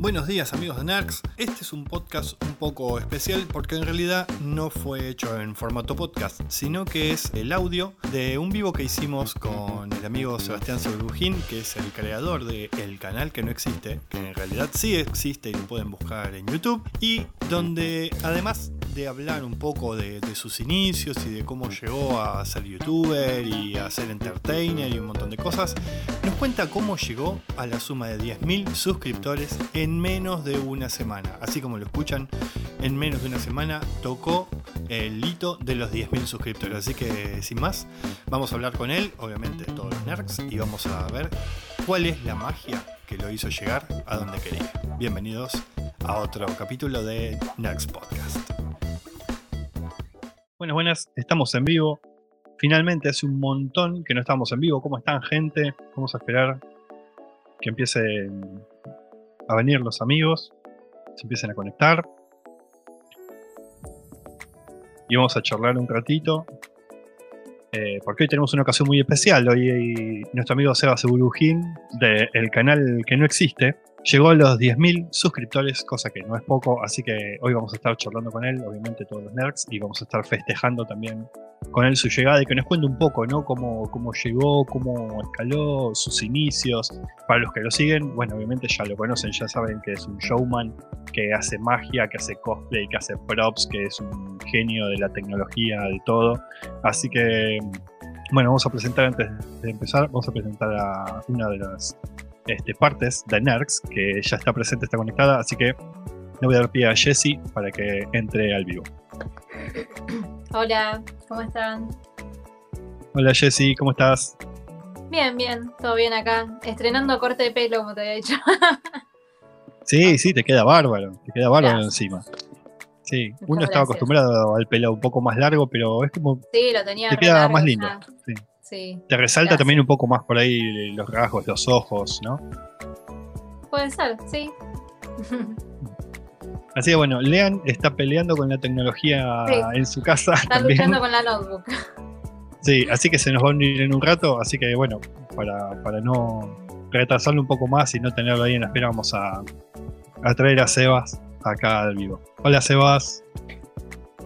Buenos días amigos de Nerds. Este es un podcast un poco especial porque en realidad no fue hecho en formato podcast, sino que es el audio de un vivo que hicimos con el amigo Sebastián Sobrujín, que es el creador del canal que no existe, que en realidad sí existe y lo pueden buscar en YouTube, y donde además de hablar un poco de, sus inicios y de cómo llegó a ser youtuber y a ser entertainer y un montón de cosas, nos cuenta cómo llegó a la suma de 10.000 suscriptores en menos de una semana. Así como lo escuchan, en menos de una semana tocó el hito de los 10.000 suscriptores. Así que sin más, vamos a hablar con él, obviamente todos los nerds, y vamos a ver cuál es la magia que lo hizo llegar a donde quería. Bienvenidos a otro capítulo de Nerds Podcast. Buenas, buenas, estamos en vivo. Finalmente hace un montón que no estamos en vivo. ¿Cómo están, gente? Vamos a esperar que empiecen a venir los amigos, se empiecen a conectar. Y vamos a charlar un ratito. eh, porque hoy tenemos una ocasión muy especial. Hoy nuestro amigo Seba Segurujín, del canal que no existe, llegó a los 10.000 suscriptores, cosa que no es poco. Así que hoy vamos a estar charlando con él, obviamente todos los nerds, y vamos a estar festejando también con él su llegada y que nos cuente un poco, ¿no? Cómo, cómo llegó, cómo escaló, sus inicios. Para los que lo siguen, bueno, obviamente ya lo conocen, ya saben que es un showman, que hace magia, que hace cosplay, que hace props, que es un genio de la tecnología, de todo. Así que, bueno, vamos a presentar antes de empezar, vamos a presentar a una de las este, partes de Nerds, que ya está presente, está conectada, así que le voy a dar pie a Jessie para que entre al vivo. Hola, ¿cómo están? Hola Jessie, ¿cómo estás? Bien, bien, todo bien acá. Estrenando corte de pelo, como te había dicho. Sí, sí, te queda bárbaro, te queda bárbaro Gracias. encima. Sí, Muchas uno estaba gracias. acostumbrado al pelo un poco más largo, pero es como Sí, lo tenía. te queda largo más lindo. sí. Sí, Te resalta Gracias. también un poco más por ahí los rasgos, los ojos, ¿no? puede ser, sí. Así que bueno, Lean está peleando con la tecnología Sí. en su casa Está también. luchando con la notebook. Sí, así que se nos va a unir en un rato, así que bueno, para, para no retrasarlo un poco más y no tenerlo ahí en la espera, vamos a, a traer a Sebas acá al vivo. Hola Sebas,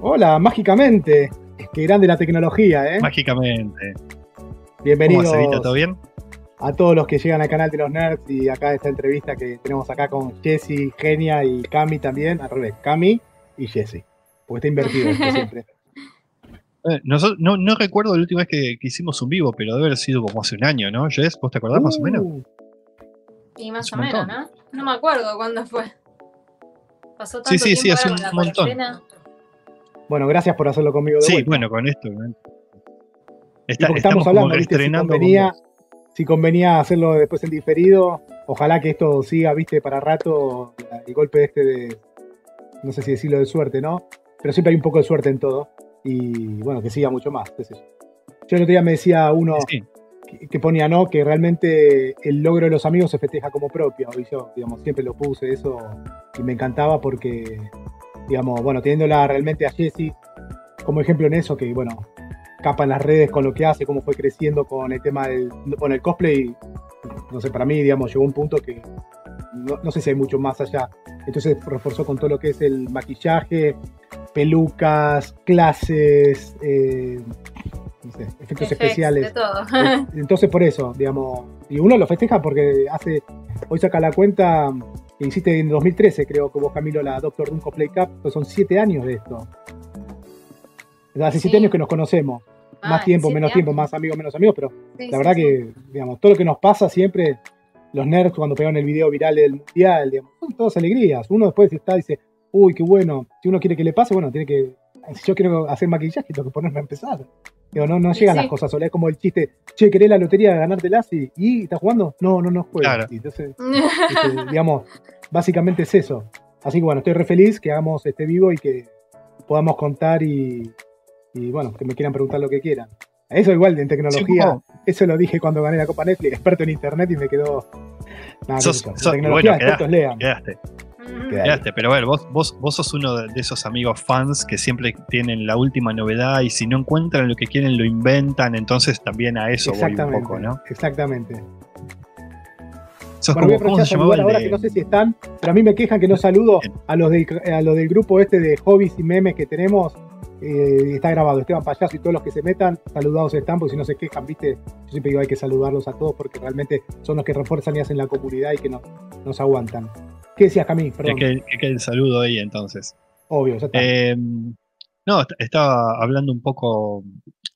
Hola, mágicamente. Qué grande la tecnología, ¿eh? mágicamente. ¿Cómo Bienvenidos? ¿Todo bien? a todos los que llegan al canal de los nerds y acá esta entrevista que tenemos acá con Jesse, Genia y Cami también, al revés, Cami y Jesse. Porque está invertido esto siempre. Eh, nosotros- no, no recuerdo la última vez que, que hicimos un vivo, pero debe haber sido como hace un año, ¿no? Jess, ¿vos te acordás más o menos? Uh, Y más o menos. ¿no? No me acuerdo cuándo fue. Pasó tanto Sí, sí, sí, hace un montón. cuarentena. Bueno, gracias por hacerlo conmigo de Sí, vuelta. bueno, con esto. Está- porque estamos hablando, ¿viste? Si convenía, si convenía hacerlo después en diferido, ojalá que esto siga, viste, para rato, el golpe este de, no sé si decirlo de suerte, ¿no? Pero siempre hay un poco de suerte en todo. Y bueno, que siga mucho más. qué sé yo. Yo el otro día me decía uno Sí, que, que ponía, ¿no? Que realmente el logro de los amigos se festeja como propio. Y yo, digamos, siempre lo puse eso y me encantaba porque, digamos, bueno, teniéndola realmente a Jessie como ejemplo en eso, que bueno, capa en las redes con lo que hace, cómo fue creciendo con el tema del con el cosplay, no sé, para mí, digamos, llegó un punto que no, no sé si hay mucho más allá. Entonces reforzó con todo lo que es el maquillaje, pelucas, clases, eh, no sé, efectos especiales. De todo. Entonces por eso, digamos, y uno lo festeja porque hace, hoy saca la cuenta que hiciste en 2013, creo que vos Camilo, la Doctor Doom Cosplay Cup, pues son siete años de esto. O sea, hace siete años que nos conocemos, más Ay, tiempo, menos tiempo, más amigos, menos amigos, pero Sí, la sí, verdad sí. que, digamos, todo lo que nos pasa siempre, los nerds cuando pegaron el video viral del mundial, digamos, son todas alegrías. Uno después está y dice, uy, qué bueno, si uno quiere que le pase, bueno, tiene que, si yo quiero hacer maquillaje, tengo que ponerme a empezar. Digo, no, no llegan sí. las cosas solas, es como el chiste, che, ¿querés la lotería ganártelas? Y, y ¿estás jugando? No, no, no juego. Claro. Entonces, este, digamos, básicamente es eso. Así que bueno, estoy re feliz que hagamos este vivo y que podamos contar y, y, bueno, que me quieran preguntar lo que quieran. Eso igual en tecnología, eso lo dije cuando gané la Copa Netflix, experto en internet y me quedó. Nada, Sos- sos- tecnología, bueno, lean. Quedaste. Queda- quedaste. Pero a ver, vos, vos, vos sos uno de esos amigos fans que siempre tienen la última novedad y si no encuentran lo que quieren lo inventan, entonces también a eso voy un poco, ¿no? exactamente. Sos Bueno, voy a como- ¿Cómo aprovechar se a saludar ahora de- que no sé si están, pero a mí me quejan que no saludo a los del, a los del grupo este de hobbies y memes que tenemos. Eh, está grabado, Esteban Payaso y todos los que se metan, saludados están, porque si no se quejan, viste, yo siempre digo hay que saludarlos a todos porque realmente son los que refuerzan y hacen la comunidad y que nos, nos aguantan. ¿Qué decías? Que Perdón. quede que quede el saludo ahí entonces. Obvio, ya está. Eh, no, est- estaba hablando un poco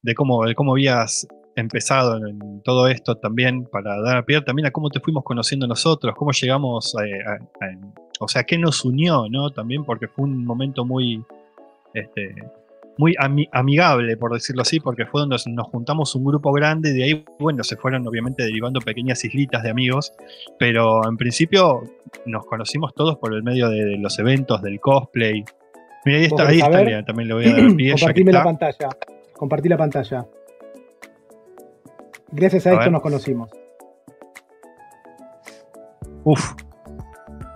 de cómo, de cómo habías empezado en todo esto también, para dar pie también a cómo te fuimos conociendo nosotros, cómo llegamos a, a- a- o sea, qué nos unió, ¿no? También porque fue un momento muy, este, muy ami- amigable, por decirlo así, porque fue donde nos, juntamos un grupo grande y de ahí, bueno, se fueron obviamente derivando pequeñas islitas de amigos, pero en principio nos conocimos todos por el medio de, de los eventos, del cosplay. Mira, ahí ¿Vos está, ahí está? Lea, también le voy a dar pie, Compartime la pantalla. Compartí la pantalla. Gracias a, A esto ver. nos conocimos. Uf,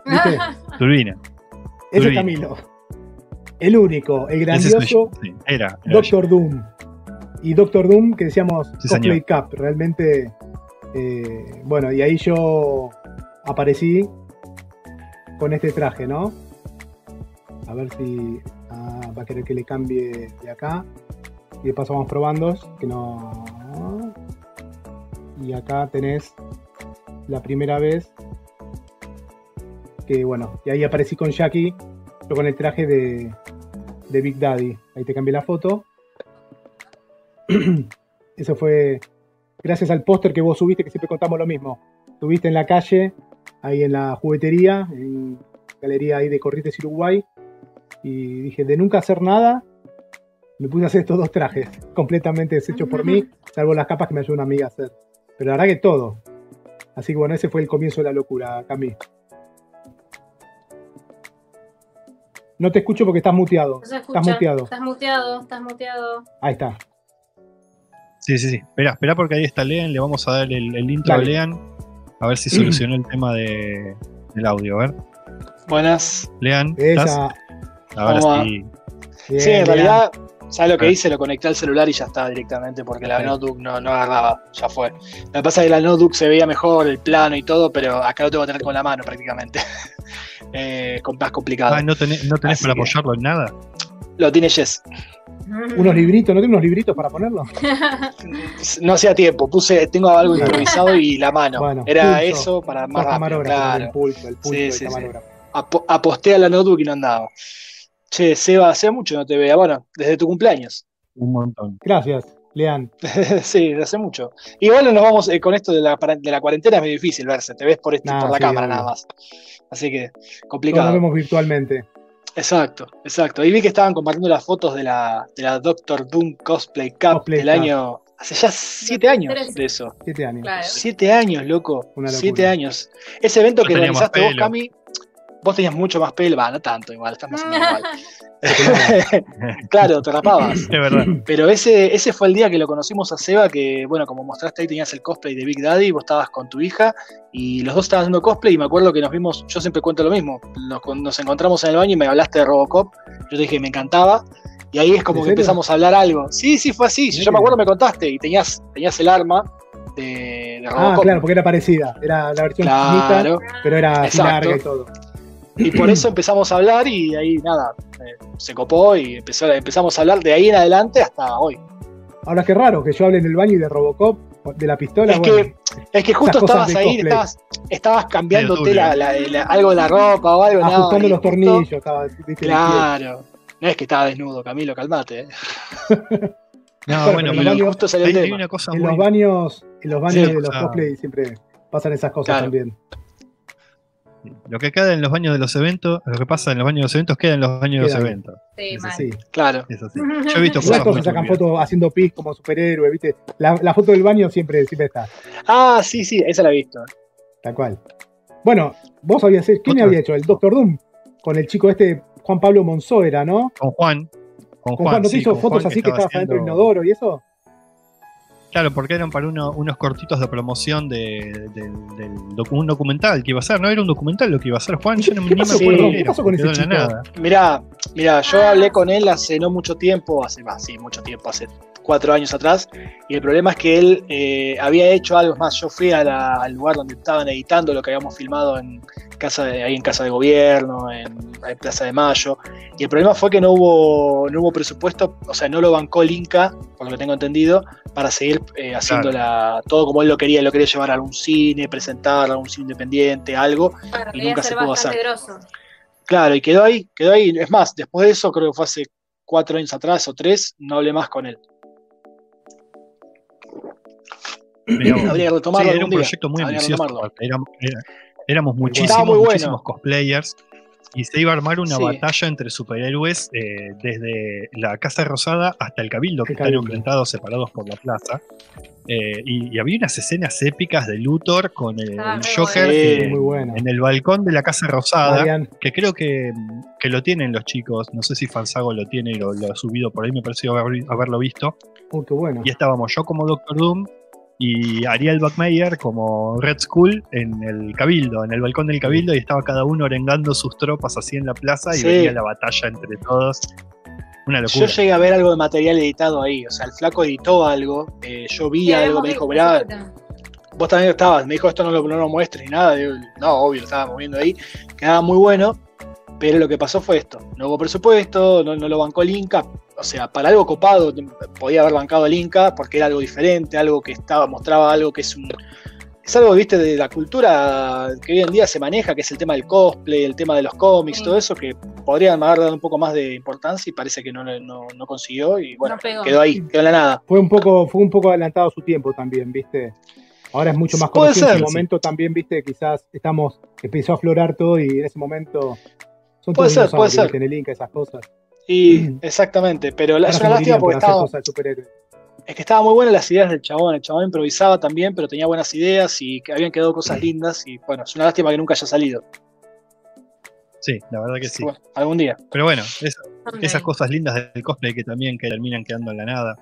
¿Viste? turbina. Ese es. Camilo. El único, el grandioso sí, era. era yo. Doctor Doom. Y Doctor Doom, que decíamos Sí, Cosplay. Cup, realmente. eh, bueno, y ahí yo aparecí con este traje, ¿no? A ver si ah, va a querer que le cambie de acá. Y de paso vamos probando, que no. Y acá tenés la primera vez que, bueno, y ahí aparecí con Jackie, yo con el traje de, de Big Daddy. Ahí te cambié la foto. Eso fue gracias al póster que vos subiste, que siempre contamos lo mismo. Subiste en la calle, ahí en la juguetería, en galería ahí de Corrientes Uruguay. Y dije, de nunca hacer nada, me puse a hacer estos dos trajes, completamente deshechos por mí, salvo las capas que me ayudó una amiga a hacer. Pero la verdad que todo. Así que bueno, ese fue el comienzo de la locura, Cami. No te escucho porque estás muteado. No Estás muteado. Estás muteado, estás muteado. Ahí está. Sí, sí, sí. Espera, espera porque ahí está Lean, le vamos a dar el, el intro Dale. a Lean. A ver si solucionó el tema de, del audio. A ver, Buenas. Lean, ¿estás? Esa. Ahora ¿Cómo va? sí. Bien, sí, en realidad, ¿sabes lo que Ah. hice? Lo conecté al celular y ya está directamente, porque la Ok. notebook no, no agarraba, ya fue. Lo que pasa es que la notebook se veía mejor, el plano y todo, pero acá lo tengo que tener con la mano prácticamente. eh, con- más complicado. Ah, ¿no tenés, no tenés para apoyarlo en nada? Lo tiene Jess. Unos libritos, ¿no tiene unos libritos para ponerlo? No hacía tiempo, puse, tengo algo improvisado y la mano. Bueno, Era pulso. eso para más rápido, camarógrafos, el claro. pulso, el pulso Sí, sí, sí. camarógrafo. Apo- aposté a la notebook y no andaba. Che, Seba, hace mucho no te veía. Bueno, desde tu cumpleaños. Un montón. Gracias, Lean. sí, de hace mucho. Igual no nos vamos, eh, con esto de la, de la cuarentena es muy difícil verse, te ves por, este, Nah, por la sí, cámara nada más. Así que, Todos nos complicado. vemos virtualmente. Exacto, exacto. Ahí vi que estaban compartiendo las fotos de la, de la Doctor Doom Cosplay Cup Cosplay del Cup. año. Hace ya siete años de eso. Siete años. Claro. Siete años, loco. Una locura. Siete años. Ese evento Yo que más realizaste vos, pelo. Cami, vos tenías mucho más pelo. Va, no tanto, igual, estamos haciendo igual. Claro. te rapabas. Es verdad. Pero ese, ese fue el día que lo conocimos a Seba, que bueno, como mostraste ahí tenías el cosplay de Big Daddy, vos estabas con tu hija y los dos estaban haciendo cosplay y me acuerdo que nos vimos, yo siempre cuento lo mismo, nos, nos encontramos en el baño y me hablaste de Robocop, yo te dije que me encantaba y ahí es como ¿En que empezamos a hablar algo. Sí, sí, fue así, yo me acuerdo me contaste y tenías, tenías el arma de, de Ah, Robocop. claro, porque era parecida. Era la versión Claro, pero era así larga y todo. Y por eso empezamos a hablar y ahí nada, eh, se copó y empezó, empezamos a hablar de ahí en adelante hasta hoy. Ahora qué raro que yo hable en el baño y de Robocop, de la pistola. Es bueno, que, es que justo estabas ahí, estabas, estabas cambiándote Medio la, la- la- algo de la ropa o algo. ajustando los justo- tornillos. Estaba, Claro. No es que estaba desnudo, Camilo, calmate. eh. No, Bueno, bueno, pero Justo salió hay, el tema. una cosa En muy. los baños, en los baños Sí, de los o sea- cosplay siempre pasan esas cosas Claro. también. Lo que queda en los baños de los eventos, lo que pasa en los baños de los eventos queda en los baños de los eventos. Sí, Es así. Claro. Es así. Yo he visto se sacan fotos haciendo pis como superhéroe, ¿viste? La, la foto del baño siempre, siempre está, Ah, sí, sí, esa la he visto. tal cual. Bueno, vos habías hecho, ¿quién había hecho? El Doctor Doom, con el chico este, Juan Pablo Monzó era, ¿no? Con Juan. Con Juan, ¿no te sí, hizo fotos Juan, que así que estabas adentro del haciendo- inodoro y eso? Claro, porque eran para uno- unos cortitos de promoción de, un documental que iba a ser. No era un documental lo que iba a ser, Juan. Yo no, ¿Qué ni me pasó acuerdo con- qué pasó con ese chico? nada. Mirá, mirá, yo Ah. hablé con él hace no mucho tiempo, hace más, sí, mucho tiempo, hace cuatro años atrás, y el problema es que él eh, había hecho algo más. Yo fui a la- al lugar donde estaban editando lo que habíamos filmado en casa de, ahí en Casa de Gobierno, en, en Plaza de Mayo, y el problema fue que no hubo, no hubo presupuesto, o sea, no lo bancó el Inca, por lo que tengo entendido, para seguir eh, haciendo la- todo como él lo quería, lo quería llevar a algún cine, presentar a algún cine independiente, algo, Claro, y nunca se pudo hacer. grosso. Claro, y quedó ahí, quedó ahí. Es más, después de eso, creo que fue hace cuatro años atrás o tres, no hablé más con él. Habría que Sí, retomarlo era un día. proyecto muy ambicioso. Éramos, éramos muchísimos, muy bueno. muchísimos cosplayers. Y se iba a armar una Sí. batalla entre superhéroes eh, desde la Casa Rosada hasta el Cabildo, que están enfrentados, separados por la plaza. Eh, y, y había unas escenas épicas de Luthor con el, Ah, el Joker bueno. eh, Muy bueno. en el balcón de la Casa Rosada, Marian, que creo que, que lo tienen los chicos. No sé si Fansago lo tiene y lo, lo ha subido por ahí, me pareció haber- haberlo visto. oh, qué bueno. Y estábamos yo como Doctor Doom y Ariel Buckmeyer como Red Skull en el Cabildo, en el balcón del Cabildo, y estaba cada uno arengando sus tropas así en la plaza y Sí. venía la batalla entre todos. Una Yo locura. llegué a ver algo de material editado ahí. O sea, el flaco editó algo. eh, yo vi Sí, algo, me dijo, mirá, vos también estabas. Me dijo, esto no lo, no lo muestres ni nada. Digo, no, obvio, lo estaba moviendo ahí. Quedaba muy bueno. Pero lo que pasó fue esto. No hubo presupuesto, no, no lo bancó el Inca. O sea, para algo copado podía haber bancado el Inca porque era algo diferente, algo que estaba, mostraba algo que es un. Es algo, viste, de la cultura que hoy en día se maneja, que es el tema del cosplay, el tema de los cómics, Sí. todo eso, que podrían haber dado un poco más de importancia y parece que no, no, no consiguió. Y bueno, No quedó ahí, quedó en la nada. Fue un poco, fue un poco adelantado a su tiempo también, ¿viste? Ahora es mucho más Puede conocido. En ser, ese sí. momento también, ¿viste? Quizás estamos, empezó a aflorar todo y en ese momento son Puede ser, puede ser. En el Inca, esas cosas. Y exactamente, pero la- es una lástima porque estaba, es que estaban muy buenas las ideas del chabón. El chabón improvisaba también, pero tenía buenas ideas y que habían quedado cosas lindas. Y bueno, es una lástima que nunca haya salido. Sí, la verdad que sí. Bueno, algún día. Pero bueno, es- esas cosas lindas del cosplay que también que terminan quedando en la nada.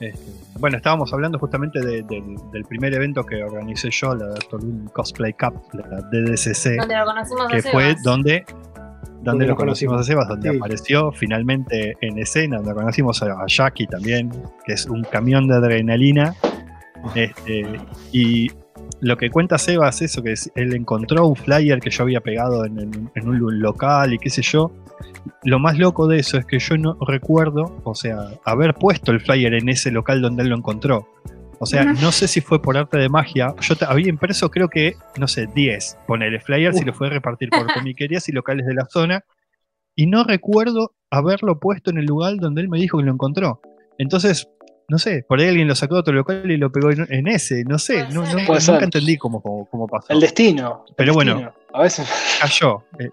Este, bueno, estábamos hablando justamente de- del, del primer evento que organicé yo, la Doctor Cosplay Cup, la DDCC, Donde lo conocimos que fue donde, donde lo conocimos. Sebas, donde Sí. apareció finalmente en escena, donde conocimos a, Jackie también, que es un camión de adrenalina. Este, y lo que cuenta Sebas es eso, que es- él encontró un flyer que yo había pegado en, en- en un local y qué sé yo. Lo más loco de eso es que yo no recuerdo, o sea, haber puesto el flyer en ese local donde él lo encontró. O sea, no sé si fue por arte de magia. Yo te- había impreso, creo que, no sé, 10 ponerle flyers y Uf. lo fue a repartir por comiquerías y locales de la zona. Y no recuerdo haberlo puesto en el lugar donde él me dijo que lo encontró. Entonces, no sé, por ahí alguien lo sacó de otro local y lo pegó en, en ese. No sé, no, no- nunca ser. entendí cómo, cómo, cómo pasó. El destino. el Pero bueno. destino. A veces. cayó. eh,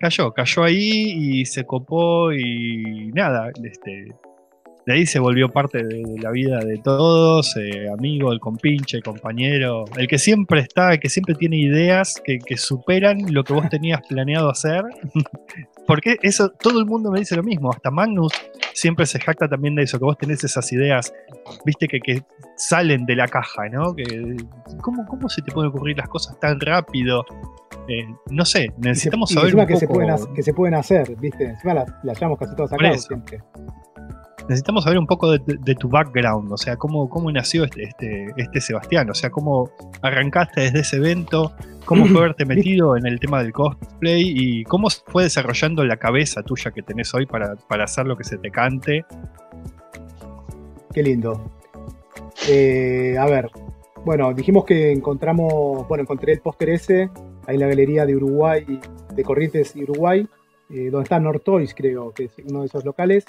cayó, cayó ahí y se copó y nada, este, de ahí se volvió parte de, la vida de todos, eh, amigo, el compinche, compañero, el que siempre está, el que siempre tiene ideas que, que superan lo que vos tenías planeado hacer. Porque eso, todo el mundo me dice lo mismo, hasta Magnus siempre se jacta también de eso, que vos tenés esas ideas, viste, que, que salen de la caja, ¿no? Que, ¿cómo, ¿Cómo se te pueden ocurrir las cosas tan rápido? Eh, no sé, Y se- necesitamos y saber encima un que, se pueden, hacer- que se pueden hacer, ¿viste? Encima las, las llevamos casi todas acá eso. siempre. Necesitamos saber un poco de, tu background, o sea, cómo, cómo nació este, este, este Sebastián, o sea, cómo arrancaste desde ese evento, cómo fue haberte metido en el tema del cosplay y cómo fue desarrollando la cabeza tuya que tenés hoy para, para hacer lo que se te cante. Qué lindo. Eh, a ver, bueno, dijimos que encontramos, bueno, encontré el póster ese ahí en la galería de Uruguay, de Corrientes y Uruguay, eh, donde está Nortoys, creo, que es uno de esos locales.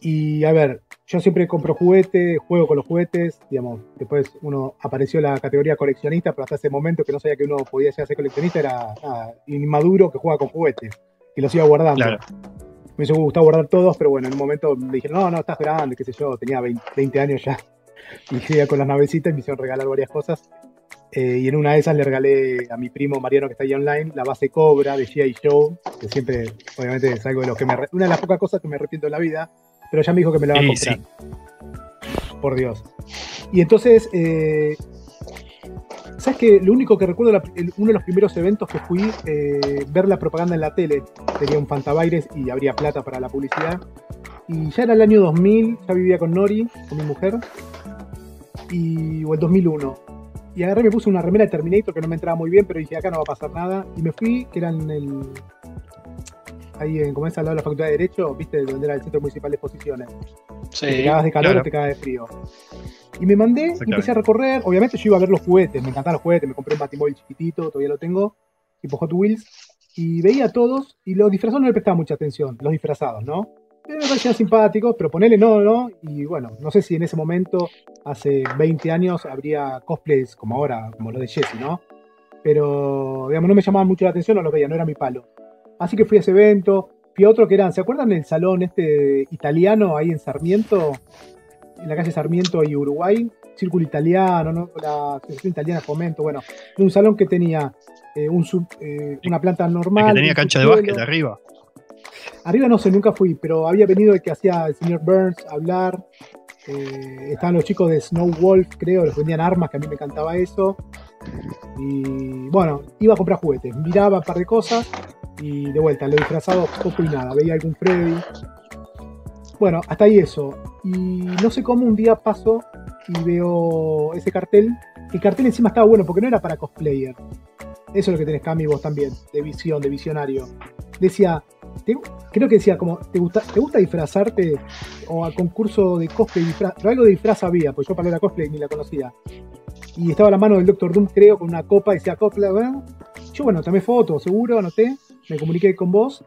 Y a ver, yo siempre compro juguetes, juego con los juguetes, digamos, después uno apareció la categoría coleccionista, pero hasta ese momento que no sabía que uno podía llegar a ser coleccionista era ah, inmaduro que juega con juguetes y los iba guardando. Claro. Me hubiese gustado guardar todos, pero bueno, en un momento me dijeron, no, no, estás grande, qué sé yo, tenía 20, 20 años ya. Y seguía con las navecitas y me hicieron regalar varias cosas. Eh, y en una de esas le regalé a mi primo Mariano, que está ahí online, la base Cobra de G.I. Joe, que siempre, obviamente, es algo de lo que me. Una de las pocas cosas que me arrepiento en la vida, pero ya me dijo que me la va a comprar. sí. por Dios. Y entonces, eh, ¿sabes qué? Lo único que recuerdo, la- el- uno de los primeros eventos que fui, eh, ver la propaganda en la tele, tenía un Fantabaires y habría plata para la publicidad. Y ya era el año 2000, ya vivía con Nori, con mi mujer, y, o el 2001. Y agarré, me puse una remera de Terminator que no me entraba muy bien, pero dije, acá no va a pasar nada. Y me fui, que era en el... Ahí en, como es al lado de la Facultad de Derecho, viste, donde era el Centro Municipal de Exposiciones. Sí. Te cagabas de calor claro. o te cagabas de frío. Y me mandé, y empecé a recorrer. Obviamente yo iba a ver los juguetes, me encantaban los juguetes, me compré un batimóvil chiquitito, todavía lo tengo, tipo Hot Wheels. Y veía a todos, y los disfrazados no le prestaba mucha atención, los disfrazados, ¿no? Eh, Me parecían simpáticos, pero ponele no, ¿no? Y bueno, no sé si en ese momento, hace 20 años, habría cosplays como ahora, como lo de Jesse, ¿no? Pero, digamos, no me llamaban mucho la atención, no los veía, no era mi palo. Así que fui a ese evento, fui a otro que eran, ¿se acuerdan del salón este italiano ahí en Sarmiento? En la calle Sarmiento y Uruguay, Círculo Italiano, ¿no? la Asociación Italiana Fomento, bueno, un salón que tenía eh, un sub- eh, una planta El normal. que tenía cancha de básquet arriba. Arriba no sé, nunca fui, pero había venido el que hacía el señor Burns a hablar. eh, estaban los chicos de Snow Wolf, creo, les vendían armas, que a mí me encantaba eso. Y bueno, iba a comprar juguetes, miraba un par de cosas y de vuelta, lo disfrazado poco y nada, veía algún Freddy. Bueno, hasta ahí eso. Y no sé cómo un día paso y veo ese cartel. El cartel encima estaba bueno porque no era para cosplayer. Eso es lo que tenés, Cami, vos también, de visión, de visionario. Decía, te- creo que decía como, ¿te gusta, ¿te gusta disfrazarte? O a concurso de cosplay, disfraz, pero algo de disfraz había, pues yo para la cosplay ni la conocía. Y estaba la mano del Doctor Doom, creo, con una copa, decía cosplay, bueno. Yo, bueno, tomé fotos, seguro, anoté, me comuniqué con vos.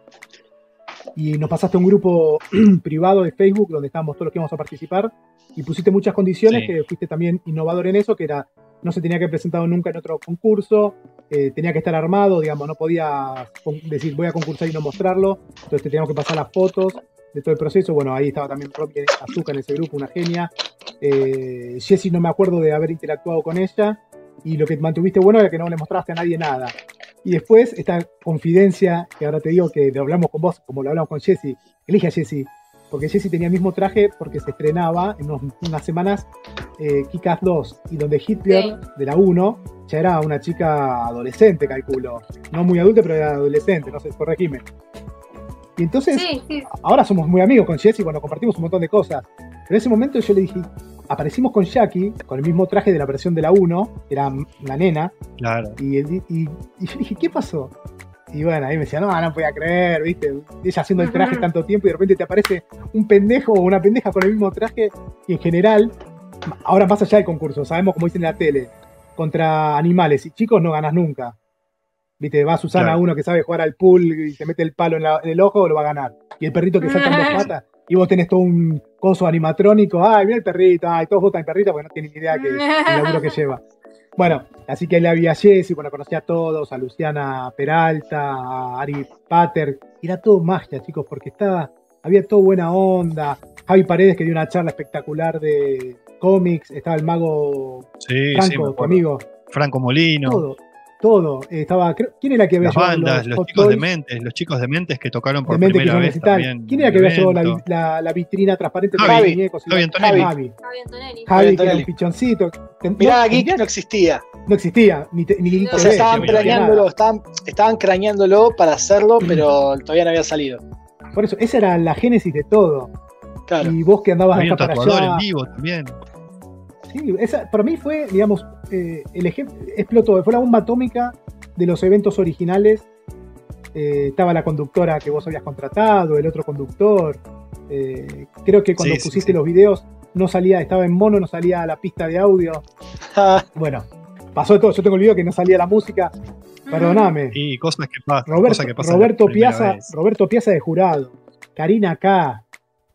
Y nos pasaste a un grupo privado de Facebook donde estábamos todos los que íbamos a participar. Y pusiste muchas condiciones Sí. que fuiste también innovador en eso, que era, no se tenía que haber presentado nunca en otro concurso, eh, tenía que estar armado, digamos, no podía decir voy a concursar y no mostrarlo, entonces te teníamos que pasar las fotos de todo el proceso. Bueno, ahí estaba también Robbie Azuka en ese grupo, una genia. Eh, Jessie no me acuerdo de haber interactuado con ella, y lo que mantuviste bueno era que no le mostraste a nadie nada. Y después esta confidencia, que ahora te digo que lo hablamos con vos, como lo hablamos con Jessie, elige a Jessie, porque Jessie tenía el mismo traje porque se estrenaba en unos- unas semanas eh, Kick-Ass 2, y donde Hitler Sí. de la 1 ya era una chica adolescente, calculo. No muy adulta, pero era adolescente, no sé, corregime. Y entonces, Sí, sí. ahora somos muy amigos con Jessie, bueno, compartimos un montón de cosas. Pero en ese momento yo le dije, aparecimos con Jackie, con el mismo traje de la versión de la 1, era una nena, Claro. y, y- y- y yo dije, ¿qué pasó? Y bueno, ahí me decía, no, no podía creer, ¿viste? Ella haciendo el traje tanto tiempo y de repente te aparece un pendejo o una pendeja con el mismo traje. Y en general, ahora más allá del concurso, sabemos como dicen en la tele, contra animales y chicos no ganas nunca. ¿Viste? Va Susana, Claro. uno que sabe jugar al pool y se mete el palo en, la- en el ojo, lo va a ganar. Y el perrito que salta en dos patas, y vos tenés todo un coso animatrónico, ay, mira el perrito, ay, todos votan el perrito porque no tienen ni idea que, el laburo que lleva. Bueno, así que le había a Jessy, bueno, conocía a todos, a Luciana Peralta, a Ari Pater, era todo magia, chicos, porque estaba, había todo buena onda. Javi Paredes que dio una charla espectacular de cómics, estaba el mago Sí, sí, Franco, tu acuerdo. amigo, Franco Molino. todo, todo. Estaba, creo- ¿quién era que había Las llevado bandas, los chicos de? Mentes, los chicos de Mentes que tocaron por primera vez también. ¿Quién era que el había llevado la, evento. la- la vitrina transparente Javi. muñecos? Javi la- Antonelli. Javi. Javi Antonelli. Javi, que era un Antonelli. pichoncito. no- Mirá, no, Geek no existía. no existía, ni, te- ni O O TV, sea, estaban no craneándolo, estaban, estaban craneándolo para hacerlo, pero todavía no había salido. Por eso, esa era la génesis de todo. Claro. Y vos que andabas Había un acá para allá. en vivo también. Sí, esa para mí fue, digamos, eh, el ejemplo, explotó, fue la bomba atómica de los eventos originales. Eh, estaba la conductora que vos habías contratado, el otro conductor. Eh, creo que cuando Sí, pusiste sí. los videos no salía, estaba en mono, no salía la pista de audio. Bueno, pasó de todo. Yo tengo el video que no salía la música. Perdóname. Y cosas que pasan. Roberto, cosas que pasan Roberto Piazza. Roberto Piazza de jurado, Karina K,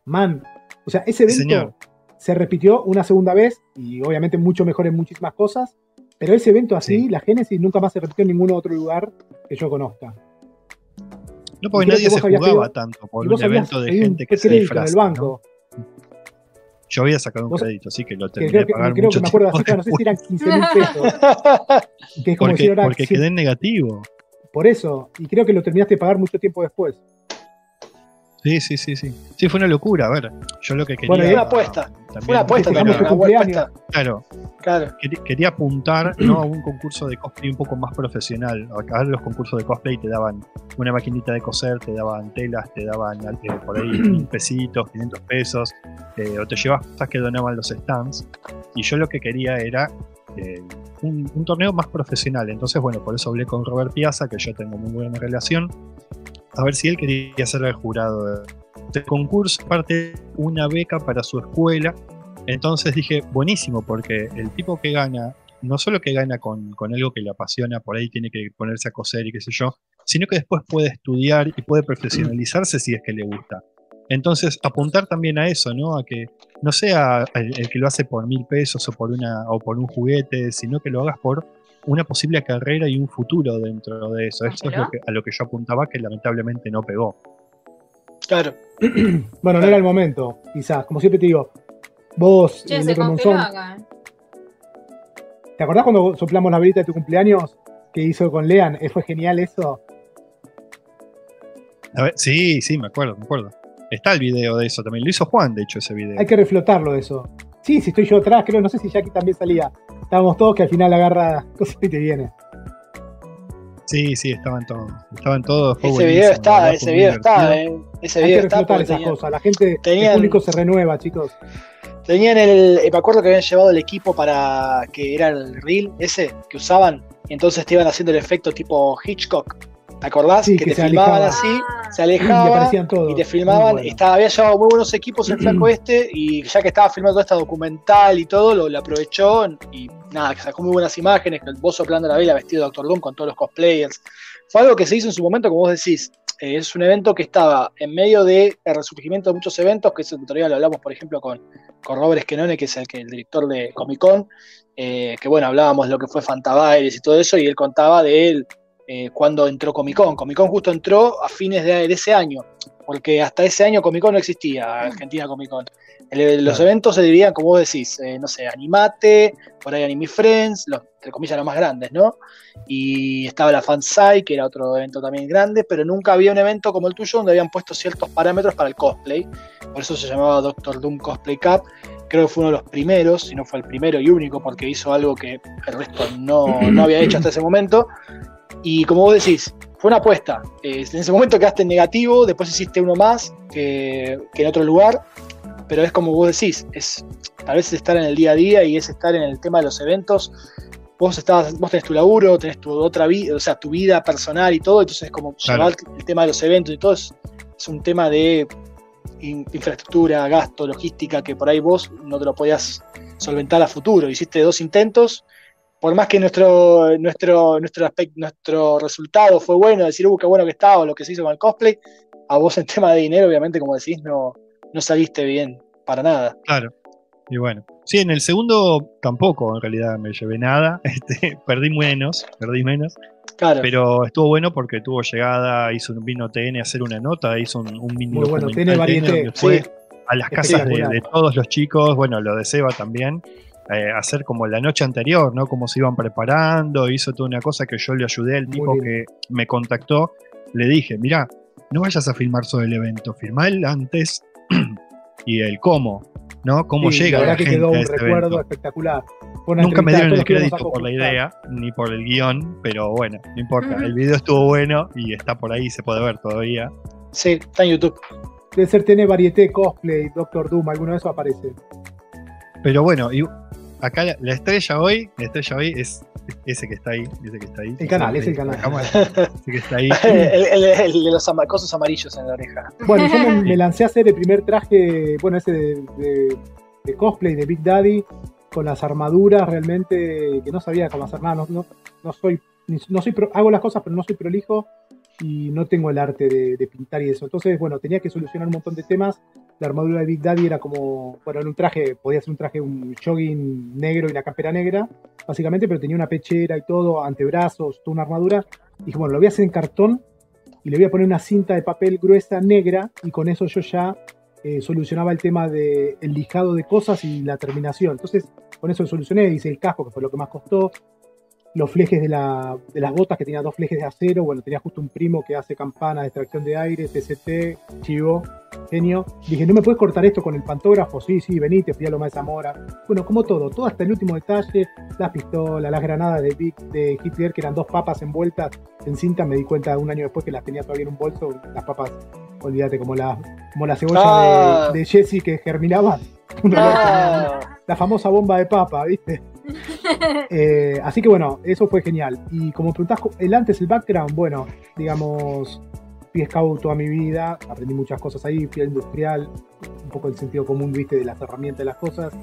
Man. O sea, ese evento señor. Se repitió una segunda vez y obviamente mucho mejor en muchísimas cosas. Pero ese evento así, Sí. la Génesis, nunca más se repitió en ningún otro lugar que yo conozca. No, porque nadie se jugaba pedido- tanto por un evento de un gente que se disfraza. banco. Yo había sacado un crédito, así que lo terminé de que, pagar creo mucho que me acuerdo así, no sé si eran 15 mil pesos. Que es como porque, ahora, porque quedé en negativo. por eso. Y creo que lo terminaste de pagar mucho tiempo después. Sí, sí, sí, sí. Sí, fue una locura. A ver, yo lo que quería. Bueno, y una apuesta. Fue una apuesta también, una apuesta. Claro. claro. Quería, apuntar ¿no? a un concurso de cosplay un poco más profesional. Acá los concursos de cosplay te daban una maquinita de coser, te daban telas, te daban eh, por ahí mil pesitos, 500 pesos, eh, o te llevas cosas que donaban los stands. Y yo lo que quería era eh, un, un, torneo más profesional. Entonces, bueno, por eso hablé con Robert Piazza, que yo tengo muy buena relación a ver si él quería ser el jurado del concurso, parte una beca para su escuela. Entonces dije, buenísimo, porque el tipo que gana, no solo que gana con, algo que le apasiona, por ahí tiene que ponerse a coser y qué sé yo, sino que después puede estudiar y puede profesionalizarse si es que le gusta. Entonces, apuntar también a eso, ¿no? A que no sea el, el, que lo hace por mil pesos o por, una, o por un juguete, sino que lo hagas por una posible carrera y un futuro dentro de eso. Eso es lo que, a lo que yo apuntaba que lamentablemente no pegó. Claro. bueno, no era el momento, quizás. Como siempre te digo, vos, che, se Monzón, acá. ¿Te acordás cuando soplamos la velita de tu cumpleaños que hizo con Lean? Eh, ¿Fue genial eso? A ver, sí, sí, me acuerdo, me acuerdo. Está el video de eso también. Lo hizo Juan, de hecho, ese video. Hay que reflotarlo eso. Sí, si estoy yo atrás, creo, no sé si Jackie también salía. Estábamos todos que al final agarra cosas y te viene. Sí, sí, estaban todos. Estaban todos. Ese video está, ese video está, eh. Ese Hay video que reflotar esas cosas. La gente, el público se renueva, chicos. Tenían el. Eh, me acuerdo que habían llevado el equipo para. que era el reel ese que usaban. Y entonces te iban haciendo el efecto tipo Hitchcock ¿Te acordás? que, te filmaban así, ah. se alejaban y, te filmaban. Estaba, había llevado muy buenos equipos el flaco este y ya que estaba filmando esta documental y todo, lo, aprovechó y nada, que sacó muy buenas imágenes, el vos soplando la vela vestido de Doctor Doom con todos los cosplayers. Fue algo que se hizo en su momento, como vos decís. Eh, es un evento que estaba en medio del resurgimiento de muchos eventos, que eso todavía lo hablamos, por ejemplo, con, con Robert Esquenone, que es el, que, el director de Comic Con, eh, que bueno, hablábamos de lo que fue Fantabaires y todo eso, y él contaba de él eh, cuando entró Comic Con. Comic Con justo entró a fines de, ese año, porque hasta ese año Comic Con no existía, Argentina Comic Con. los eventos se dividían, como vos decís, eh, no sé, Animate, por ahí Anime Friends, los, entre comillas los más grandes, ¿no? Y estaba la Fansai, que era otro evento también grande, pero nunca había un evento como el tuyo donde habían puesto ciertos parámetros para el cosplay. Por eso se llamaba Doctor Doom Cosplay Cup. Creo que fue uno de los primeros, si no fue el primero y único, porque hizo algo que el resto no, no había hecho hasta ese momento. Y como vos decís, fue una apuesta. en ese momento quedaste en negativo, después hiciste uno más que, en otro lugar, pero es como vos decís, es tal vez estar en el día a día y es estar en el tema de los eventos. Vos, estabas, vos tenés tu laburo, tenés tu otra vida, o sea, tu vida personal y todo, entonces es como llevar el tema de los eventos y todo es, un tema de infraestructura, gasto, logística, que por ahí vos no te lo podías solventar a futuro. Hiciste dos intentos por más que nuestro, nuestro, nuestro, aspecto, nuestro resultado fue bueno, decir, uh, qué bueno que estaba, o lo que se hizo con el cosplay, a vos en tema de dinero, obviamente, como decís, no, no saliste bien, para nada. Claro. Y bueno, sí, en el segundo tampoco, en realidad me llevé nada, este, perdí menos, perdí menos. Claro. Pero estuvo bueno porque tuvo llegada, hizo un vino TN a hacer una nota, hizo un, un mini Muy bueno, tiene variante, fue a las casas de, de, todos los chicos, bueno, lo de Seba también, eh, hacer como la noche anterior, ¿no? Cómo se iban preparando, hizo toda una cosa que yo le ayudé al tipo que me contactó, le dije, mira, no vayas a filmar sobre el evento, filma el antes y el cómo, ¿no? Cómo llega la, gente quedó un recuerdo espectacular. Nunca me dieron el crédito por la idea, ni por el guion, pero bueno, no importa. El video estuvo bueno y está por ahí, se puede ver todavía. Sí, está en YouTube. Debe ser, tiene varieté, cosplay, Doctor Doom, alguno de esos aparece. Pero bueno, y acá la, estrella hoy, la estrella hoy es ese que está ahí, ese que está ahí. El canal, es el canal. ese que está ahí. el, de los cosas amarillos en la oreja. Bueno, yo me, lancé a hacer el primer traje, bueno, ese de, cosplay de Big Daddy, con las armaduras realmente, que no sabía cómo hacer nada, no, no, soy, no soy hago las cosas, pero no soy prolijo y no tengo el arte de, pintar y eso. Entonces, bueno, tenía que solucionar un montón de temas. La armadura de Big Daddy era como, bueno, era un traje, podía ser un traje, un jogging negro y una campera negra, básicamente, pero tenía una pechera y todo, antebrazos, toda una armadura. dije, bueno, lo voy a hacer en cartón y le voy a poner una cinta de papel gruesa negra y con eso yo ya eh, solucionaba el tema del el lijado de cosas y la terminación. Entonces, con eso solucioné, hice el casco, que fue lo que más costó, los flejes de, la, de las botas que tenía dos flejes de acero. Bueno, tenía justo un primo que hace campana de extracción de aire, TCT, chivo, genio. Dije, ¿no me puedes cortar esto con el pantógrafo? Sí, sí, venite, fui a Loma de Zamora. Bueno, como todo, todo hasta el último detalle, las pistolas, las granadas de, Vic, de Hitler, que eran dos papas envueltas en cinta. Me di cuenta un año después que las tenía todavía en un bolso, las papas, olvídate, como la, como la cebolla Ah. de, de Jesse que germinaba. Ah, La famosa bomba de papa, ¿viste? Eh, así que bueno, eso fue genial. Y como preguntás, el antes, el background, bueno, digamos, fui scout toda mi vida, aprendí muchas cosas ahí, fui al industrial, un poco el sentido común, viste, de las herramientas de las cosas.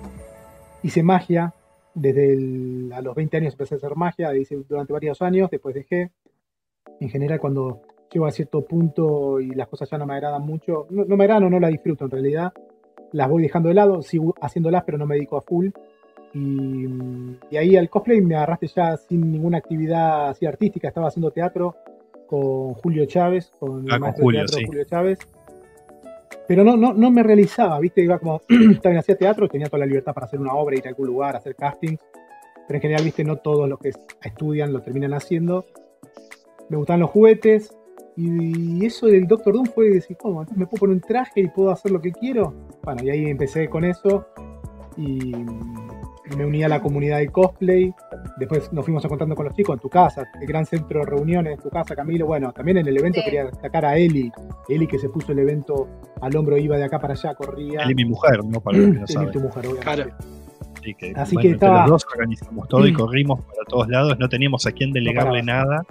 Hice magia, desde a los 20 años empecé a hacer magia, hice durante varios años, después dejé. En general, cuando llego a cierto punto y las cosas ya no me agradan mucho, no, no me agradan o no las disfruto en realidad, las voy dejando de lado, sigo haciéndolas, pero no me dedico a full. Y, y ahí al cosplay me agarraste ya sin ninguna actividad así artística. Estaba haciendo teatro con Julio Chávez, con el Ah, con maestro de Julio, teatro sí. Julio Chávez. Pero no, no, no me realizaba, ¿viste? Iba como, también hacía teatro, tenía toda la libertad para hacer una obra, ir a algún lugar, hacer castings. Pero en general, ¿viste? No todos los que estudian lo terminan haciendo. Me gustaban los juguetes. Y eso del Doctor Doom fue decir, ¿cómo? Entonces me puedo poner un traje y puedo hacer lo que quiero. Bueno, y ahí empecé con eso. Y, y me uní a la comunidad de cosplay. Después nos fuimos encontrando con los chicos en tu casa, el gran centro de reuniones, tu casa, Camilo. Bueno, también en el evento Sí. quería destacar a Eli. Eli que se puso el evento al hombro, iba de acá para allá, corría. Y mi mujer, ¿no? Para los que no Eli, saben. tu mujer, obviamente. Claro. Así que, Así bueno, que estaba- los dos organizamos todo y corrimos para todos lados, no teníamos a quién delegarle nada.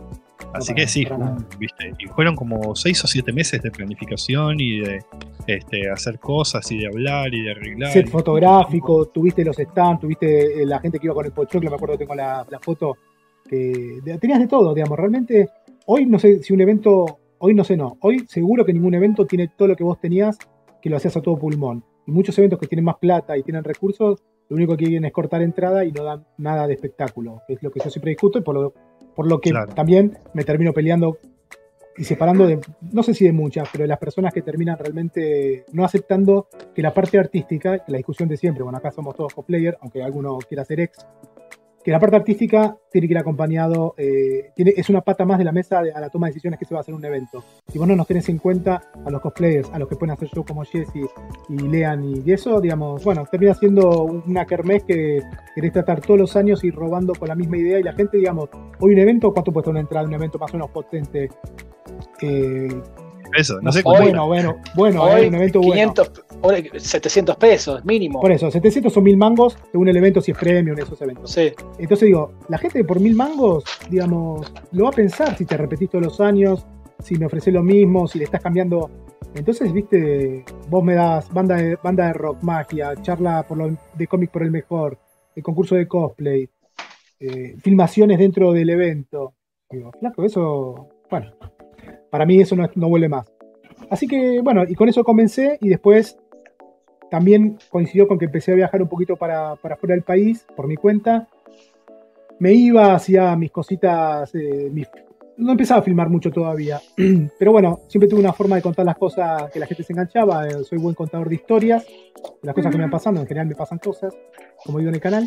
Así que sí, para fue un- nada. ¿viste? y fueron como seis o siete meses de planificación y de este, hacer cosas y de hablar y de arreglar. Set fotográfico, tuviste los stands, tuviste eh, la gente que iba con el pochoclo, me acuerdo que tengo la, la foto. Que, tenías de todo, digamos. Realmente, hoy no sé si un evento, hoy no sé, no. Hoy seguro que ningún evento tiene todo lo que vos tenías, que lo hacías a todo pulmón. Y muchos eventos que tienen más plata y tienen recursos, lo único que quieren es cortar entrada y no dan nada de espectáculo, que es lo que yo siempre discuto y por lo, por lo que Claro. también me termino peleando y separando de, no sé si de muchas, pero de las personas que terminan realmente no aceptando que la parte artística, que la discusión de siempre, bueno, acá somos todos cosplayers, aunque alguno quiera ser ex, que la parte artística tiene que ir acompañado, eh, es una pata más de la mesa a la toma de decisiones que se va a hacer un evento. Si vos no nos tenés en cuenta a los cosplayers, a los que pueden hacer show como Jesse y Lean y eso, digamos, bueno, termina siendo una kermés que querés tratar todos los años y robando con la misma idea y la gente, digamos, hoy un evento, ¿cuánto cuesta una entrada? Un evento más o menos potente. Eh, Eso, no sé cuánto. bueno, bueno, bueno, Hoy, un evento bueno. 500, ahora 700 pesos mínimo. Por eso, 700 o 1000 mangos según el evento, si es premium, esos eventos. Sí, Entonces digo, la gente por 1000 mangos, digamos, lo va a pensar si te repetís todos los años, si me ofreces lo mismo, si le estás cambiando. Entonces, viste, vos me das banda de, banda de rock, magia, charla por lo, de cómic por el mejor, el concurso de cosplay, eh, filmaciones dentro del evento. Digo, flaco, eso, bueno, para mí eso no, no vuelve más. Así que, bueno, y con eso comencé y después también coincidió con que empecé a viajar un poquito para, para fuera del país por mi cuenta. Me iba, hacía mis cositas, eh, mis- no empezaba a filmar mucho todavía, pero bueno, siempre tuve una forma de contar las cosas que la gente se enganchaba. eh, soy buen contador de historias, de las cosas que me van pasando, en general me pasan cosas, como digo en el canal.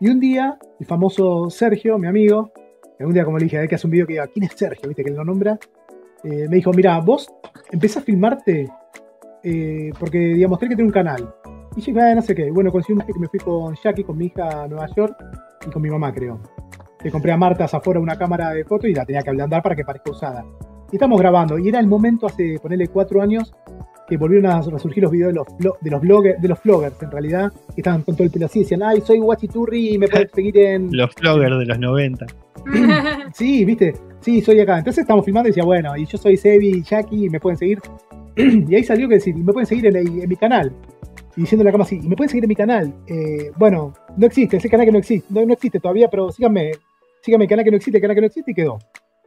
Y un día, el famoso Sergio, mi amigo, un día como le dije, hay que hacer un video que diga, ¿quién es Sergio? ¿Viste que él lo nombra? Eh, me dijo, mira, vos empezás a filmarte eh, porque, digamos, tenés que tener un canal. Y yo "Ah, no sé qué. Bueno, conocí un viaje que me fui con Jackie, con mi hija a Nueva York y con mi mamá, creo. Le compré a Marta afuera una cámara de foto y la tenía que ablandar para que parezca usada. Y estamos grabando. Y era el momento, hace, ponerle cuatro años, que volvieron a resurgir los videos de los, de los, bloggers, de los vloggers, en realidad, que estaban con todo el pelo así. Decían, ay, soy Guachiturri y me puedes seguir en... Los vloggers de los 90. Sí, viste, sí, soy acá. Entonces estamos filmando y decía, bueno, y yo soy Sebi, Jackie, y me pueden seguir. y ahí salió que decir, y me pueden seguir en, el- en mi canal. Y diciendo la cama así, y me pueden seguir en mi canal. Eh, bueno, no existe, ese canal que no existe, no, no existe todavía, pero síganme, síganme el canal que no existe, el canal que no existe, y quedó.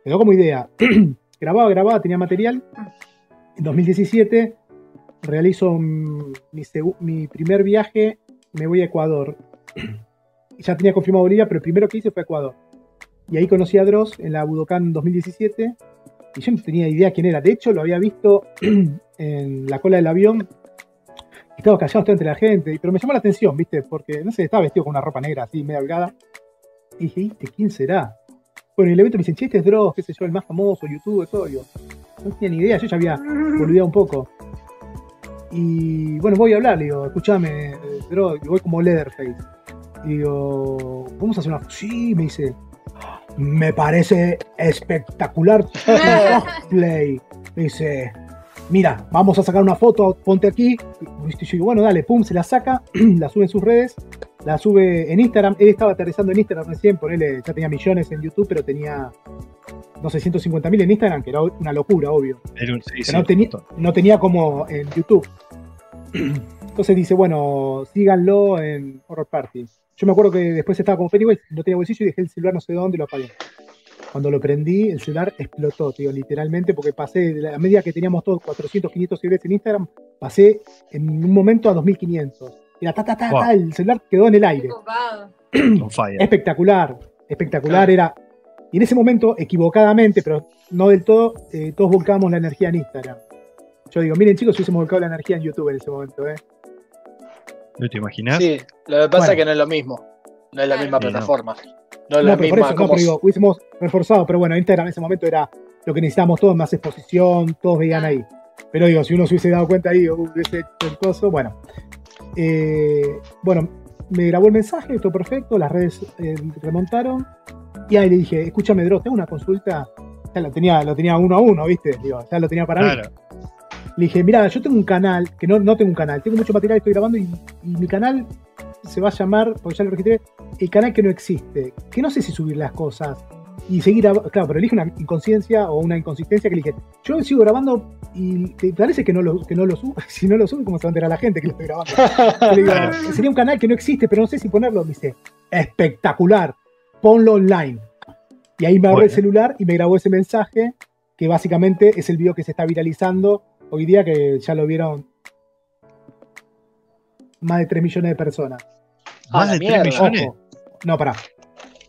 Quedó como idea. grababa, grababa, tenía material. En 2017 realizo mi, mi primer viaje, me voy a Ecuador. ya tenía confirmado Bolivia, pero el primero que hice fue Ecuador. Y ahí conocí a Dross en la Budokan 2017. Y yo no tenía idea quién era. De hecho, lo había visto en la cola del avión. Estaba callado, estaba entre la gente. Pero me llamó la atención, ¿viste? Porque, no sé, estaba vestido con una ropa negra así, media holgada. Y dije, ¿viste quién será? Bueno, y el evento me dicen, che, este es Dross, qué sé yo, el más famoso, YouTube, todo. Yo, no tenía ni idea, yo ya había olvidado un poco. Y bueno, voy a hablar, le digo, escúchame, y voy como Leatherface. Digo, ¿vamos a hacer una.? Sí, me dice, me parece espectacular tu cosplay. Me dice, mira, vamos a sacar una foto, ponte aquí. Y yo digo, bueno, dale, pum, se la saca, la sube en sus redes, la sube en Instagram. Él estaba aterrizando en Instagram recién, por él ya tenía millones en YouTube, pero tenía, no sé, 150 mil en Instagram, que era una locura, obvio. Un- sí, Pero sí, no, tenía, no tenía como en YouTube. Entonces dice, bueno, síganlo en Horror Party. Yo me acuerdo que después estaba con Pennywise, no tenía bolsillo y dejé el celular no sé dónde y lo apagué. Cuando lo prendí, el celular explotó, tío, literalmente, porque pasé, de la a medida que teníamos todos 400, 500 seguidores en Instagram, pasé en un momento a 2500. Era ta, ta, ta, Wow. ta, el celular quedó en el aire. Espectacular, espectacular era. Y en ese momento, equivocadamente, pero no del todo, eh, todos volcábamos la energía en Instagram. Yo digo, miren chicos, si hubiésemos volcado la energía en YouTube en ese momento, ¿eh? ¿No te imaginas? Sí, lo que pasa Bueno. es que no es lo mismo. No es la misma Sí, no. plataforma. No es No, la por misma. eso, no, como pero digo, hubiésemos reforzado, pero bueno, Instagram en ese momento era lo que necesitábamos todos, más exposición, todos veían ahí. Pero digo, si uno se hubiese dado cuenta ahí, hubiese hecho el coso, bueno. Eh, bueno, me grabó el mensaje, todo perfecto, las redes eh, remontaron. Y ahí le dije, escúchame, Dross, tengo una consulta. Ya lo tenía, lo tenía uno a uno, ¿viste? Digo, ya lo tenía para mí. Le dije, mira, yo tengo un canal, que no, no tengo un canal, tengo mucho material que estoy grabando y, y mi canal se va a llamar, porque ya lo registré, el canal que no existe. Que no sé si subir las cosas y seguir, claro, pero elige una inconsciencia o una inconsistencia que le dije, yo sigo grabando y te parece que no lo, que no lo subo. Si no lo subo, ¿cómo se va a enterar la gente que lo estoy grabando? Le digo, Claro. sería un canal que no existe, pero no sé si ponerlo. Me dice, espectacular, ponlo online. Y ahí me agarré el celular y me grabó ese mensaje, que básicamente es el video que se está viralizando hoy día, que ya lo vieron más de 3 millones de personas. Más de 3 mierda. millones. Ojo. No, pará.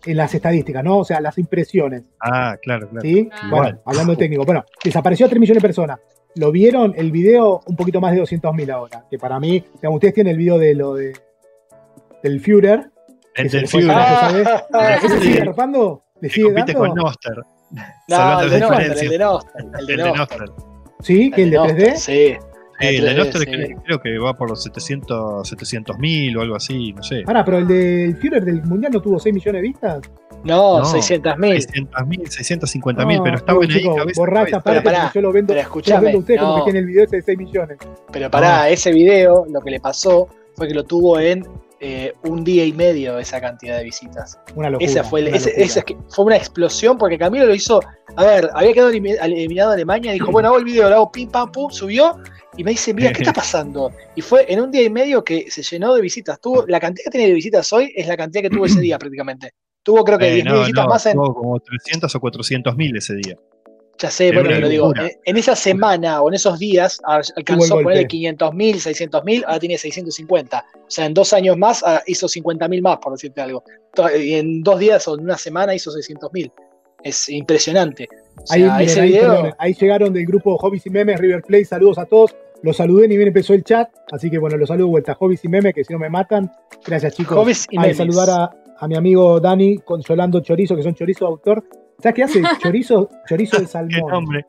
En las estadísticas, ¿no? O sea, las impresiones. Ah, claro, claro. ¿Sí? Ah. Bueno, Igual. hablando de técnico. Bueno, desapareció a 3 millones de personas. Lo vieron el video un poquito más de 200.000 ahora. Que para mí, digamos, ustedes tienen el video de lo de del Führer. El del Führer. ¿sabes? Ah, ¿Ese sí. sigue arropando? ¿Le sigue compite dando? con Noster. No, el de Nostra, el de Nostra. El de El de Nostra. Noster. Sí, que el de Nostra, 3D. Sí. Sí, el de 3D, Noster sí. creo, que va por los 700 700.000 o algo así, no sé. Pará, pero el del Führer del Mundial no tuvo 6 millones de vistas. No, No. 600.000. 600.000, 650.000, No, pero estaban ahí chicos, cabeza. Borracha, cabeza. Pero pará, yo lo vendo, Pero lo escúchame. vendo a ustedes como que tiene el video ese de 6 millones. pero pará, ese video lo que le pasó fue que lo tuvo en eh, un día y medio esa cantidad de visitas. Una locura. Esa fue, el- una ese- locura. esa es que fue una explosión porque Camilo lo hizo. A ver, había quedado elimi- eliminado Alemania, dijo, bueno, hago el video, lo hago pim pam pum, subió y me dice, mira, ¿qué está pasando? Y fue en un día y medio que se llenó de visitas. Tuvo, la cantidad que tiene de visitas hoy es la cantidad que tuvo ese día prácticamente. Tuvo creo que Eh, 10.000 no, visitas no, más en. tuvo como 300 o 400 mil ese día. Ya sé, Era bueno, pero digo, en, en esa semana o en esos días alcanzó a ponerle 500.000, 600.000, ahora tiene 650. O sea, en dos años más ah, hizo 50.000 más, por decirte algo. Y en dos días o en una semana hizo 600.000. Es impresionante. O sea, Ahí, miren, ese ahí, video. perdonen, ahí llegaron del grupo Hobbies y Memes, River Play, saludos a todos. Los saludé, ni bien empezó el chat, así que bueno, los saludo de vuelta. Hobbies y Memes, que si no me matan. Gracias, chicos. Hobbies y Ah, memes. saludar a, a mi amigo Dani consolando chorizo, que son chorizo de autor. ¿Sabes qué hace? Chorizo, chorizo de ¿Qué salmón. nombre?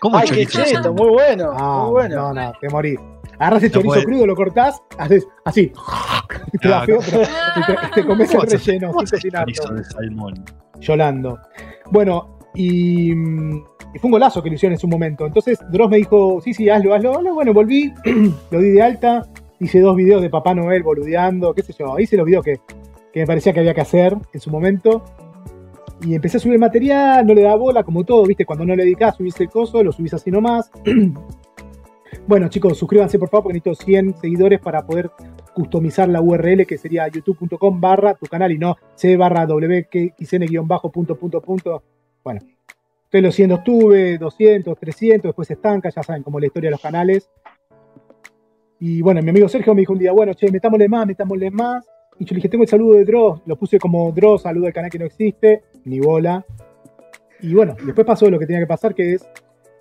¿Cómo Ay, qué chorizo? cheto, muy bueno. Ah, muy bueno. No, no, te morís. Agarras el No chorizo puede. crudo, lo cortás, haces así. Te No, feo, no. pero te, te comes el ¿Cómo haces- relleno cómo sin haces cocinarlo. chorizo de salmón? Yolando. Bueno, y, fue un golazo que lo hicieron en su momento. Entonces Dross me dijo, sí, sí, hazlo, hazlo. Bueno, volví, lo di de alta, hice dos videos de Papá Noel boludeando, qué sé yo. Hice los videos que, que me parecía que había que hacer en su momento. Y empecé a subir material, no le daba bola, como todo, ¿viste? Cuando no le dedicás, subís el coso, lo subís así nomás. bueno, chicos, suscríbanse por favor, porque necesito 100 seguidores para poder customizar la URL que sería youtube.com barra tu canal y no c barra wxn bajo punto punto punto. Bueno, estoy los 100 tuve, 200, 300, después se estanca, ya saben, como la historia de los canales. Y bueno, mi amigo Sergio me dijo un día, bueno, che, metámosle más, metámosle más. Y yo le dije, tengo el saludo de Dross, lo puse como Dross, saludo del canal que no existe, ni bola. Y bueno, después pasó lo que tenía que pasar, que es,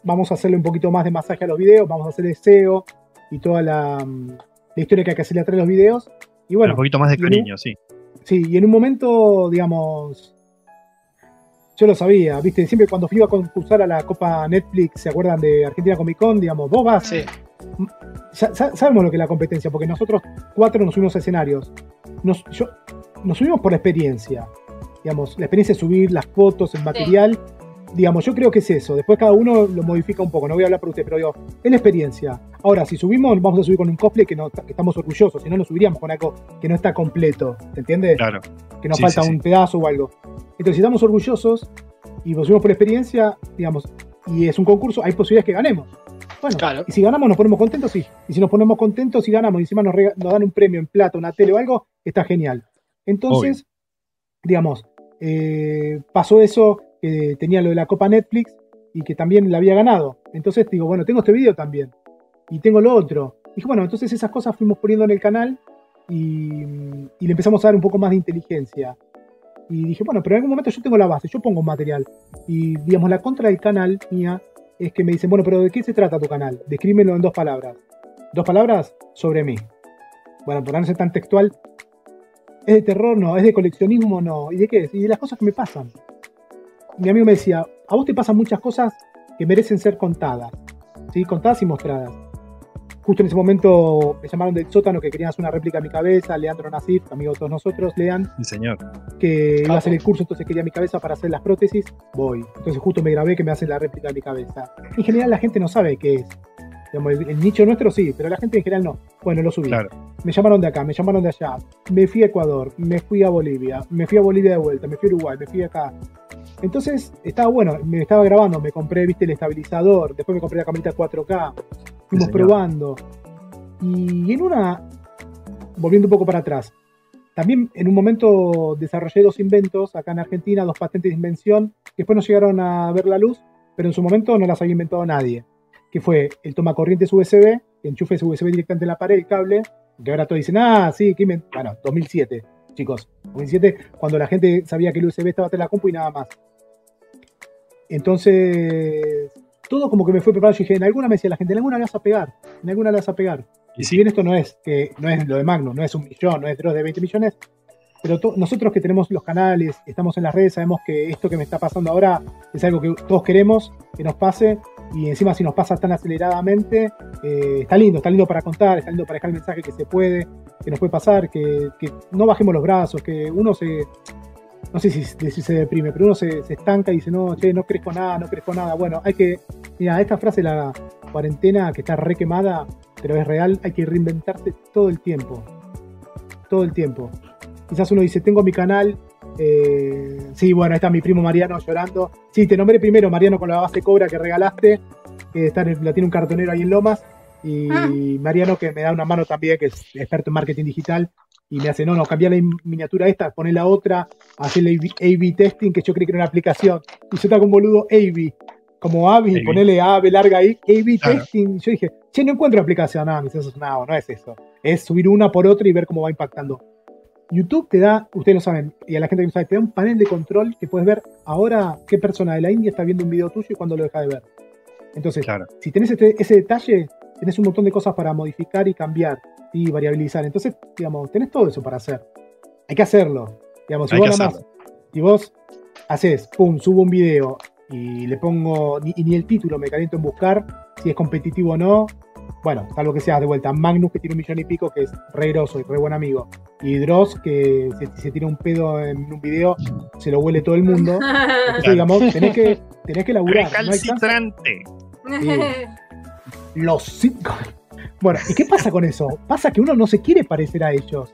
vamos a hacerle un poquito más de masaje a los videos, vamos a hacer el SEO y toda la, la historia que hay que hacerle atrás de los videos. Y Bueno, un poquito más de un- cariño, sí. Sí, y en un momento, digamos, yo lo sabía, viste, siempre cuando fui a concursar a la Copa Netflix, ¿se acuerdan de Argentina Comic Con? Digamos, vos vas, Sí. sa- sa- sabemos lo que es la competencia, porque nosotros cuatro nos subimos a escenarios. Nos, yo- nos subimos por la experiencia, digamos, la experiencia de subir las fotos, el material. Digamos, yo creo que es eso. Después cada uno lo modifica un poco. No voy a hablar por usted, pero digo, es la experiencia. Ahora, si subimos, vamos a subir con un cosplay que, no, que estamos orgullosos. Si no, nos subiríamos con algo que no está completo. ¿Se entiende? Claro. que nos Sí, falta sí, un pedazo o algo. Entonces, si estamos orgullosos y lo subimos por experiencia, digamos, y es un concurso, hay posibilidades que ganemos. Bueno, Claro. y si ganamos, nos ponemos contentos, sí. Y si nos ponemos contentos y ganamos, y encima nos, rega- nos dan un premio en plata, una tele o algo, está genial. Entonces, digamos, eh, pasó eso, que tenía lo de la Copa Netflix y que también la había ganado. Entonces digo, bueno, tengo este video también. Y tengo lo otro. Dije, bueno, entonces esas cosas fuimos poniendo en el canal y, le empezamos a dar un poco más de inteligencia. Y dije, bueno, pero en algún momento yo tengo la base, yo pongo un material. Y digamos, la contra del canal mía es que me dicen, bueno, pero ¿de qué se trata tu canal? Descríbelo en dos palabras. Dos palabras sobre mí. Bueno, por no ser tan textual, ¿es de terror? No. ¿Es de coleccionismo? No. ¿Y de qué? Y de las cosas que me pasan. Mi amigo me decía, a vos te pasan muchas cosas que merecen ser contadas. ¿Sí? Contadas y mostradas. Justo en ese momento me llamaron del sótano que querían hacer una réplica de mi cabeza, Leandro Nasif, amigo de todos nosotros, Lean, Sí, señor. que iba a hacer Capo. el curso, entonces quería mi cabeza para hacer las prótesis, voy. Entonces justo me grabé que me hacen la réplica de mi cabeza. En general la gente no sabe qué es. Digamos, el, el nicho nuestro sí, pero la gente en general no. Bueno, lo subí. Claro. Me llamaron de acá, me llamaron de allá, me fui a Ecuador, me fui a Bolivia, me fui a Bolivia de vuelta, me fui a Uruguay, me fui acá. Entonces estaba bueno, me estaba grabando, me compré, viste, el estabilizador, después me compré la camarita 4K, fuimos probando. Y en una, volviendo un poco para atrás, también en un momento desarrollé dos inventos acá en Argentina, dos patentes de invención, que después no llegaron a ver la luz, pero en su momento no las había inventado nadie. Que fue el toma corrientes USB, que enchufes USB directamente en la pared, el cable, que ahora todos dicen, ah, sí, que invent-". Bueno, 2007, chicos. 2007, cuando la gente sabía que el USB estaba en la compu y nada más. Entonces, todo como que me fue preparado. Yo dije, en alguna me decía la gente, en alguna le vas a pegar, en alguna le vas a pegar. Y si bien esto no es, que no es lo de Magnum, no es un millón, no es Dross de 20 millones, pero nosotros que tenemos los canales, estamos en las redes, sabemos que esto que me está pasando ahora es algo que todos queremos que nos pase y encima si nos pasa tan aceleradamente, eh, está lindo, está lindo para contar, está lindo para dejar el mensaje que se puede, que nos puede pasar, que, que no bajemos los brazos, que uno se, no sé si, si se deprime, pero uno se, se estanca y dice, no, che, no crezco nada, no crezco nada. Bueno, hay que, mira, esta frase la cuarentena que está re quemada, pero es real, hay que reinventarse todo el tiempo. Todo el tiempo. Quizás uno dice, tengo mi canal. eh, sí, bueno, ahí está mi primo Mariano llorando. Sí, te nombré primero, Mariano, con la base cobra que regalaste. Que está en la tiene un cartonero ahí en Lomas. Y Ah. Mariano, que me da una mano también, que es experto en marketing digital. Y me hace, no, no, cambiar la miniatura esta, poner la otra, hacerle A-B testing, que yo creí que era una aplicación. Y yo estaba con boludo A-B. Como ABI, A-B. ponerle A-B larga ahí, A-B Claro. testing. Yo dije, che, no encuentro aplicación. No, dice, eso es no, no es eso. Es subir una por otra y ver cómo va impactando. YouTube te da, ustedes lo saben, y a la gente que no sabe, te da un panel de control que puedes ver ahora qué persona de la India está viendo un video tuyo y cuándo lo deja de ver. Entonces, claro. si tenés este- ese detalle, tenés un montón de cosas para modificar y cambiar y variabilizar. Entonces, digamos, tenés todo eso para hacer. Hay que hacerlo. Digamos, si Hay vos que nada más, si vos haces, pum, subo un video y le pongo, ni, y ni el título me caliento en buscar si es competitivo o no. Bueno, salvo que seas de vuelta Magnus, que tiene un millón y pico, que es re groso y re buen amigo. Y Dross, que si se, tira un pedo en un video, se lo huele todo el mundo. Entonces, digamos, tenés que, tenés que laburar. No hay chance. Recalcitrante. Los cinco. Bueno, ¿y qué pasa con eso? Pasa que uno no se quiere parecer a ellos.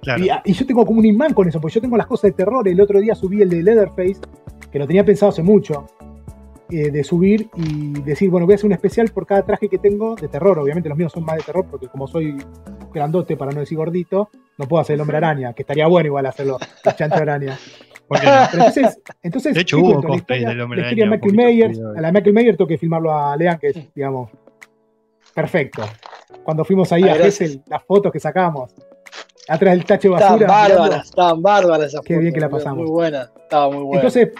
Claro. Y, y yo tengo como un imán con eso, porque yo tengo las cosas de terror. El otro día subí el de Leatherface, que lo tenía pensado hace mucho, eh, de subir y decir, bueno, voy a hacer un especial por cada traje que tengo de terror. Obviamente los míos son más de terror, porque como soy grandote, para no decir gordito, no puedo hacer el hombre araña, que estaría bueno igual hacerlo, el chancho araña. Entonces, entonces De hecho, ¿qué hubo? La cosplay del Hombre la Araña, Michael poquito Myers, subido. a la de Michael Myers tengo que filmarlo a Lean, que es, digamos, perfecto. Cuando fuimos ahí a. Gessel, las fotos que sacamos, atrás del tache de Estaban basura. bárbaras, estaban bárbaras esas Qué bien que la pasamos. Muy buena, estaba muy buena. Entonces,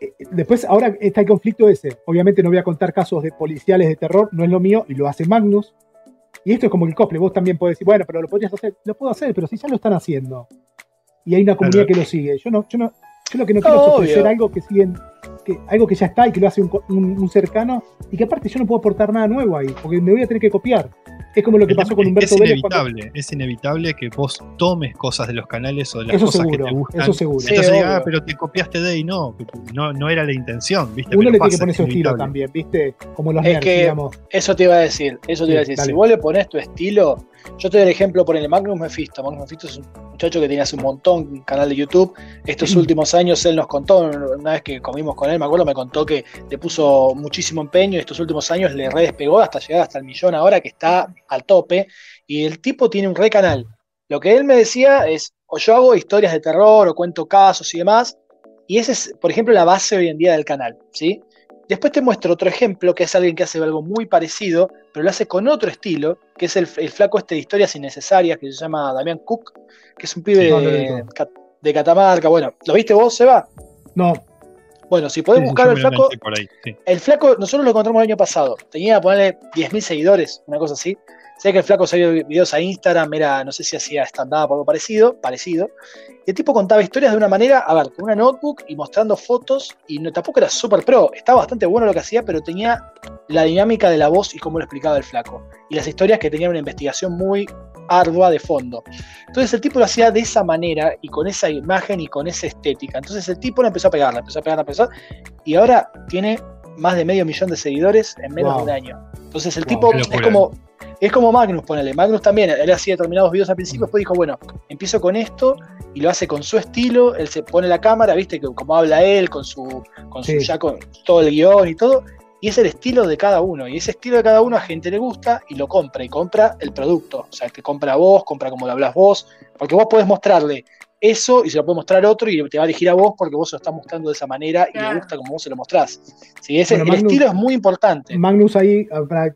eh, después, ahora está el conflicto ese. Obviamente no voy a contar casos de policiales de terror, no es lo mío, y lo hace Magnus. Y esto es como el cosplay, vos también podés decir, bueno, pero lo podrías hacer, lo puedo hacer, pero si ya lo están haciendo. y hay una comunidad que lo sigue. Yo no, yo no, yo lo que no quiero es ofrecer algo que siguen, algo que ya está y que lo hace un, un, cercano, y que aparte yo no puedo aportar nada nuevo ahí, porque me voy a tener que copiar. Es como lo que pasó con Humberto es Inevitable, Es inevitable que vos tomes cosas de los canales o de las cosas que te gustan. Eso seguro. Entonces ah, pero te copiaste de ahí, no, no, no era la intención, ¿viste? Uno le tiene que poner su estilo también, ¿viste? Como los es que Eso te iba a decir, eso te iba a decir. Si vos le pones tu estilo, yo te doy el ejemplo por el Magnus Mephisto. Magnus Mephisto es un muchacho que tiene hace un montón un canal de YouTube. Estos últimos años él nos contó, una vez que comimos con él, me acuerdo, me contó que le puso muchísimo empeño y estos últimos años le redespegó hasta llegar hasta el millón ahora que está al tope. Y el tipo tiene un re canal. Lo que él me decía es, o yo hago historias de terror o cuento casos y demás, y esa es, por ejemplo, la base hoy en día del canal, ¿sí? Después te muestro otro ejemplo, que es alguien que hace algo muy parecido, pero lo hace con otro estilo, que es el, flaco este de historias innecesarias, que se llama Damián Cook, que es un pibe de, Catamarca. Bueno, ¿lo viste vos, Seba? No. Bueno, si podés buscar al flaco. El flaco, nosotros lo encontramos el año pasado. Tenía que ponerle 10.000 seguidores, una cosa así. Sé que el flaco salió videos a Instagram, era, no sé si hacía stand-up o algo parecido, parecido. Y el tipo contaba historias de una manera, a ver, con una notebook y mostrando fotos, y no, tampoco era súper pro, estaba bastante bueno lo que hacía, pero tenía la dinámica de la voz y cómo lo explicaba el flaco. Y las historias que tenían una investigación muy ardua de fondo. Entonces el tipo lo hacía de esa manera y con esa imagen y con esa estética. Entonces el tipo lo empezó a pegar, empezó a pegar, empezó a y ahora tiene más de medio millón de seguidores en menos de un año. Entonces el tipo es como es como Magnus, ponele. Magnus también, él hacía determinados videos al principio, después dijo, bueno, empiezo con esto y lo hace con su estilo, él se pone la cámara, viste, como habla él, con su, con su ya con todo el guion y todo, y es el estilo de cada uno, y ese estilo de cada uno a gente le gusta y lo compra, y compra el producto, o sea, que compra vos, compra como lo hablas vos, porque vos podés mostrarle eso y se lo puede mostrar otro y te va a elegir a vos porque vos lo estás mostrando de esa manera y le gusta como vos se lo mostrás. Sí, ese, el estilo es muy importante. Magnus ahí,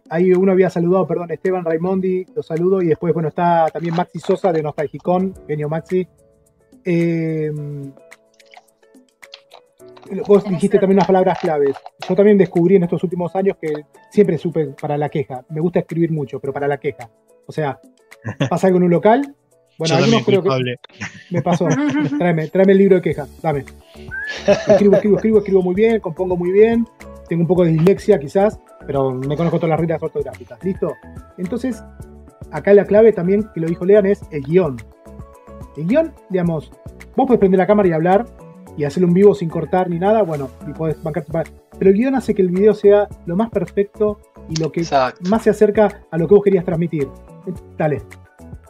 ahí uno había saludado, perdón, Esteban Raimondi, lo saludo y después, bueno, está también Maxi Sosa de Nostalgicón, genio Maxi. Eh, vos dijiste también unas palabras claves. Yo también descubrí en estos últimos años que siempre supe para la queja. Me gusta escribir mucho, pero para la queja. O sea, pasa algo en un local, bueno, algunos creo que me pasó. tráeme, tráeme el libro de quejas, dame. Escribo, escribo, escribo, escribo muy bien, compongo muy bien, tengo un poco de dislexia quizás, pero me conozco todas las reglas ortográficas. ¿Listo? Entonces, acá la clave también, que lo dijo Lean, es el guion. El guion, digamos, vos podés prender la cámara y hablar y hacerlo en vivo sin cortar ni nada, bueno, y podés bancar Pero el guion hace que el video sea lo más perfecto y lo que más se acerca a lo que vos querías transmitir. Dale,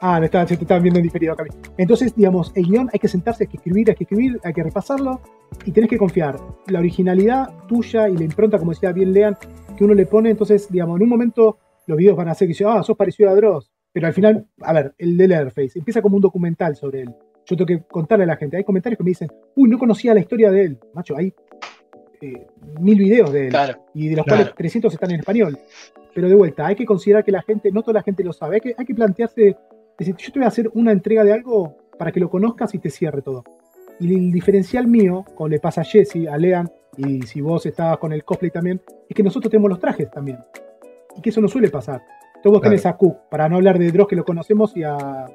Ah, está, se te estaban viendo en diferido acá. Entonces, digamos, el guion hay que sentarse, hay que escribir, hay que escribir, hay que repasarlo y tenés que confiar. La originalidad tuya y la impronta, como decía bien Lean, que uno le pone, entonces, digamos, en un momento los videos van a ser que dice, ah, sos parecido a Dross. Pero al final, a ver, el de Leatherface empieza como un documental sobre él. Yo tengo que contarle a la gente. Hay comentarios que me dicen, uy, no conocía la historia de él. Macho, hay eh, mil videos de él. y de los cuales 300 están en español. Pero de vuelta, hay que considerar que la gente, no toda la gente lo sabe. Hay que, hay que plantearse es decir, yo te voy a hacer una entrega de algo para que lo conozcas y te cierre todo. Y el diferencial mío, como le pasa a Jesse, a Lean, y si vos estabas con el cosplay también, es que nosotros tenemos los trajes también. Y que eso no suele pasar. Entonces vos tenés a Cook, para no hablar de Dross que lo conocemos, y a,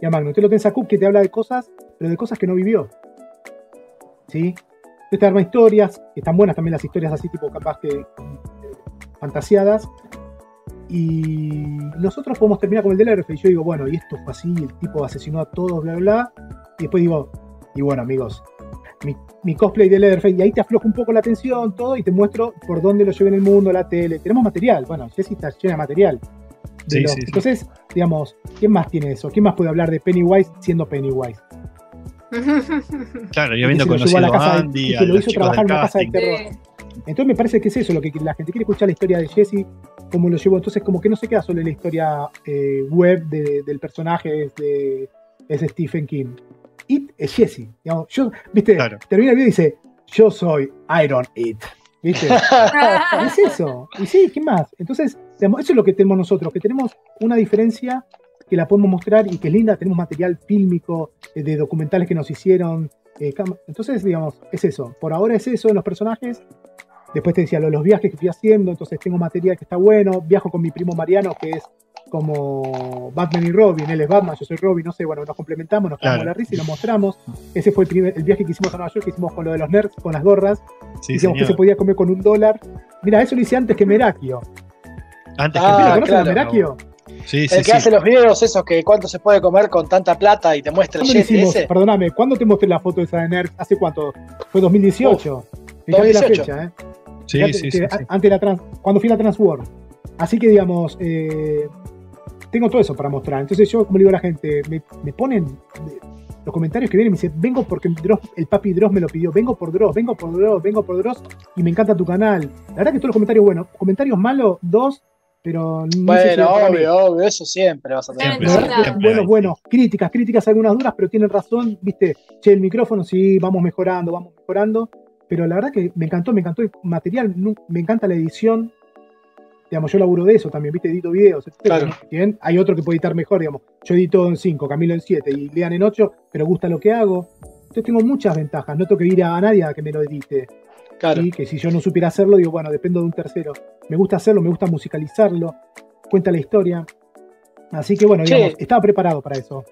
y a Magno. Entonces lo tenés a Cook que te habla de cosas, pero de cosas que no vivió. ¿Sí? Entonces te arma historias, que están buenas también las historias así, tipo capaz que eh, fantasiadas, y nosotros podemos terminar con el del y yo digo, bueno, y esto fue así, el tipo asesinó a todos, bla, bla, y después digo, y bueno, amigos, mi, cosplay de Leatherface, y ahí te afloja un poco la atención, todo, y te muestro por dónde lo llevé en el mundo, la tele. Tenemos material, bueno, Jessy está llena de material. sí, sí, entonces, digamos, ¿quién más tiene eso? ¿Quién más puede hablar de Pennywise siendo Pennywise? Claro, yo habiendo conocido a, a Andy, y que lo hizo trabajar en una casa de terror. Entonces me parece que es eso, lo que la gente quiere escuchar la historia de Jesse, cómo lo llevó. Entonces como que no se queda solo en la historia eh, web del personaje, de, es Stephen King. It es Jesse. Digamos, yo, viste, termina el video y dice, yo soy Iron It. ¿Viste? es eso. Y sí, ¿qué más? Entonces, eso es lo que tenemos nosotros, que tenemos una diferencia que la podemos mostrar y que es linda, tenemos material fílmico eh, de documentales que nos hicieron. Eh, entonces, digamos, es eso. Por ahora es eso en los personajes. Después te decía los viajes que fui haciendo, entonces tengo material que está bueno. Viajo con mi primo Mariano, que es como Batman y Robin, él es Batman, yo soy Robin, no sé, bueno, nos complementamos, nos cagamos Claro. la risa y lo mostramos. Ese fue el, primer, el viaje que hicimos a Nueva York, que hicimos con lo de los nerds, con las gorras. Sí, Hicimos que se podía comer con un dólar. Mira, eso lo hice antes que Merakio. Antes Ah, que ¿Lo a claro. Merakio? Sí, sí, el que sí. hace los videos esos que cuánto se puede comer con tanta plata y te muestra el ¿Cuándo lo jet. Perdóname, ¿cuándo te mostré la foto esa de nerds? ¿Hace cuánto? Fue 2018. Fíjate la 2018. fecha, ¿eh? Sí, Fíjate sí, sí, sí. Antes la trans, cuando fui a la Transworld. Así que, digamos, eh, tengo todo eso para mostrar. Entonces yo, como le digo a la gente, me, me ponen los comentarios que vienen y me dicen, vengo porque Dross- el papi Dross me lo pidió, vengo por Dross, vengo por Dross, vengo por Dross y me encanta tu canal. La verdad que todos los comentarios buenos, comentarios malos, dos, pero no Bueno, obvio, obvio, eso siempre vas a tener. Siempre, hay, buenos, críticas, críticas, algunas duras, pero tienen razón, viste, che, el micrófono, sí, vamos mejorando, vamos mejorando, pero la verdad que me encantó, me encantó el material, me encanta la edición, digamos, yo laburo de eso también, viste, edito videos, etc. Claro. Bien, hay otro que puede editar mejor, digamos, yo edito en 5, Camilo en 7 y Lean en 8, pero gusta lo que hago, entonces tengo muchas ventajas, no tengo que ir a nadie a que me lo edite, Claro. ¿sí? que si yo no supiera hacerlo, digo, bueno, dependo de un tercero. Me gusta hacerlo, me gusta musicalizarlo, cuenta la historia. Así que bueno, digamos, estaba preparado para eso.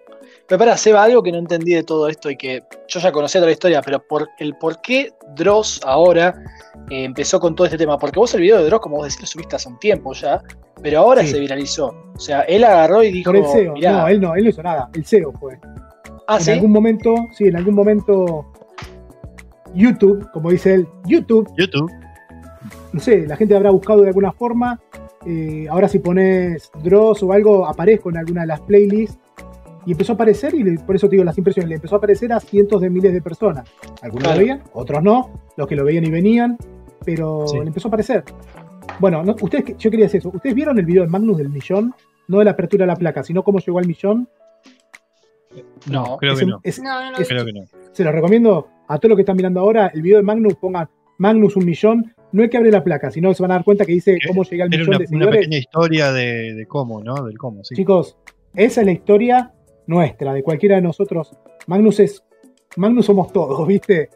Pero para, Seba, algo que no entendí de todo esto y que yo ya conocía toda la historia, pero por el por qué Dross ahora eh, empezó con todo este tema. Porque vos el video de Dross, como vos decís, lo subiste hace un tiempo ya, pero ahora Sí. se viralizó. O sea, él agarró y dijo, Por el SEO. mirá, No, él no, él no hizo nada. El SEO fue. ah, en ¿sí? algún momento, sí, en algún momento, YouTube, como dice él, YouTube, YouTube. no sé, la gente habrá buscado de alguna forma. eh, ahora si pones Dross o algo, aparezco en alguna de las playlists. Y empezó a aparecer, y por eso te digo las impresiones, le empezó a aparecer a cientos de miles de personas. Algunos Claro. lo veían, otros no, los que lo veían y venían, pero Sí. le empezó a aparecer. Bueno, no- ustedes, yo quería decir eso. ¿Ustedes vieron el video de Magnus del millón? No de la apertura de la placa, sino cómo llegó al millón. No. creo Es que no. es- No, no, no. es- Creo que no. se los recomiendo a todos los que están mirando ahora. El video de Magnus, pongan Magnus un millón. No es que abre la placa, sino se van a dar cuenta que dice cómo llegué al millón una, de una seguidores. pequeña historia de, de cómo, ¿no? Del cómo, sí. Chicos, esa es la historia nuestra, de cualquiera de nosotros. Magnus es. Magnus somos todos, ¿viste? Es,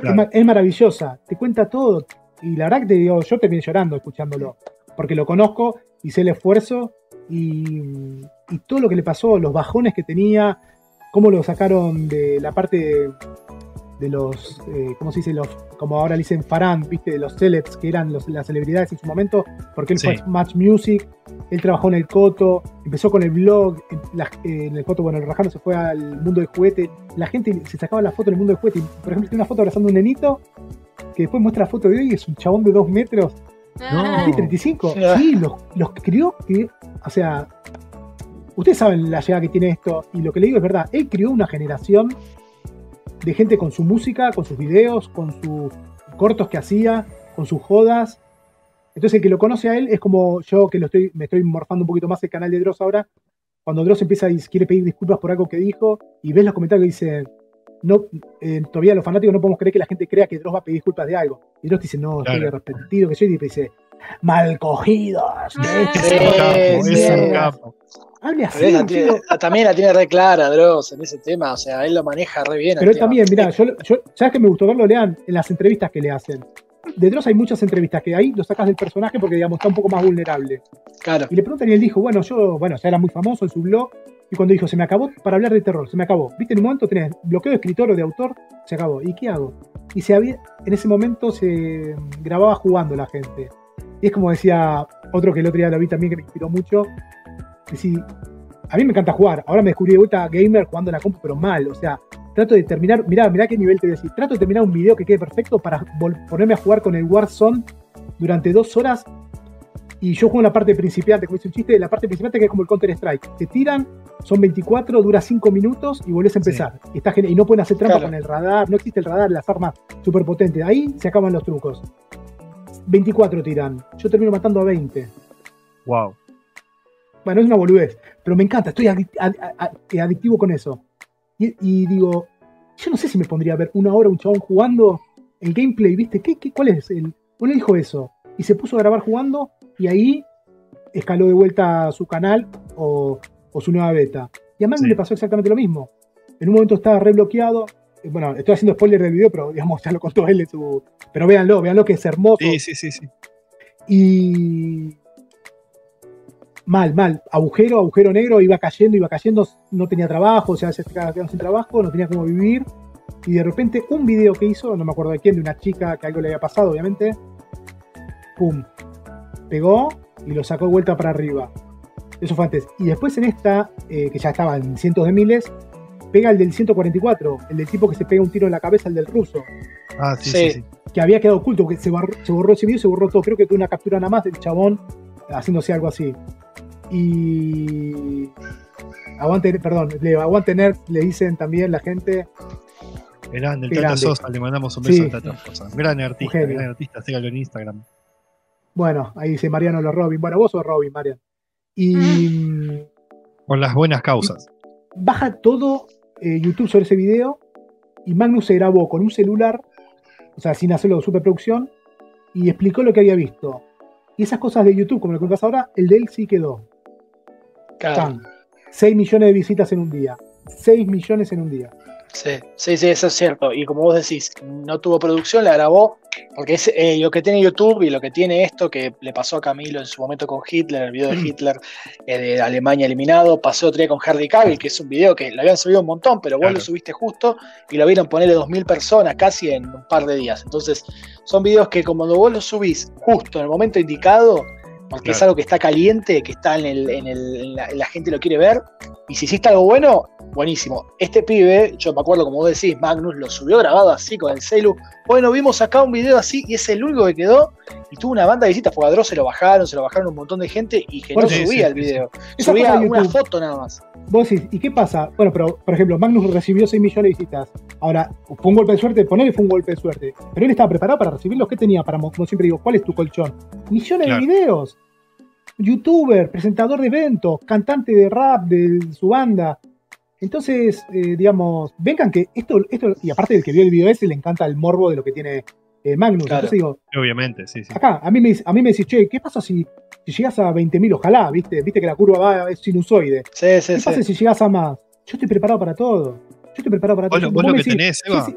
Claro. ma- es maravillosa, te cuenta todo. Y la verdad que te digo, yo terminé llorando escuchándolo, porque lo conozco y sé el esfuerzo y, y todo lo que le pasó, los bajones que tenía, cómo lo sacaron de la parte de, los, eh, ¿cómo se dice? Los, como ahora le dicen Farán, ¿viste? De los celebs, que eran los- las celebridades en su momento, porque él Sí. fue Match Music, él trabajó en el Coto, empezó con el blog, en, la- eh, en el Coto, bueno, el Rajano se fue al mundo del juguete, la gente se sacaba la foto en el mundo del juguete, por ejemplo, tiene una foto abrazando a un nenito, que después muestra la foto de hoy y es un chabón de dos metros, Sí, 35. Ah. Sí, los, los crió, que, o sea, ustedes saben la llegada que tiene esto, y lo que le digo es verdad, él crió una generación de gente con su música, con sus videos, con sus cortos que hacía, con sus jodas. Entonces el que lo conoce a él es como yo que lo estoy, me estoy morfando un poquito más el canal de Dross ahora, cuando Dross empieza y quiere pedir disculpas por algo que dijo, y ves los comentarios que dicen, no, eh, todavía los fanáticos no podemos creer que la gente crea que Dross va a pedir disculpas de algo. Y Dross dice, no, estoy arrepentido, que soy, y dice, mal cogidos. Ah. Es Sí, un capo, es un capo. Hable así. La tiene- también la tiene re clara, Dross, en ese tema. O sea, él lo maneja re bien. Pero él tema. también, mirá, yo, yo, ¿sabes que me gustó verlo? Lean en las entrevistas que le hacen. De Dross hay muchas entrevistas que ahí lo sacas del personaje porque, digamos, está un poco más vulnerable. Claro. Y le preguntan y él dijo, bueno, yo, bueno, ya era muy famoso en su blog. Y cuando dijo, se me acabó para hablar de terror, se me acabó. Viste, en un momento tenés bloqueo de escritor o de autor, se acabó. ¿Y qué hago? Y se había, en ese momento se grababa jugando la gente. Y es como decía otro que el otro día lo vi también que me inspiró mucho. Que si, a mí me encanta jugar. Ahora me descubrí de vuelta gamer jugando en la compu, pero mal. O sea, trato de terminar, mirá, mirá qué nivel te voy a decir. Trato de terminar un video que quede perfecto para ponerme a jugar con el Warzone durante dos horas y yo juego en la parte principiante, como dice un chiste, la parte principiante que es como el Counter Strike. Te tiran, son 24, dura 5 minutos y volvés a empezar. Y, está genial. y no pueden hacer trampa Claro. con el radar, no existe el radar, las armas súper potentes. Ahí se acaban los trucos. 24 tiran, yo termino matando a 20. Wow. Bueno, es una boludez, pero me encanta, estoy adic- ad- adictivo con eso. Y, y digo, yo no sé si me pondría a ver una hora un chabón jugando el gameplay, ¿viste? ¿Qué, qué, cuál es? El, uno dijo eso y se puso a grabar jugando y ahí escaló de vuelta su canal o, o su nueva beta. Y a Magnus Sí. le pasó exactamente lo mismo. En un momento estaba re bloqueado. eh, Bueno, estoy haciendo spoiler del video, pero digamos, ya lo contó él en su. Pero véanlo, véanlo que es hermoso. Sí, sí, sí, sí. Y mal, mal. Agujero, agujero negro, iba cayendo, iba cayendo, no tenía trabajo, o sea, se estaba quedando sin trabajo, no tenía cómo vivir. Y de repente un video que hizo, no me acuerdo de quién, de una chica que algo le había pasado, obviamente, pum, pegó y lo sacó de vuelta para arriba. Eso fue antes. Y después en esta, eh, que ya estaba en cientos de miles, pega el del 144, el del tipo que se pega un tiro en la cabeza, el del ruso, Ah, sí, Sí. sí, sí. que había quedado oculto, porque se borró, se borró ese video, se borró todo. Creo que tuve una captura nada más del chabón haciéndose algo así. Y. Aguante, perdón, le, aguante nerd, le dicen también la gente. Grande, el Tata grande. Sosa, le mandamos un beso Sí. al Tata Sosa. Gran artista, gran artista, sígalo en Instagram. Bueno, ahí dice Mariano los Robin. Bueno, vos sos Robin, Mariano. Y. mm, Por las buenas causas. baja todo eh, YouTube sobre ese video y Magnus se grabó con un celular, o sea, sin hacerlo de superproducción, y explicó lo que había visto. Y esas cosas de YouTube, como lo pasa ahora, el de él sí quedó. Claro. Tan. 6 millones de visitas en un día. 6 millones en un día. Sí, sí, sí, eso es cierto. Y como vos decís, no tuvo producción, la grabó, porque es eh, lo que tiene YouTube y lo que tiene esto que le pasó a Camilo en su momento con Hitler, el video de Hitler eh, de Alemania eliminado, pasó otro día con Harry Cavill, que es un video que lo habían subido un montón, pero vos Claro. lo subiste justo y lo vieron ponerle 2.000 personas casi en un par de días. Entonces, son videos que como vos los subís justo en el momento indicado, porque es algo que está caliente, que está en el, en el- en la, la gente lo quiere ver, y si hiciste algo bueno, buenísimo. Este pibe, yo me acuerdo, como vos decís, Magnus lo subió grabado así con el celu. Bueno, vimos acá un video así y es el único que quedó. Y tuvo una banda de visitas, porque a Dross se lo bajaron, se lo bajaron un montón de gente y que no subía sí, el sí, video. Esa Subía una foto nada más. Vos decís, ¿y qué pasa? Bueno, pero por ejemplo, Magnus recibió 6 millones de visitas. Ahora, fue un golpe de suerte, ponele fue un golpe de suerte. Pero él estaba preparado para recibirlos. ¿Qué tenía para, mo- como siempre digo, cuál es tu colchón? Millones Claro. de videos. Youtuber, presentador de eventos, cantante de rap de su banda. Entonces, eh, digamos, vengan que esto, esto, y aparte del que vio el video ese, le encanta el morbo de lo que tiene eh, Magnus. Claro. Entonces digo, Obviamente, sí, sí. acá, a mí me, a mí me decís, che, ¿qué pasa si, si llegas a 20.000? Ojalá, ¿viste? Viste que la curva va, es sinusoide. Sí, sí, ¿Qué sí. pasa si llegas a más? Yo estoy preparado para todo. Yo estoy preparado para Vos todo. lo, vos lo que decís, tenés, Eva, sí.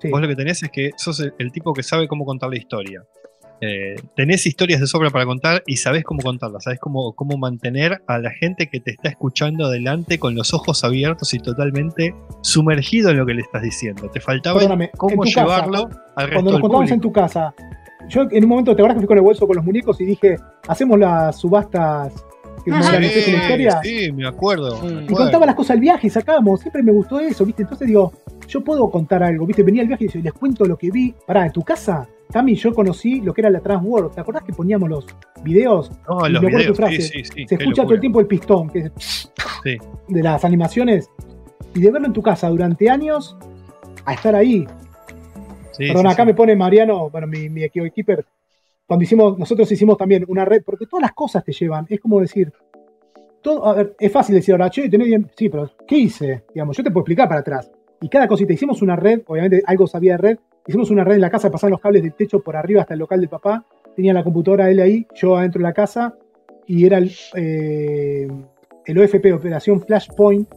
Sí. vos lo que tenés es que sos el, el tipo que sabe cómo contar la historia. Eh, tenés historias de sobra para contar y sabés cómo contarlas, sabés cómo, cómo mantener a la gente que te está escuchando adelante con los ojos abiertos y totalmente sumergido en lo que le estás diciendo. Te faltaba Perdóname, cómo tu casa, llevarlo al resto Cuando nos del contamos en tu casa, yo en un momento te acuerdas que fui con el bolso con los muñecos y dije, hacemos las subastas que me organicé con la historia. Sí, me acuerdo. me. Y contaba las cosas del viaje y sacábamos, siempre me gustó eso, ¿viste? Entonces digo, yo puedo contar algo, ¿viste? Venía el viaje y les cuento lo que vi. Pará, en tu casa, Cami, yo conocí lo que era la Transworld. ¿Te acordás que poníamos los videos? No, y los me acuerdo videos, tu frase, sí, sí, sí. Se escucha todo el tiempo el pistón, que es Sí. de las animaciones. Y de verlo en tu casa durante años a estar ahí. Sí, Perdón, sí, acá sí. me pone Mariano, bueno, mi, mi keeper, cuando hicimos, nosotros hicimos también una red, porque todas las cosas te llevan, es como decir, todo, a ver, es fácil decir ahora, che, tenés bien, sí, pero ¿qué hice? Digamos, yo te puedo explicar para atrás. Y cada cosita, hicimos una red, obviamente algo sabía de red, hicimos una red en la casa, pasaban los cables del techo por arriba hasta el local del papá, tenía la computadora él ahí, yo adentro de la casa, y era el, eh, el OFP, Operación Flashpoint,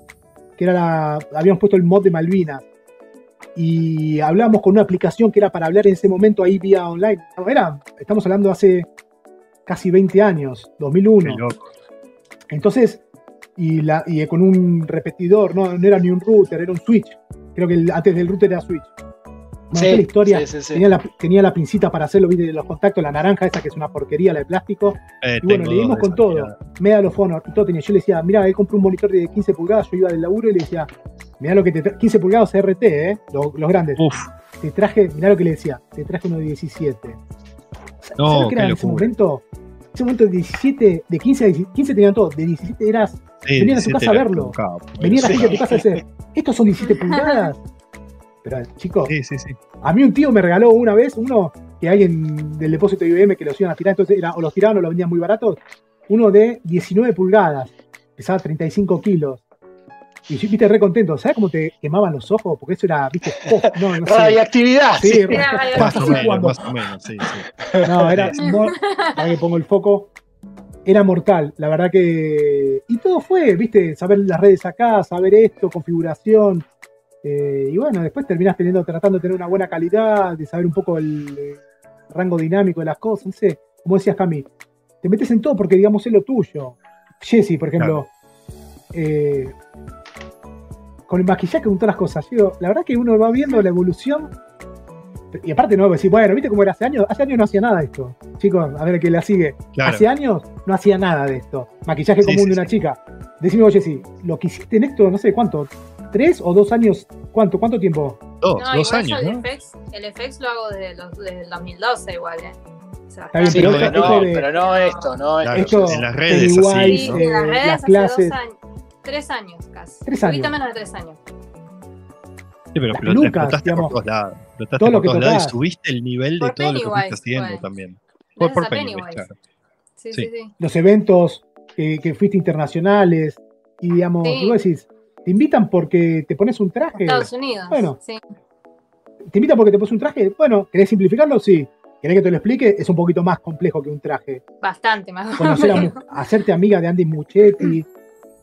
que era la, habíamos puesto el mod de Malvinas y hablábamos con una aplicación que era para hablar en ese momento ahí vía online. No, era, estamos hablando hace casi 20 años, Qué 2001. loco. Entonces, y, la, y con un repetidor, no, no era ni un router, era un switch. Creo que el- antes del router era switch. Bueno, toda la historia sí, sí, sí. Tenía, la, tenía la pincita para hacerlo, viste, de los contactos, la naranja esa que es una porquería, la de plástico. Eh, Y bueno, le dimos con todo. Medal of Honor todo tenía. Yo le decía, mira, él compró un monitor de 15 pulgadas, yo iba del laburo y le decía, mira lo que te tra 15 pulgadas RT, ¿eh? Los, los grandes. Uf, Te traje, mirá lo que le decía, te traje uno de 17. ¿Sabes No, lo que era en ese momento? En ese momento de 17, de 15 a 17, 15 tenían todo, de 17 eras, sí, Venían a tu 17 casa a verlo. un capo. venía la gente a tu casa y decía, estos son 17 pulgadas. Pero chicos, Sí, sí, sí. a mí un tío me regaló una vez uno que alguien del depósito de IBM que los iban a tirar, entonces era, o los tiraban o los vendían muy baratos, uno de 19 pulgadas, pesaba 35 kilos. Y yo, viste, re contento. ¿Sabes cómo te quemaban los ojos? Porque eso era, viste, oh, no, no sé. Radioactividad. Sí, sí. Era Más o menos, más o menos, sí, sí. No, era. mor- Ahora que pongo el foco. Era mortal, la verdad que. Y todo fue, viste, saber las redes acá, saber esto, configuración. eh, y bueno, después terminás teniendo, tratando de tener una buena calidad, de saber un poco el rango dinámico de las cosas, no sé. Como decías, Cami, te metes en todo porque, digamos, es lo tuyo. Jesse, por ejemplo, eh, con el maquillaje, con todas las cosas. Digo, la verdad que uno va viendo la evolución. Y aparte, no, decir, bueno, ¿viste cómo era hace años? Hace años no hacía nada de esto. Chicos, a ver que la sigue. Claro. Hace años no hacía nada de esto. Maquillaje Sí, común sí, de una sí. chica. Decime, oye, sí, lo que hiciste en esto, no sé cuánto, tres o dos años, ¿cuánto, cuánto tiempo? Dos, No, dos igual años, yo ¿no? el FX, el FX lo hago desde, los, desde el 2012 igual, ¿eh? Bien, Sí, pero no, esto de- pero no esto, no Claro, Esto- en las redes así, ¿no? eh, en las redes las hace clases. dos años, tres años casi. Tres años. menos de tres años. Sí, pero Las pelucas, explotaste digamos, por todos lados. Explotaste todo lo por todos lados y subiste el nivel de Por todo lo que fuiste haciendo pues. también. Por, por Pennywise, Pennywise. claro. Sí, Sí. sí, sí. Los eventos que, que fuiste internacionales y, digamos, vos decís, te invitan porque te pones un traje. Estados Unidos. Bueno. Sí. Te invitan porque te pones un traje. Bueno, ¿querés simplificarlo? Sí. ¿Querés que te lo explique? Es un poquito más complejo que un traje. Bastante más. Conocer a mu- hacerte amiga de Andy Muchetti,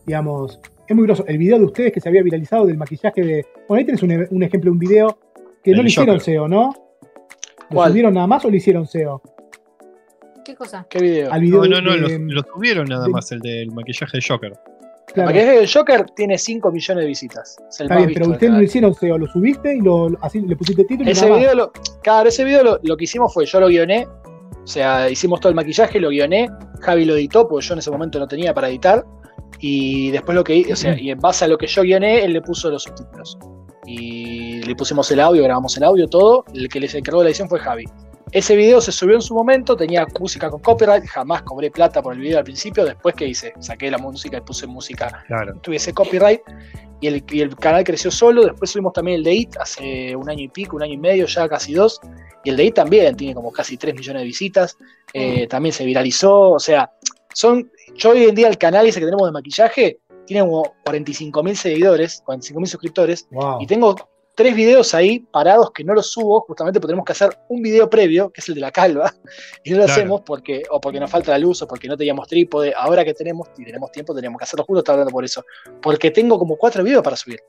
digamos. Es muy groso. El video de ustedes que se había viralizado del maquillaje de. Bueno, ahí tenés un, un ejemplo de un video que no El le hicieron. SEO, ¿no? ¿Lo ¿Cuál? subieron nada más o le hicieron SEO? ¿Qué cosa? ¿Qué video? Al video No, no, no, de- lo, lo subieron nada de- más, el del maquillaje de Joker. claro. Porque el Joker tiene 5 millones de visitas. Es el Está más bien, visto pero del ustedes no canal. hicieron SEO, lo subiste y lo, así le pusiste título y Ese más. video, lo, claro, ese video lo, lo que hicimos fue, yo lo guioné, o sea, hicimos todo el maquillaje, lo guioné, Javi lo editó, porque yo en ese momento no tenía para editar, y después lo que o sea, y en base a lo que yo guioné, él le puso los subtítulos. Y le pusimos el audio, grabamos el audio, todo, el que les encargó la edición fue Javi. Ese video se subió en su momento, tenía música con copyright, jamás cobré plata por el video al principio, después que hice, saqué la música y puse música Claro. tuviese copyright y el, y el canal creció solo. Después subimos también el de IT hace un año y pico, un año y medio, ya casi dos. Y el de IT también tiene como casi 3 millones de visitas. Eh, también se viralizó. O sea, son. Yo hoy en día el canal ese que tenemos de maquillaje tiene como 45 mil seguidores, 45 mil suscriptores. Wow. Y tengo tres videos ahí parados que no los subo, justamente porque tenemos que hacer un video previo, que es el de la calva, y no lo Claro. hacemos porque, o porque nos falta la luz, o porque no teníamos trípode. Ahora que tenemos, y tenemos tiempo, tenemos que hacerlo juntos, estaba hablando por eso. Porque tengo como cuatro videos para subir.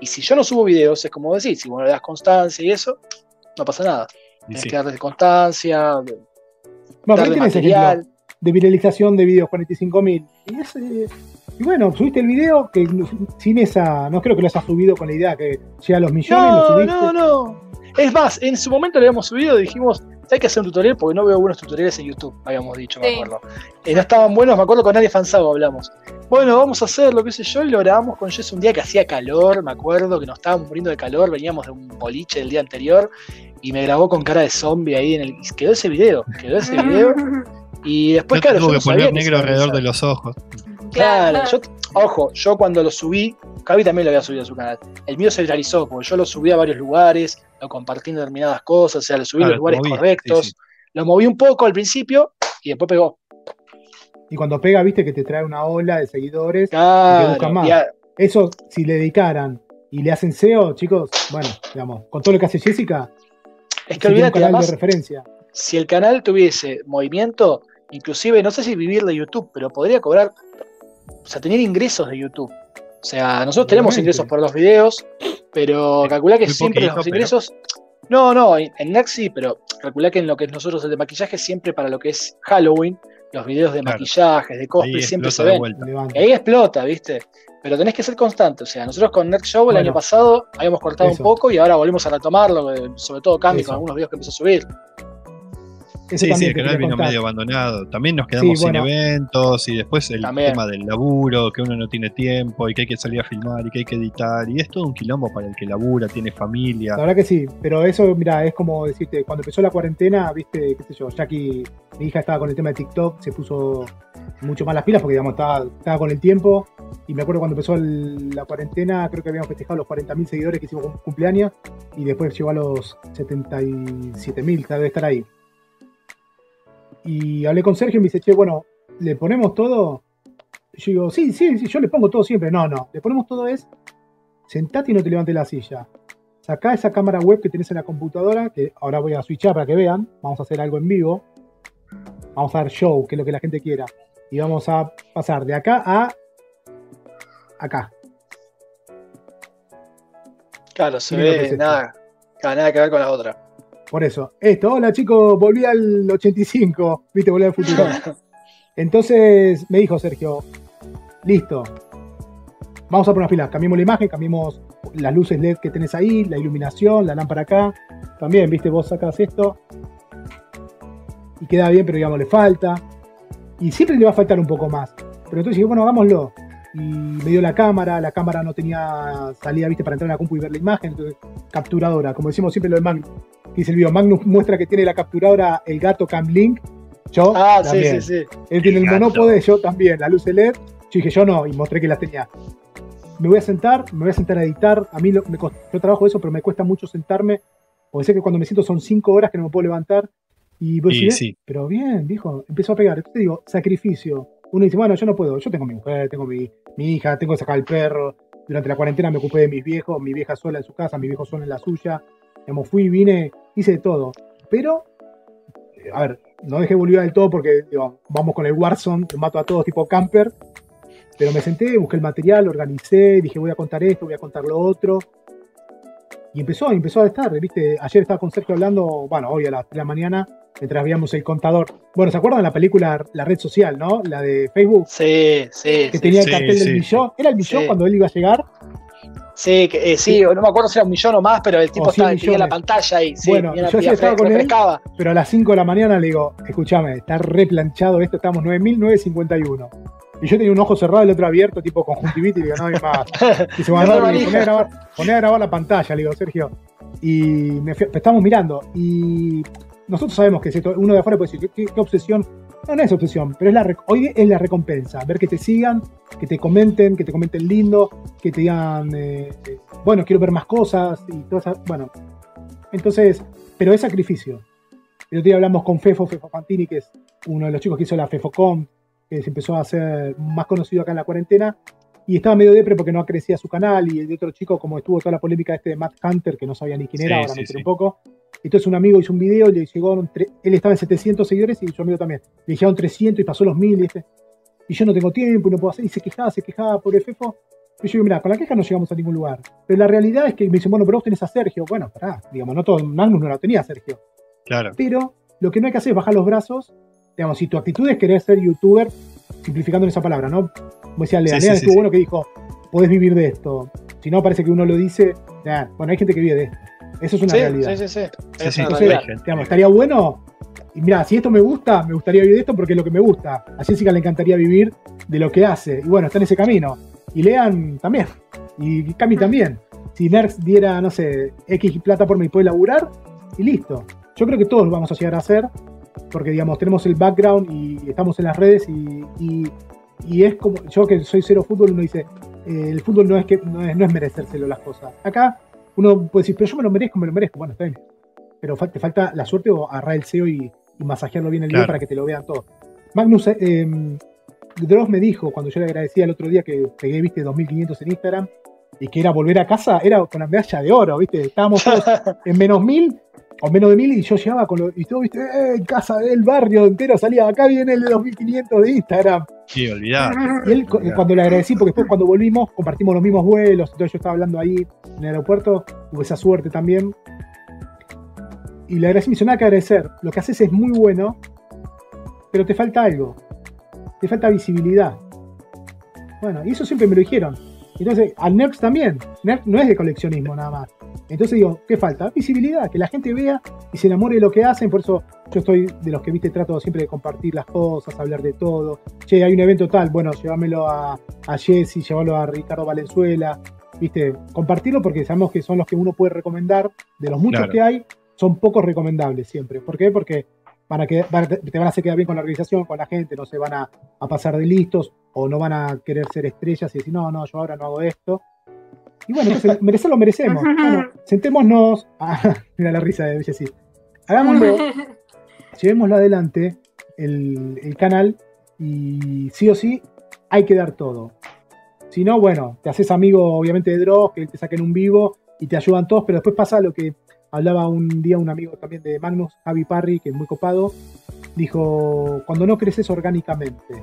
Y si yo no subo videos, es como decir, si vos no le das constancia y eso, no pasa nada. Tienes sí. que darle constancia, Bueno, pero ahí darle material. De viralización de videos 45.000. Y, es, eh, y bueno, subiste el video que sin esa. No creo que lo hayas subido con la idea que llega a los millones, lo No, no, no. Es más, en su momento le habíamos subido y dijimos, hay que hacer un tutorial porque no veo buenos tutoriales en YouTube, habíamos dicho, me Sí. acuerdo. Y no estaban buenos, me acuerdo con Nadie Fansado hablamos. Bueno, vamos a hacerlo, qué sé yo, y lo grabamos con Jess un día que hacía calor, me acuerdo que nos estábamos muriendo de calor, veníamos de un boliche el día anterior, y me grabó con cara de zombie ahí en el. y quedó ese video, quedó ese video. Y después, Yo te claro, tuvo yo que no poner negro alrededor de los ojos. Claro, yo, ojo, yo cuando lo subí, Javi también lo había subido a su canal. El mío se viralizó, porque yo lo subí a varios lugares, lo compartí en determinadas cosas, o sea, lo subí en los lugares moví, correctos. sí, sí. Lo moví un poco al principio y después pegó. Y cuando pega, viste que te trae una ola de seguidores. Claro, buscan más. y a- Eso, si le dedicaran y le hacen SEO, chicos, bueno, digamos, con todo lo que hace Jessica, es que sería un olvídate, canal además, de referencia. Si el canal tuviese movimiento, inclusive, no sé si vivir de YouTube, pero podría cobrar, o sea, tener ingresos de YouTube. O sea, nosotros tenemos ingresos por los videos, pero calculá que muy siempre poquito, los pero- ingresos... No, no, en, Next sí, pero calculá que en lo que es nosotros el de maquillaje, siempre para lo que es Halloween, los videos de Claro. maquillajes, de cosplay, siempre se ven. Y ahí explota, ¿viste? Pero tenés que ser constante. O sea, nosotros con Next Show el Bueno. año pasado habíamos cortado Eso. un poco y ahora volvemos a retomarlo, eh, sobre todo Cami Eso. con algunos videos que empezó a subir. Ese Sí, sí, el canal vino contar. medio abandonado. También nos quedamos Sí, bueno. sin eventos y después el También. tema del laburo, que uno no tiene tiempo y que hay que salir a filmar y que hay que editar. Y es todo un quilombo para el que labura, tiene familia. La verdad que sí, pero eso, mira, es como decirte, cuando empezó la cuarentena, viste, qué sé yo, Jackie, mi hija estaba con el tema de TikTok, se puso mucho más las pilas porque, digamos, estaba, estaba con el tiempo. Y me acuerdo cuando empezó el- la cuarentena, creo que habíamos festejado los 40.000 seguidores que hicimos cum- cumpleaños y después llegó a los 77.000, debe estar ahí. Y hablé con Sergio y me dice, che, bueno, ¿le ponemos todo? Yo digo, sí, sí, sí, yo le pongo todo siempre. No, no, le ponemos todo es, sentate y no te levantes la silla. Sacá esa cámara web que tenés en la computadora, que ahora voy a switchar para que vean. Vamos a hacer algo en vivo. Vamos a dar show, que es lo que la gente quiera. Y vamos a pasar de acá a acá. Claro, se ve es nada, nada que ver con la otra. Por eso. Esto, hola chicos, volví al 85. Viste, volví al futuro. Entonces me dijo Sergio, listo, vamos a poner una fila, cambiemos la imagen, cambiemos las luces LED que tenés ahí, la iluminación, la lámpara acá. También, viste, vos sacas esto y queda bien, pero digamos, le falta. Y siempre le va a faltar un poco más. Pero entonces dije, bueno, hagámoslo. Y me dio la cámara, la cámara no tenía salida, viste, para entrar en la compu y ver la imagen. Entonces, capturadora, como decimos siempre lo de Magnus. Que dice el video, Magnus muestra que tiene la capturadora el gato Camlink. Yo Ah, sí, también. sí, sí. Él tiene el gato. monópode, yo también, la luz LED. Yo dije, yo no, y mostré que las tenía. Me voy a sentar, me voy a sentar a editar. A mí lo- me cost- yo trabajo eso, pero me cuesta mucho sentarme. Porque sé que cuando me siento son cinco horas que no me puedo levantar. Y vos sí. pero bien, dijo, empezó a pegar. Entonces digo, sacrificio. Uno dice, bueno, yo no puedo, yo tengo mi mujer, tengo mi, mi hija, tengo que sacar al perro. Durante la cuarentena me ocupé de mis viejos, mi vieja sola en su casa, mi viejo sola en la suya. Digamos, fui, vine, hice de todo. Pero, eh, a ver, no dejé Bolívar del todo porque vamos con el Warzone, mato a todos tipo camper. Pero me senté, busqué el material, organicé, dije voy a contar esto, voy a contar lo otro. Y empezó, empezó a estar, ¿viste? Ayer estaba con Sergio hablando, bueno, hoy a las 3 de la mañana, mientras veíamos el contador. Bueno, ¿se acuerdan la película La Red Social, no? La de Facebook, Sí, sí. que sí, tenía sí, el cartel sí. del millón. ¿Era el millón Sí. cuando él iba a llegar? Sí, que, eh, sí, no me acuerdo si era un millón o más, pero el tipo estaba, tenía la pantalla ahí. Sí, Bueno, la- yo la estaba con él. Pero a las 5 de la mañana le digo, escúchame, está replanchado esto, estamos 9.951. Y yo tenía un ojo cerrado y el otro abierto, tipo conjuntivitis, y digo, no hay más. Y se No mandó, manija. poné a grabar, poné a grabar la pantalla, le digo, Sergio. Y me fui- estamos mirando. Y nosotros sabemos que si uno de afuera puede decir, ¿qué, qué obsesión? No, no es obsesión, pero es la, hoy es la recompensa. Ver que te sigan, que te comenten, que te comenten lindo, que te digan, eh, eh, bueno, quiero ver más cosas y todas esas- Bueno, entonces, pero es sacrificio. El otro día hablamos con Fefo, Fefo Fantini, que es uno de los chicos que hizo la FefoCom, que se empezó a hacer más conocido acá en la cuarentena, y estaba medio depre porque no crecía su canal, y el otro chico, como estuvo toda la polémica este de Matt Hunter, que no sabía ni quién era, Sí, ahora sí, me sí. un poco. Entonces un amigo hizo un video, le llegaron, él estaba en 700 seguidores y su amigo también. Le llegaron 300 y pasó los 1000 y, este, y yo no tengo tiempo y no puedo hacer, y se quejaba, se quejaba por Fefo. Y yo digo, mira, con la queja no llegamos a ningún lugar. Pero la realidad es que me dicen, bueno, pero vos tenés a Sergio. Bueno, pará, digamos, no todo, Magnus no lo tenía Sergio. Claro. Pero lo que no hay que hacer es bajar los brazos. Digamos, si tu actitud es querer ser youtuber, simplificando en esa palabra, ¿no? Como decía Lean, Sí, Lean sí, estuvo sí, bueno que dijo, podés vivir de esto. Si no, parece que uno lo dice, nah, bueno, hay gente que vive de esto. Eso es una Sí, realidad. sí, sí, sí. Sí, Es sí, una Entonces, realidad. digamos, estaría bueno. Y mira, si esto me gusta, me gustaría vivir de esto porque es lo que me gusta. A Jessica le encantaría vivir de lo que hace. Y bueno, está en ese camino. Y Lean también. Y Cami también. Si Nerx diera, no sé, X plata por mí, puede laburar y listo. Yo creo que todos lo vamos a llegar a hacer. Porque, digamos, tenemos el background y estamos en las redes y, y- y es como, yo que soy cero fútbol, uno dice, eh, el fútbol no es, que, no, es, no es merecérselo las cosas. Acá uno puede decir, pero yo me lo merezco, me lo merezco. Bueno, está bien pero fa- te falta la suerte o agarrar el SEO y, y masajearlo bien el video Claro. para que te lo vean todos. Magnus eh, em, Dross me dijo cuando yo le agradecía el otro día que pegué, viste, 2500 en Instagram y que era volver a casa, era con la medalla de oro, viste, estábamos todos en menos mil o menos de mil y yo llegaba con lo, y todo, viste, eh, en casa del barrio entero salía, acá viene el de 2500 de Instagram. Sí, olvidar. Y él, cu- cuando le agradecí, porque después cuando volvimos, compartimos los mismos vuelos, entonces yo estaba hablando ahí en el aeropuerto, tuve esa suerte también. Y le agradecí, me hizo nada que agradecer. Lo que haces es muy bueno, pero te falta algo. Te falta visibilidad. Bueno, y eso siempre me lo dijeron. Entonces, al Nerds también. Nerds no es de coleccionismo nada más. Entonces digo, ¿qué falta? Visibilidad, que la gente vea y se enamore de lo que hacen. Por eso yo estoy de los que, viste, trato siempre de compartir las cosas, hablar de todo. Che, hay un evento tal, bueno, llévamelo a, a Jesse, llévalo a Ricardo Valenzuela. Viste, compartirlo porque sabemos que son los que uno puede recomendar. De los muchos Claro. que hay, son pocos recomendables siempre. ¿Por qué? Porque van a quedar- van te van a hacer quedar bien con la organización, con la gente, no se van a, a pasar de listos o no van a querer ser estrellas y decir, no, no, yo ahora no hago esto. Y bueno, entonces, merecer lo merecemos. Bueno, sentémonos. Ah, mira la risa de Jessy. Hagámoslo, llevémoslo adelante, el, el canal, y sí o sí hay que dar todo. Si no, bueno, te haces amigo obviamente de Dross, que te saquen un vivo y te ayudan todos, pero después pasa lo que hablaba un día un amigo también de Magnus, Javi Parry, que es muy copado, dijo, cuando no creces orgánicamente.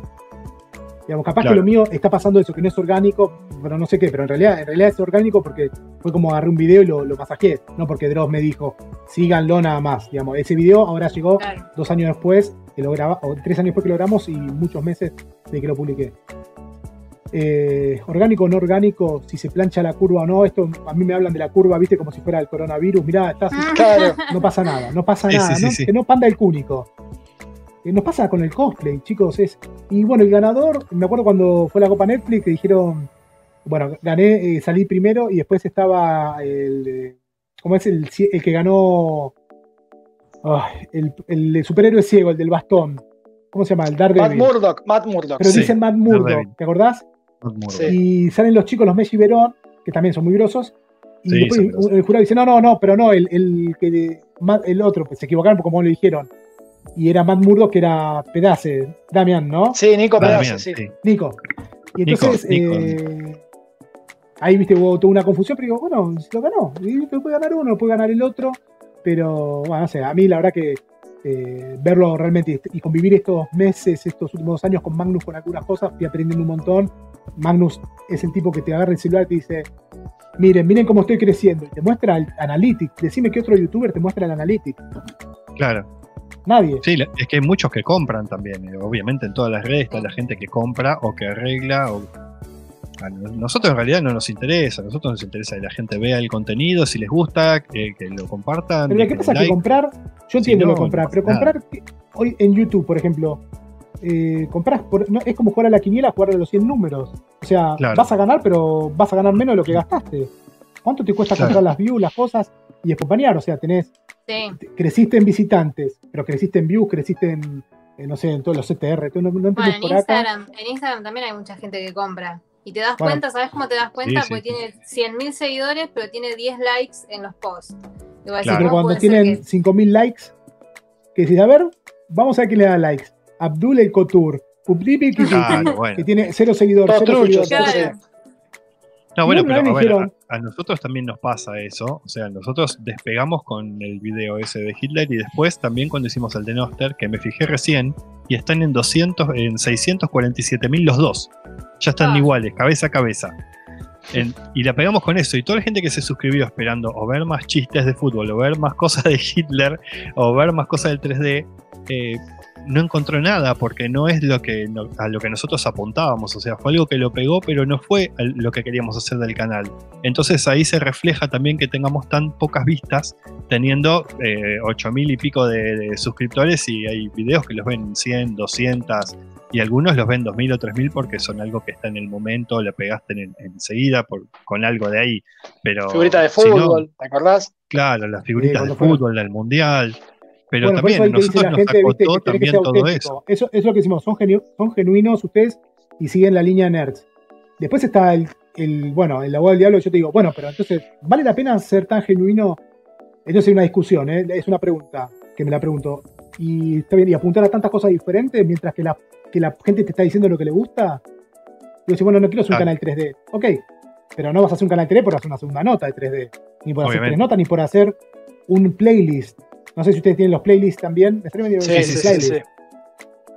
Digamos, capaz Claro. que lo mío está pasando eso, que no es orgánico, pero no sé qué, pero en realidad, en realidad es orgánico porque fue como agarré un video y lo, lo masajeé, no porque Dross me dijo, síganlo nada más. Digamos, ese video ahora llegó Claro. dos años después que lo graba, o tres años después que lo grabamos y muchos meses de que lo publiqué. Eh, orgánico o no orgánico, si se plancha la curva o no, esto a mí me hablan de la curva, viste, como si fuera el coronavirus, mirá, estás, Claro. no pasa nada, no pasa Sí, nada, sí, sí, ¿no? sí. que no panda el cúnico. Eh, Nos pasa con el cosplay, chicos. Es, y bueno, el ganador, me acuerdo cuando fue la Copa Netflix que dijeron, bueno, gané, eh, salí primero y después estaba el, eh, ¿cómo es el, el que ganó? Ay, el, el superhéroe ciego, el del bastón. ¿Cómo se llama? El Matt Daredevil. Murdock, Matt Murdock. Pero Sí, dicen Matt Murdock, Daredevil. ¿te acordás? Sí. Y salen los chicos, los Messi y Verón, que también son muy grosos. Y Sí, después el jurado dice, no, no, no, pero no, el, el, que, Matt- el otro, pues se equivocaron como le dijeron. Y era Matt Murdock, que era Pedace, Damian, ¿no? Sí, Nico Pedace, bien, sí. sí. Nico. Y entonces, Nico. eh, ahí, viste, hubo toda una confusión, pero digo, bueno, si lo ganó, lo puede ganar uno, lo puede ganar el otro, pero, bueno, no sé, a mí la verdad que eh, verlo realmente y convivir estos meses, estos últimos años con Magnus con algunas cosas, fui aprendiendo un montón. Magnus es el tipo que te agarra el celular y te dice, miren, miren cómo estoy creciendo, y te muestra el Analytics, decime qué otro youtuber te muestra el Analytics, Claro. Nadie. Sí, es que hay muchos que compran también. eh, Obviamente en todas las redes está la gente que compra o que arregla. O... A no- nosotros en realidad no nos interesa. A nosotros nos interesa que la gente vea el contenido, si les gusta, que, que lo compartan. Pero lo que pasa es que comprar, yo Si entiendo no, lo de comprar, no pero comprar hoy en YouTube, por ejemplo, eh, compras por- no, es como jugar a la quiniela, jugar a los 100 números. O sea, Claro. vas a ganar, pero vas a ganar menos de lo que gastaste. ¿Cuánto te cuesta Claro. comprar las views, las cosas y acompañar? O sea, tenés, Sí. te- creciste en visitantes, pero creciste en views, creciste en, en, no sé, en todos los CTR. tú no, no Bueno, en por acá. Instagram, en Instagram también hay mucha gente que compra. Y te das Bueno. cuenta, ¿sabes cómo te das cuenta? Sí, Porque sí. tiene 100.000 seguidores, pero tiene 10 likes en los posts. Claro. Pero ¿cómo cuando tienen que- 5.000 likes, que decís, a ver, vamos a ver quién le da likes. Abdul el Couture, Claro, bueno. que tiene cero seguidores, cero seguidores. Claro. No, bueno, pero a, ver, a- a nosotros también nos pasa eso. O sea, nosotros despegamos con el video ese de Hitler y después también cuando hicimos el de Noster, que me fijé recién, y están en 200, en 647 mil los dos. Ya están Ah. iguales, cabeza a cabeza. En- y la pegamos con eso. Y toda la gente que se suscribió esperando o ver más chistes de fútbol, o ver más cosas de Hitler, o ver más cosas del 3D, eh, no encontró nada porque no es lo que no- a lo que nosotros apuntábamos. O sea, fue algo que lo pegó, pero no fue lo que queríamos hacer del canal. Entonces ahí se refleja también que tengamos tan pocas vistas, teniendo eh, 8000 y pico de, de suscriptores y hay videos que los ven 100, 200 y algunos los ven 2000 o 3000 porque son algo que está en el momento, le pegaste en- enseguida por, con algo de ahí. Pero Figurita de si no, fútbol, ¿te acordás? claro, las figuritas de fútbol, del mundial. Pero Bueno, por eso también dice nosotros la nos viste, que que también ser todo auténtico. eso. Eso. Eso es lo que decimos, son, genu- son genuinos ustedes y siguen la línea nerds. Después está el, el, bueno, el abogado del diablo, yo te digo, bueno, pero entonces, ¿vale la pena ser tan genuino? Entonces hay una discusión, ¿eh? es una pregunta que me la pregunto. Y está bien, y apuntar a tantas cosas diferentes mientras que la, que la gente te está diciendo lo que le gusta. Y decís, bueno, no quiero hacer un canal 3D. Ok, pero no vas a hacer un canal 3D por hacer una segunda nota de 3D. Ni por hacer Obviamente. tres notas, ni por hacer un playlist. No sé si ustedes tienen los playlists también. Estaría Sí, sí, el sí, playlist. sí.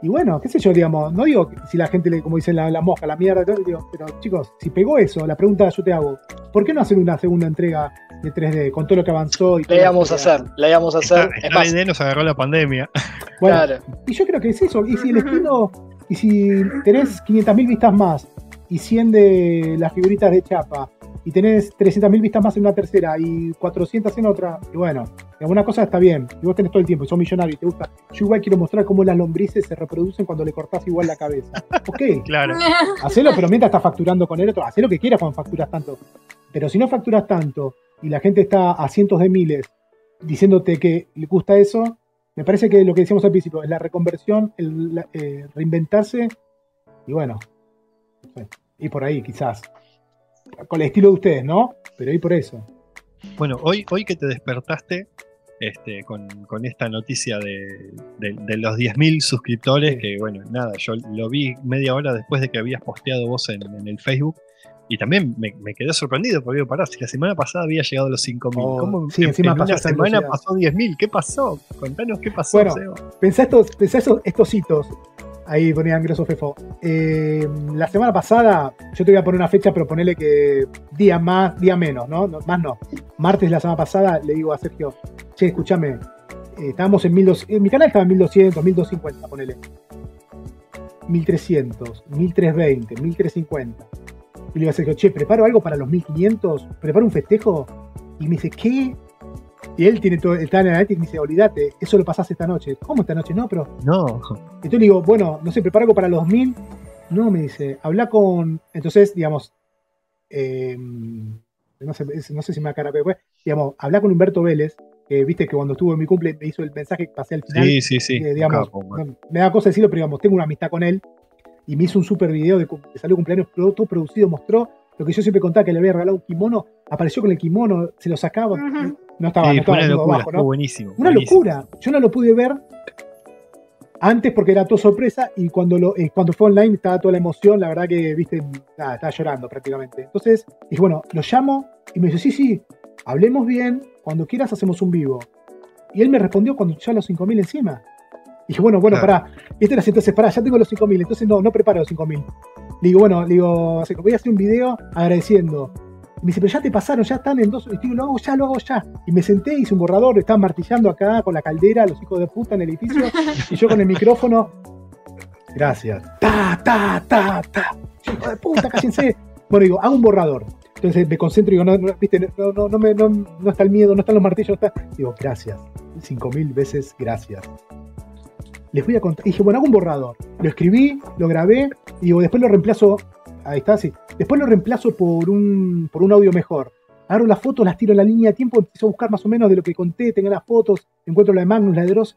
Y bueno, qué sé yo, digamos, no digo que si la gente, le, como dicen la, la mosca, la mierda, todo, digo, pero chicos, si pegó eso, la pregunta yo te hago, ¿por qué no hacer una segunda entrega de 3D con todo lo que avanzó? Y la íbamos a hacer, le íbamos a Está, hacer. Es está más, bien, nos agarró la pandemia. Bueno, claro. y yo creo que es eso. Y si el estilo, y si tenés 500.000 vistas más y 100 de las figuritas de chapa, y tenés 300.000 vistas más en una tercera y 400 en otra, y bueno, alguna cosa está bien. Y vos tenés todo el tiempo, y sos millonario y te gusta. Yo igual quiero mostrar cómo las lombrices se reproducen cuando le cortás igual la cabeza. Ok, Claro. hacelo, pero mientras estás facturando con el otro, hacé lo que quieras cuando facturas tanto. Pero si no facturas tanto y la gente está a cientos de miles diciéndote que le gusta eso, me parece que lo que decíamos al principio es la reconversión, el la- eh, reinventarse y bueno, y por ahí quizás. Con el estilo de ustedes, ¿no? Pero y por eso. Bueno, hoy, hoy que te despertaste este, con, con esta noticia de, de- de los 10.000 suscriptores, Sí. que bueno, nada, yo lo vi media hora después de que habías posteado vos en, en el Facebook. Y también me, me quedé sorprendido porque digo, pará, si la semana pasada había llegado a los 5.000, Oh, ¿cómo sí, en- encima en una pasó esa semana pasó 10.000? ¿Qué pasó? Contanos qué pasó, Bueno, Seba. Pensá estos, pensá estos, estos hitos. Ahí ponían Grosso Fefo. Eh, la semana pasada, yo te voy a poner una fecha, pero ponele que día más, día menos, ¿no? Más no. Martes de la semana pasada le digo a Sergio, che, escúchame, eh, estábamos en 1200, en mi canal estaba en 1200, 1250, ponele. 1300, 1320, 1350. Y le iba a decir, che, preparo algo para los 1500, preparo un festejo. Y me dice, ¿qué? Y él tiene todo, está en Analytics y me dice, olvídate, eso lo pasás esta noche. ¿Cómo esta noche? No, pero. No. Entonces le digo, bueno, no sé, preparo algo para los 2000. No, me dice, habla con. Entonces, digamos, eh, no, sé, no sé si me va a cara, pero después, digamos, habla con Humberto Vélez, que viste que cuando estuvo en mi cumple me hizo el mensaje que pasé al final. Sí, sí, sí. Eh, digamos, Capo, man. me da cosa decirlo, pero digamos, tengo una amistad con él y me hizo un super video de, salud de cumpleaños, todo todo producido, mostró lo que yo siempre contaba que le había regalado un kimono, apareció con el kimono, se lo sacaba, Ujú. No estaba, Sí, no fue estaba una todo locura, abajo, fue ¿no? buenísimo. Una buenísimo. locura. Yo no lo pude ver antes porque era todo sorpresa y cuando, lo, eh, cuando fue online estaba toda la emoción, la verdad que, viste, nada, estaba llorando prácticamente. Entonces dije, bueno, lo llamo y me dice, sí, sí, hablemos bien, cuando quieras hacemos un vivo. Y él me respondió cuando ya los 5.000 encima. Dije, bueno, bueno, Claro. pará. Y este era así, entonces, pará, ya tengo los 5.000, entonces no, no preparo los 5.000. Le digo, bueno, le digo, voy a hacer un video agradeciendo. Y me dice, pero ya te pasaron, ya están en dos. Y digo, lo hago ya, lo hago ya. Y me senté, hice un borrador, estaban martillando acá con la caldera, los hijos de puta en el edificio. y yo con el micrófono. Gracias. Ta, ta, ta, ta. Hijo de puta, cállense. Bueno, digo, hago un borrador. Entonces me concentro y digo, no, no, viste, no, no, no, me- no, no está el miedo, no están los martillos, no está. Digo, gracias. Cinco mil veces gracias. Les voy a contar. Dije, bueno, hago un borrador. Lo escribí, lo grabé, y digo, después lo reemplazo. Ahí está, sí. Después lo reemplazo por un, por un audio mejor. Agarro las fotos, las tiro en la línea de tiempo, empiezo a buscar más o menos de lo que conté, tengo las fotos, encuentro la de Magnus, la de Dross,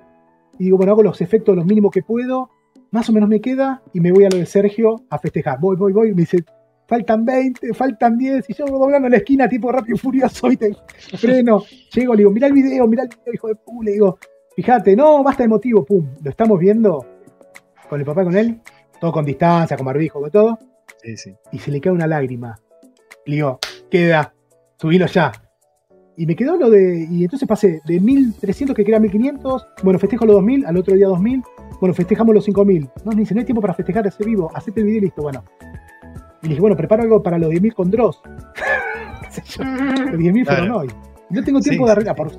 y digo, bueno, hago los efectos los mínimos que puedo, más o menos me queda, y me voy a lo de Sergio a festejar. Voy, voy, voy, y me dice, faltan 20, faltan 10, y yo doblando la esquina, tipo rápido y furioso, ¿viste? freno, llego, le digo, mirá el video, mirá el video, hijo de pu, le digo, fíjate, no, basta de motivo, pum, lo estamos viendo con el papá y con él, todo con distancia, con barbijo, con todo, Sí, sí. y se le cae una lágrima. Le digo, queda, subilo ya. Y me quedó lo de. Y entonces pasé de 1300 que queda 1500. Bueno, festejo los 2000, al otro día 2000. Bueno, festejamos los 5000. No, me dice, no hay tiempo para festejar ese vivo. Hacete el video y listo. Bueno. Y le dije, bueno, preparo algo para los 10.000 con Dross. Yo. Los 10.000 fueron Claro. hoy. Y no tengo tiempo Sí, de arreglar. Por,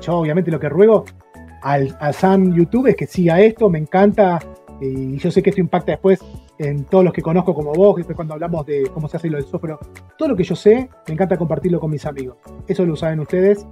yo, obviamente, lo que ruego al, al San YouTube es que siga esto. Me encanta. Y yo sé que esto impacta después en todos los que conozco como vos, después cuando hablamos de cómo se hace lo del software, todo lo que yo sé, me encanta compartirlo con mis amigos. Eso lo saben ustedes.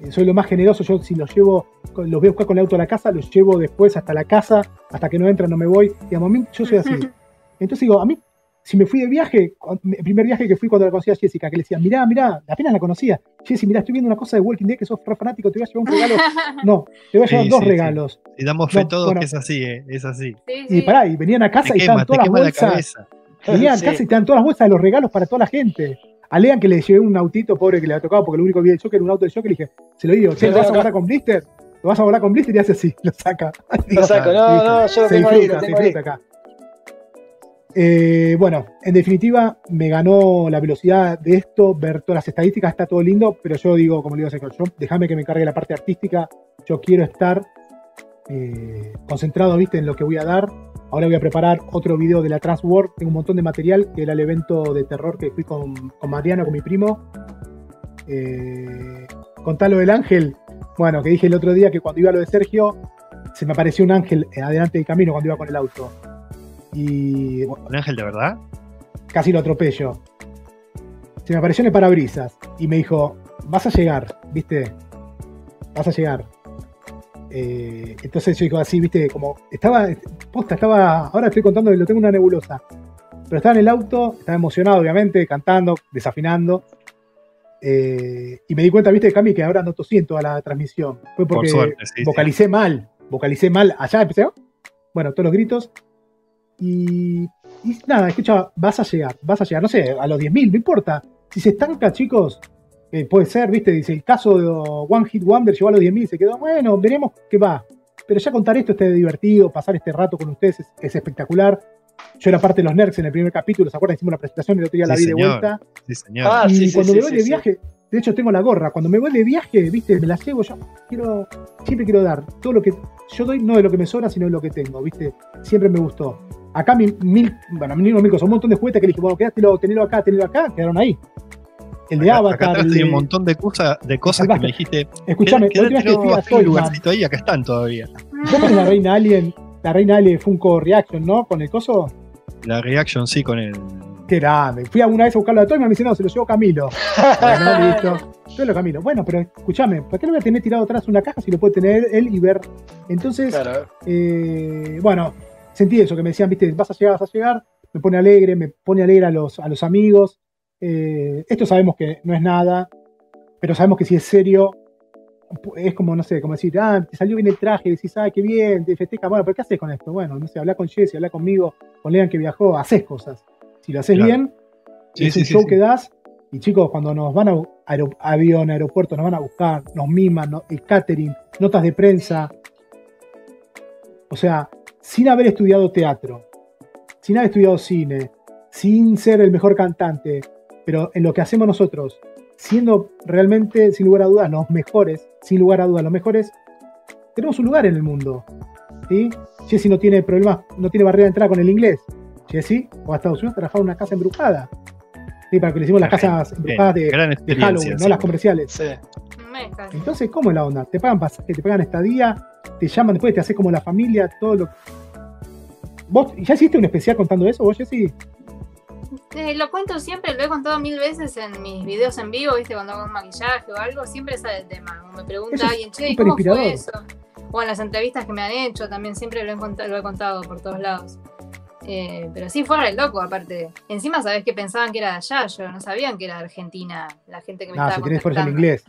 Eh, Soy lo más generoso, yo si los llevo, los voy a buscar con el auto a la casa, los llevo después hasta la casa, hasta que no entran no me voy. Digamos, a mí, yo soy así. Entonces digo, a mí, si me fui de viaje, el primer viaje que fui cuando la conocí a Jessica, que le decía, mirá, mirá, apenas la conocía. Jessy, mirá, estoy viendo una cosa de Walking Dead que sos re fanático, te voy a llevar un regalo. No, te voy a Sí, llevar dos sí, sí. regalos. Y damos fe No, todos bueno. que es así, ¿eh? Es así. Sí, Y pará, y venían a casa Te y estaban quema, te todas las la bolsas. Venían Sí. casi estaban todas las bolsas de los regalos para toda la gente. A Lean que le llevé un autito pobre que le había tocado porque lo único que había hecho que era un auto de Joker, le dije, se lo digo, che, ¿lo vas a volar con blister? ¿Lo vas a volar con blister? Y hace así, lo saca. Lo saco, no, "Ah, no, yo lo se tengo ahí, lo se tengo ahí. disfruta acá. Eh, bueno, en definitiva, me ganó la velocidad de esto, ver todas las estadísticas, está todo lindo, pero yo digo, como le digo a Sergio, déjame que me encargue la parte artística, yo quiero estar eh, concentrado, viste, en lo que voy a dar. Ahora voy a preparar otro video de la Transworld, tengo un montón de material, que era el evento de terror que fui con, con Mariano, con mi primo. Eh, contá lo del ángel, bueno, que dije el otro día que cuando iba a lo de Sergio, se me apareció un ángel eh, adelante del camino cuando iba con el auto. Y ¿Un ángel de verdad? casi lo atropello. Se me apareció en el parabrisas y me dijo, vas a llegar, viste, vas a llegar. Eh, entonces yo digo así, viste, como estaba, posta, estaba, ahora estoy contando que lo tengo en una nebulosa, pero estaba en el auto, estaba emocionado obviamente, cantando, desafinando. eh, y me di cuenta, viste, Cami, que ahora no tosí en toda la transmisión. Fue porque suerte, sí, sí. vocalicé mal, vocalicé mal. Allá empecé, bueno, todos los gritos. Y, y nada, escucha, vas a llegar, vas a llegar, no sé, a los 10.000, no importa. Si se estanca, chicos, eh, puede ser, viste, dice, el caso de One Hit Wonder llegó a los 10.000, se quedó, bueno, veremos qué va. Pero ya contar esto esté divertido, pasar este rato con ustedes es, es espectacular. Yo era parte de los nerds en el primer capítulo, ¿se acuerdan? Hicimos una presentación y el otro día la vi de vuelta. Sí, señor. Ah, y sí, sí, cuando sí, me voy sí, de sí. viaje, de hecho tengo la gorra, cuando me voy de viaje, viste, me la llevo yo, quiero, siempre quiero dar todo lo que yo doy, no de lo que me sobra, sino de lo que tengo, viste, siempre me gustó. Acá mi, mil, bueno, mil, mil cosas, un montón de juguetes que le dije, bueno, quédatelo, tenelo acá, tenelo acá, quedaron ahí. el de Acá- Avatar. Acá atrás el un montón de cosas, de cosas que me dijiste. Escuchame, la última vez que fui a un lugarcito ahí, acá están todavía. vos tenés la reina Alien, la reina Alien Funko Reaction, ¿no? Con el coso. La reaction sí con el. Qué grande. Fui alguna vez a buscarlo a Toyman y me dice, no, se lo llevó Camilo. Bueno, listo. Yo lo Camilo. Bueno, pero escúchame, ¿para qué lo voy a tener tirado atrás una caja si lo puede tener él y ver? Entonces, Claro. eh, bueno, sentí eso, que me decían, viste, vas a llegar, vas a llegar, me pone alegre, me pone alegre a los, a los amigos. Eh, esto sabemos que no es nada, pero sabemos que si es serio, es como, no sé, como decir, ah, te salió bien el traje, decís, ah, qué bien, te festeja, bueno, pero ¿qué haces con esto? Bueno, no sé, habla con Jesse, habla conmigo, con Lean que viajó, haces cosas. Si lo haces Claro. bien, Sí, es sí, un sí, show que das, y chicos, cuando nos van a avión, aeropuerto, nos van a buscar, nos miman, no- el catering, notas de prensa. O sea, sin haber estudiado teatro, sin haber estudiado cine, sin ser el mejor cantante, pero en lo que hacemos nosotros, siendo realmente, sin lugar a dudas, los mejores, sin lugar a dudas, los mejores, tenemos un lugar en el mundo. ¿sí? Jesse no tiene problemas, no tiene barrera de entrada con el inglés. Jesse, o a Estados Unidos, trabajaba en una casa embrujada. ¿sí? Para que le hicimos las casas embrujadas de. Halloween, no sí. las comerciales. Sí. Entonces, ¿cómo es la onda? Te pagan pasaje, te pagan estadía, te llaman después, te haces como la familia, todo lo. ¿Vos ya hiciste un especial contando eso, vos, Jessy? Eh, lo cuento siempre, lo he contado mil veces en mis videos en vivo, ¿viste? Cuando hago un maquillaje o algo, siempre sale el tema. Me pregunta alguien, che, ¿y súper ¿cómo inspirador. fue eso? O en las entrevistas que me han hecho, también siempre lo he, cont- lo he contado por todos lados. Eh, pero sí, fue re loco, aparte. Encima, sabés que pensaban que era de allá, yo no sabían que era de Argentina, la gente que me No, estaba si tenés fuerza en contactando. inglés.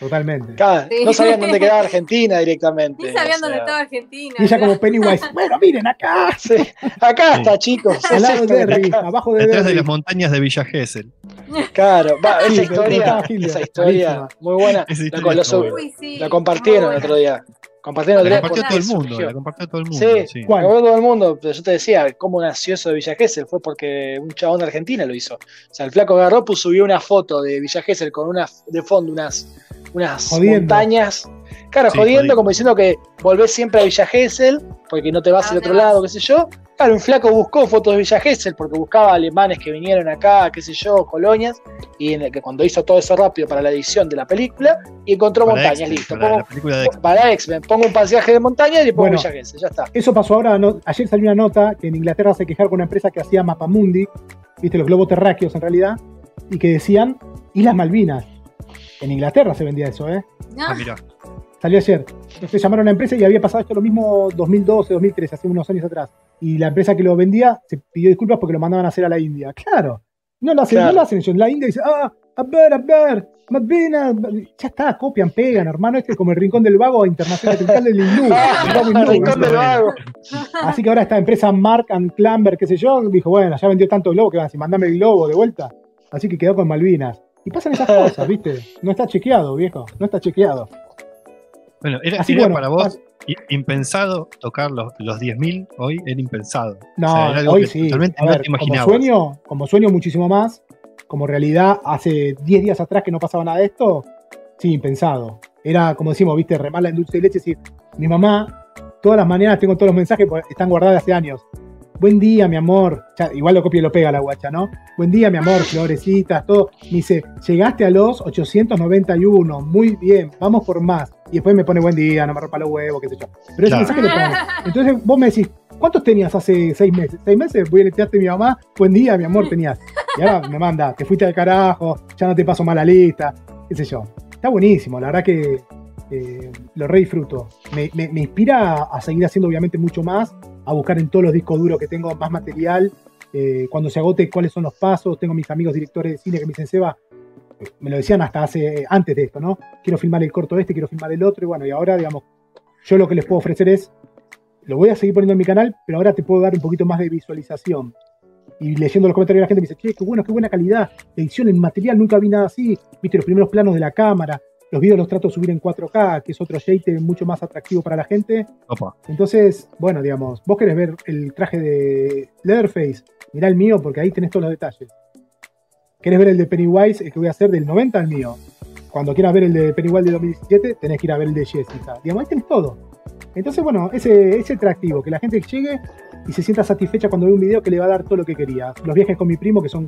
Totalmente. Sí. No sabían dónde quedaba Argentina directamente. Ni sabían o dónde sea. estaba Argentina. Y ella como Pennywise, bueno, miren acá, Sí. Acá Sí. está, chicos. al lado de Derry, abajo de Detrás de las montañas de Villa Gesell. Claro, va, esa historia, esa historia muy buena. Esa La, lo la compartieron el otro día. Compartieron La compartió todo el mundo, surgió. la compartió todo el mundo. Sí. sí. Veo todo el mundo, pero yo te decía, cómo nació eso de Villa Gesell fue porque un chabón de Argentina lo hizo. O sea, el flaco agarró, pues subió una foto de Villa Gesell con una de fondo unas, unas Jodiendo. montañas. Claro, Sí, jodiendo, como diciendo que volvés siempre a Villa Gesell, porque no te vas ¿A al otro vas? lado, qué sé yo. Claro, un flaco buscó fotos de Villa Gesell porque buscaba alemanes que vinieron acá, qué sé yo, colonias, y en el que cuando hizo todo eso rápido para la edición de la película, y encontró Para montañas, X-Men, listo. para Pongo- la de para X-Men, pongo un pasaje de montaña y le pongo Bueno. Villa Gesell, ya está. Eso pasó ahora, no- ayer salió una nota que en Inglaterra se quejaron con una empresa que hacía Mapamundi, viste, los globos terráqueos en realidad, y que decían Islas Malvinas. En Inglaterra se vendía eso, ¿eh? No, Ah, mirá. Salió ayer. Entonces llamaron a la empresa y había pasado esto lo mismo 2012, 2013, hace unos años atrás. Y la empresa que lo vendía se pidió disculpas porque lo mandaban a hacer a la India. Claro. No lo hacen, Claro. no lo hacen ellos. La India dice, ah, a ver, a ver, Malvinas. Ya está, copian, pegan, hermano. Este es como el rincón del vago internacional del del hindú, rincón del vago. Así que ahora esta empresa Mark and Clamber, qué sé yo, dijo, bueno, ya vendió tanto globo que van a decir, mandame el globo de vuelta. Así que quedó con Malvinas. Y pasan esas cosas, ¿viste? No está chequeado, viejo. No está chequeado. Bueno, era, Así era bueno, para vos impensado tocar los, los 10.000 hoy, era impensado. No, O sea, era algo hoy que sí. totalmente no ver, como sueño, como sueño muchísimo más, como realidad hace 10 días atrás que no pasaba nada de esto, sí, impensado. Era, como decimos, viste, remala en dulce de leche, decir, mi mamá, todas las mañanas tengo todos los mensajes, porque están guardados hace años. Buen día, mi amor. Ya, igual lo copia y lo pega la guacha, ¿no? Buen día, mi amor, florecitas, todo. Me dice, llegaste a los 891, muy bien, vamos por más. Y después me pone buen día, no me rompa los huevos, qué sé yo. Pero ese Claro. mensaje lo pongo. Entonces vos me decís, ¿cuántos tenías hace seis meses? ¿Seis meses? Voy a letearte mi mamá, buen día, mi amor, tenías. Y ahora me manda, te fuiste al carajo, ya no te paso mala lista, qué sé yo. Está buenísimo, la verdad que eh, lo re disfruto. Me, me- me inspira a, a seguir haciendo obviamente mucho más, a buscar en todos los discos duros que tengo más material. eh, cuando se agote cuáles son los pasos, tengo mis amigos directores de cine que me dicen, Seba, eh, me lo decían hasta hace antes de esto, ¿no? Quiero filmar el corto este, quiero filmar el otro, y bueno, y ahora, digamos, yo lo que les puedo ofrecer es, lo voy a seguir poniendo en mi canal, pero ahora te puedo dar un poquito más de visualización. Y leyendo los comentarios de la gente me dice, che, qué bueno, qué buena calidad, edición, el material, nunca vi nada así, viste los primeros planos de la cámara, los videos los trato de subir en 4K, que es otro shade mucho más atractivo para la gente. Opa. Entonces, bueno, digamos, vos querés ver el traje de Leatherface, mirá el mío porque ahí tenés todos los detalles. ¿Querés ver el de Pennywise, el que voy a hacer del 90 al mío? Cuando quieras ver el de Pennywise de 2017, tenés que ir a ver el de Jessica. Digamos, ahí tenés todo. Entonces, bueno, ese, ese atractivo, que la gente llegue y se sienta satisfecha cuando ve un video que le va a dar todo lo que quería. Los viajes con mi primo, que son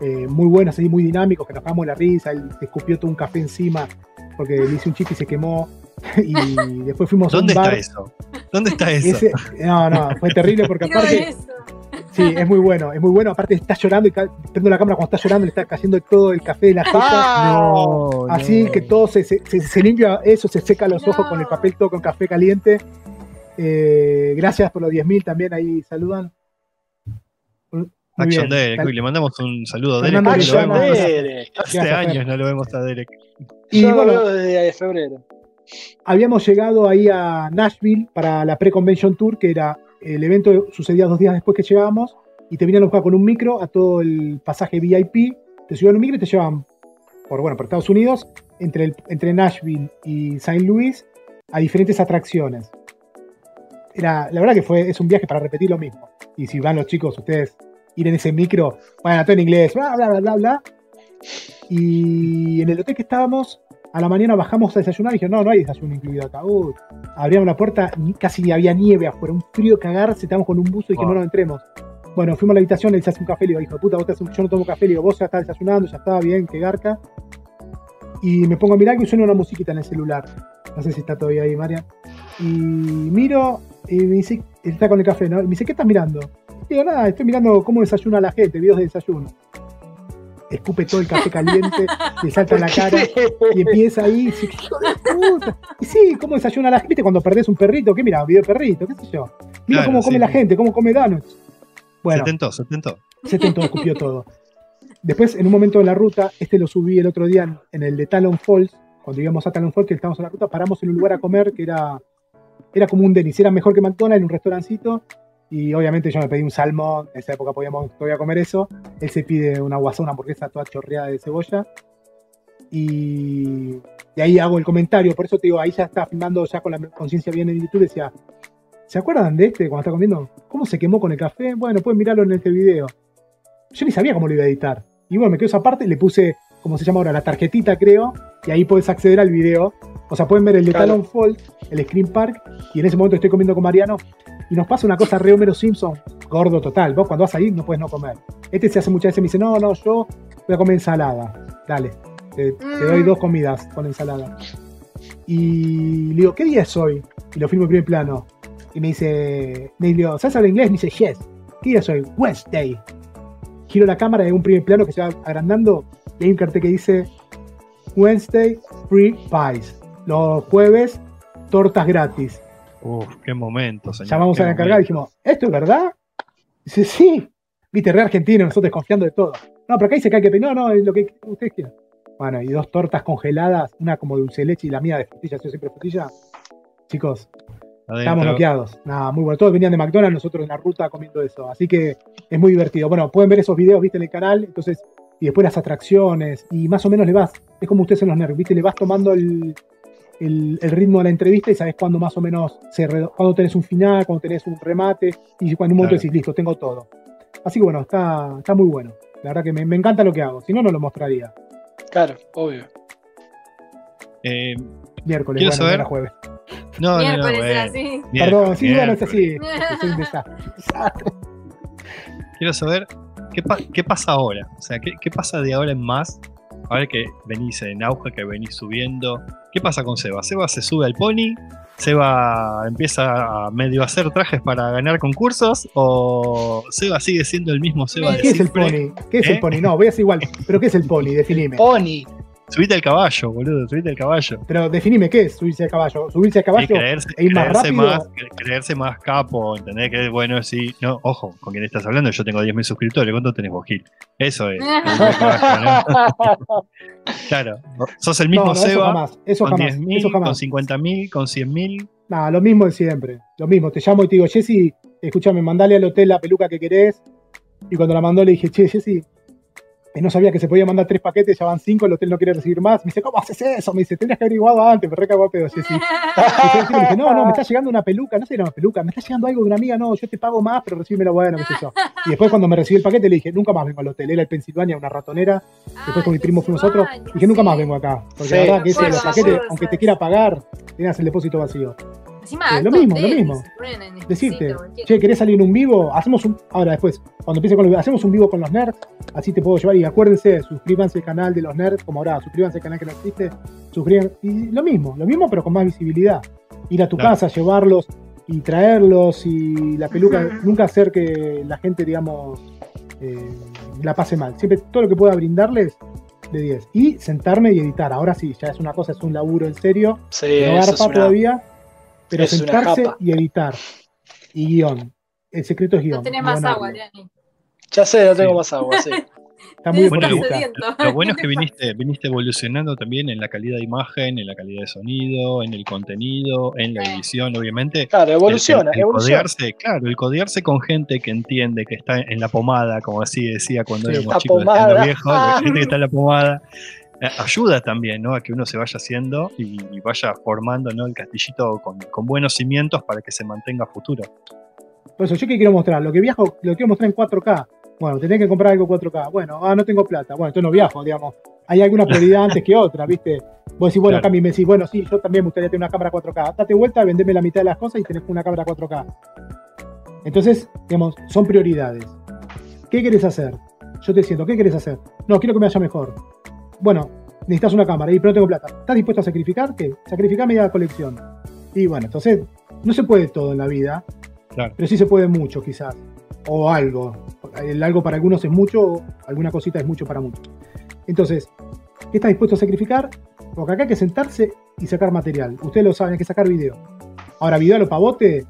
eh, muy buenos, así muy dinámicos, que nos la risa, él se escupió todo un café encima porque le hice un chiste y se quemó. Y después fuimos ¿Dónde a un bar. está eso? ¿Dónde está eso? Ese- no, no, fue terrible porque aparte, eso. sí, es muy bueno, es muy bueno. Aparte está llorando y prendo la cámara cuando está llorando, le está cayendo todo el café de la jeta. No, Así no. que todo se, se- se- se limpia eso, se seca los ojos con el papel todo con café caliente. Eh, gracias por los 10.000 también, ahí saludan. Action. Derek, uy, le mandamos un saludo a Derek. Porque lo Action vemos Derek. hace Gracias, años Fer. no lo vemos a Derek. Y Yo lo bueno, veo desde febrero. habíamos llegado ahí a Nashville para la pre-convention tour, que era el evento sucedía dos días después que llegábamos, y te venían a buscar con un micro a todo el pasaje VIP, te subían un micro y te llevaban por, bueno, por Estados Unidos, entre, el- entre Nashville y St. Louis, a diferentes atracciones. Era, la verdad que fue, es un viaje para repetir lo mismo. Y si van los chicos, ustedes ir en ese micro, bueno, todo en inglés, bla, bla, bla, bla, bla. Y en el hotel que estábamos, a la mañana bajamos a desayunar y dije, no, no hay desayuno incluido acá. Uy, abríamos la puerta, ni- casi había nieve afuera, un frío cagarse, estábamos con un buzo y Wow. no, no entremos. Bueno, fuimos a la habitación, él se hace un café, le digo, hijo puta, vos te haces un- yo no tomo café, le digo, vos ya estás desayunando, ya estaba bien, que garca. Y me pongo a mirar y suena una musiquita en el celular. No sé si está todavía ahí, María. Y miro y me dice, él está con el café, ¿no? Y me dice, ¿qué estás mirando? Digo, nada, estoy mirando cómo desayuna la gente, videos de desayuno. Escupe todo el café caliente, le salta en la cara y empieza ahí, y dice, hijo de puta. Y sí, ¿cómo desayuna la gente? ¿Viste Cuando perdés un perrito, ¿qué mira? Video de perrito, qué sé yo. Mira Claro, cómo come sí. la gente, cómo come donuts. Bueno, Se tentó, se tentó. se tentó, escupió todo. Después, en un momento de la ruta, este lo subí el otro día en, en el de Talon Falls, cuando íbamos a Talon Falls, que estábamos en la ruta, paramos en un lugar a comer que era, era como un Denis, era mejor que McDonald's, en un restaurancito, y obviamente yo me pedí un salmón, en esa época podíamos todavía comer eso, él se pide una guasón, una hamburguesa toda chorreada de cebolla, y, y ahí hago el comentario, por eso te digo, ahí ya estaba filmando ya con la conciencia bien en YouTube, decía, ¿se acuerdan de este cuando está comiendo? ¿Cómo se quemó con el café? Bueno, pueden mirarlo en este video. Yo ni sabía cómo lo iba a editar. Y bueno, me quedo esa parte, le puse, como se llama ahora, la tarjetita, creo, y ahí puedes acceder al video. O sea, pueden ver el de Claro. Talon Fall, el Screen Park, y en ese momento estoy comiendo con Mariano, y nos pasa una cosa re Homero Simpson, gordo total. Vos cuando vas ahí no puedes no comer. Este se hace muchas veces, me dice, no, no, yo voy a comer ensalada. Dale, te, te doy Mm. dos comidas con ensalada. Y le digo, ¿qué día es hoy? Y lo filmo en primer plano. Y me dice, me digo, ¿sabes hablar inglés? Me dice, yes. ¿Qué día es hoy? Wednesday. Giro la cámara y hay un primer plano que se va agrandando y hay un cartel que dice Wednesday Free Pies. Los jueves, tortas gratis. Uf, qué momento, señor. Llamamos qué a la encargada y dijimos, ¿esto es verdad? Dice, sí. Viste, re argentino, nosotros desconfiando de todo. No, pero acá dice que hay que pedir. No, no, es lo que ustedes quieran. Bueno, y dos tortas congeladas, una como dulce de leche y la mía de frutilla, yo siempre frutilla. Chicos, Adentro. Estábamos noqueados. Nada, muy bueno. Todos venían de McDonald's, nosotros en la ruta comiendo eso. Así que es muy divertido. Bueno, pueden ver esos videos, viste, en el canal. Entonces, y después las atracciones. Y más o menos le vas. Es como ustedes en los nervios, viste, le vas tomando el, el- el ritmo de la entrevista y sabes cuándo más o menos se cuándo tenés un final, cuándo tenés un remate. Y cuando en un momento Claro. decís, listo, tengo todo. Así que bueno, está, está muy bueno. La verdad que me, me encanta lo que hago. Si no, no lo mostraría. Claro, obvio. Eh, Miércoles, Quiero bueno, saber- no era jueves. no, no, no, Miércoles bueno. era así. Perdón, sí, bueno, es así. Soy un desastre. Desastre. Quiero saber qué, pa- qué pasa ahora. O sea, ¿qué, qué pasa de ahora en más. Ahora que venís en auge, que venís subiendo. ¿Qué pasa con Seba? Seba se sube al pony. Seba empieza a medio hacer trajes para ganar concursos. ¿O Seba sigue siendo el mismo Seba de ¿Qué es el pony? ¿Qué es ¿Eh? el pony? No, voy a hacer igual. ¿Pero qué es el pony? Definime. Pony. Subite al caballo, boludo. Subite al caballo. Pero definime qué es subirse a caballo. Subirse a Y caballo creerse, e ir más creerse rápido. más, cre- creerse más capo, ¿entendés? Que bueno, sí. No, ojo, con quién estás hablando, yo tengo 10.000 suscriptores, ¿cuánto tenés vos, Gil? Eso es. claro, sos el mismo no, no, eso Seba jamás. Eso con jamás. 10.000, Eso con jamás. 50.000, con 100.000. Nada, lo mismo de siempre. Lo mismo. Te llamo y te digo, Jessy, escúchame, mandale al hotel la peluca que querés. Y cuando la mandó le dije, che, Jessy, no sabía que se podía mandar tres paquetes, ya van cinco, el hotel no quiere recibir más. Me dice, ¿cómo haces eso? Me dice, tendrías que haber averiguado antes, me recagó a pedo, Jessy. Y le dije, no, no, me está llegando una peluca, no sé si era una peluca, me está llegando algo de una amiga, no, yo te pago más, pero recibímelo bueno, qué sé yo. Y después cuando me recibió el paquete le dije, nunca más vengo al hotel, era el Pensilvania, una ratonera, después con mi primo fuimos otros, dije, nunca más vengo acá, porque Sí, la verdad que ese, los paquetes, aunque te quiera pagar, tenías el depósito vacío. Encima, Eh, lo mismo, lo mismo. Decirte, che, ¿querés salir en un vivo? Hacemos un. Ahora después, cuando empiece con los hacemos un vivo con los nerds, así te puedo llevar. Y acuérdense, suscríbanse al canal de los nerds, como ahora, suscríbanse al canal que no existe, suscriban. Y lo mismo, lo mismo, pero con más visibilidad. Ir a tu Claro. casa, llevarlos y traerlos y la peluca, nunca hacer que la gente, digamos, eh, la pase mal. Siempre todo lo que pueda brindarles de 10. Y sentarme y editar. Ahora sí, ya es una cosa, es un laburo en serio. Sí, No es garpa una- todavía, pero es sentarse y editar. Y guion. El secreto es guion. No tenés más agua, Leani. Ya sé, no tengo Sí. más agua, sí. Está muy Bueno, sediento. Lo bueno es que viniste, viniste evolucionando también en la calidad de imagen, en la calidad de sonido, en el contenido, en la edición, obviamente. Claro, evoluciona, el, el evoluciona. codearse, claro, el codearse con gente que entiende, que está en la pomada, como así decía cuando Sí, éramos chicos, pomada. viejos, la gente que está en la pomada, ayuda también, ¿no? A que uno se vaya haciendo y, y vaya formando, ¿no? El castillito con, con buenos cimientos para que se mantenga a futuro. Por eso, yo que quiero mostrar, lo que viajo, lo quiero mostrar en 4K. Bueno, tenés que comprar algo 4K. Bueno, ah, no tengo plata. Bueno, entonces no viajo, digamos. Hay alguna prioridad antes que otra, ¿viste? Vos decís, bueno, Claro. Cami, me decís, bueno, sí, yo también me gustaría tener una cámara 4K. Date vuelta, vendeme la mitad de las cosas y tenés una cámara 4K. Entonces, digamos, son prioridades. ¿Qué querés hacer? Yo te siento, ¿qué querés hacer? No, quiero que me vaya mejor. Bueno, necesitas una cámara y pero no tengo plata. ¿Estás dispuesto a sacrificar qué? Sacrificar media colección. Y bueno, entonces, no se puede todo en la vida, Claro. pero sí se puede mucho, quizás. O algo. El algo para algunos es mucho, o alguna cosita es mucho para muchos. Entonces, ¿qué estás dispuesto a sacrificar? Porque acá hay que sentarse y sacar material. Ustedes lo saben, hay que sacar video. Ahora, video a lo pavote,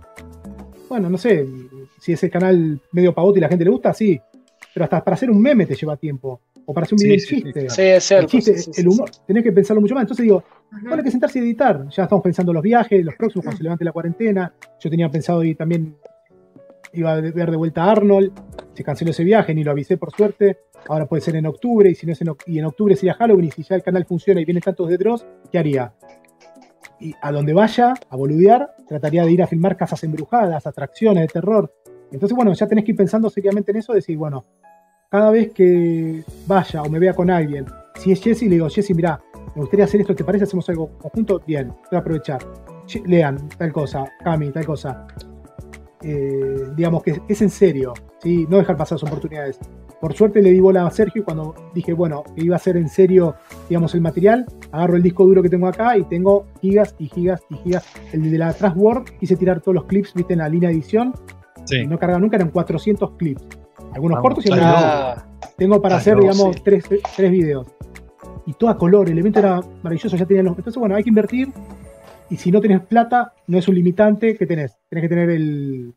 bueno, no sé, si es el canal medio pavote y la gente le gusta, sí. Pero hasta para hacer un meme te lleva tiempo. O para hacer un Sí, video sí, sí, chiste. claro. Sí, es el cierto. chiste, sí, sí, sí, el humor, tenés que pensarlo mucho más. Entonces digo, bueno, hay que sentarse y editar. Ya estamos pensando los viajes, los próximos, cuando se levante la cuarentena. Yo tenía pensado ir también, iba a ver de vuelta a Arnold. Se canceló ese viaje, ni lo avisé por suerte. Ahora puede ser en octubre, y si no es en, y en octubre sería Halloween, y si ya el canal funciona y vienen tantos de Dross, ¿qué haría? Y a donde vaya, a boludear, trataría de ir a filmar casas embrujadas, atracciones de terror. Entonces, bueno, ya tenés que ir pensando seriamente en eso, decir, bueno, cada vez que vaya o me vea con alguien, si es Jesse, le digo, Jesse, mirá, me gustaría hacer esto, ¿te parece? Hacemos algo conjunto, bien, voy a aprovechar. Lean, tal cosa, Cami, tal cosa. Eh, digamos que es en serio, ¿sí? no dejar pasar esas oportunidades. Por suerte le di bola a Sergio y cuando dije, bueno, que iba a ser en serio, digamos, el material, agarro el disco duro que tengo acá y tengo gigas y gigas y gigas. El de la Trustword, quise tirar todos los clips, viste, en la línea de edición, Sí. no cargaba nunca, eran 400 clips. Algunos Vamos, cortos y Ah, tengo para hacer, loco, digamos, sí. tres, tres videos. Y todo a color, el evento era maravilloso, ya tenían los. Entonces, bueno, hay que invertir. Y si no tenés plata, no es un limitante que tenés. Tenés que tener el.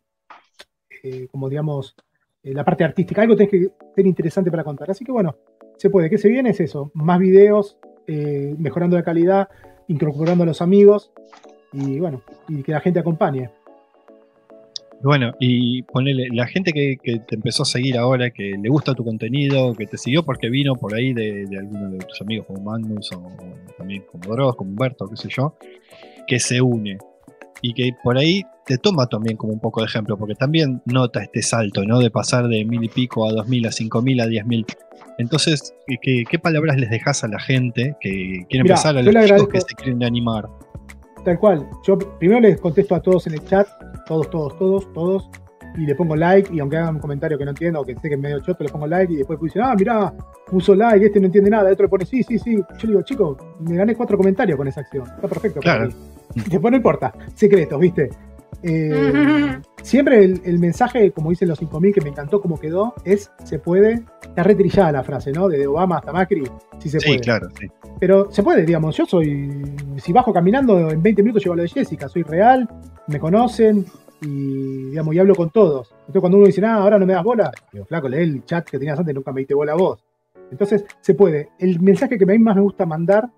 eh, como digamos, eh, la parte artística. Algo tenés que ser interesante para contar. Así que bueno, se puede. ¿Qué se viene? Es eso. Más videos, eh, mejorando la calidad, incorporando a los amigos. Y bueno, y que la gente acompañe. Bueno, y ponele, la gente que, que te empezó a seguir ahora, que le gusta tu contenido, que te siguió porque vino por ahí de, de alguno de tus amigos como Magnus o también como Dross, como Humberto, qué sé yo, que se une y que por ahí te toma también como un poco de ejemplo, porque también nota este salto, ¿no? De pasar de mil y pico a dos mil, a cinco mil, a diez mil. Entonces, ¿qué, qué palabras les dejas a la gente que quiere Mirá, empezar, a los chicos agradezco- que se quieren animar? Tal cual. Yo primero les contesto a todos en el chat, todos, todos, todos, todos, y le pongo like, y aunque hagan un comentario que no entiendo o que sé que es medio choto, le pongo like, y después dicen, ah, mirá, puso like, este no entiende nada, el otro le pone, sí, sí, sí. Yo le digo, chico, me gané cuatro comentarios con esa acción. Está perfecto. para Claro. mí". Y después no importa, secretos, ¿viste? Eh, siempre el, el mensaje, como dicen los 5000, que me encantó cómo quedó, es se puede. Está retrillada la frase, ¿no? Desde Obama hasta Macri, sí se Sí, puede. claro, sí. Pero se puede, digamos, yo soy, si bajo caminando en 20 minutos llego a lo de Jessica, soy real, me conocen y, digamos, y hablo con todos. Entonces cuando uno dice, ah, ahora no me das bola, digo, flaco, lee el chat que tenías antes, nunca me diste bola a vos. Entonces se puede. El mensaje que a mí más me gusta mandar,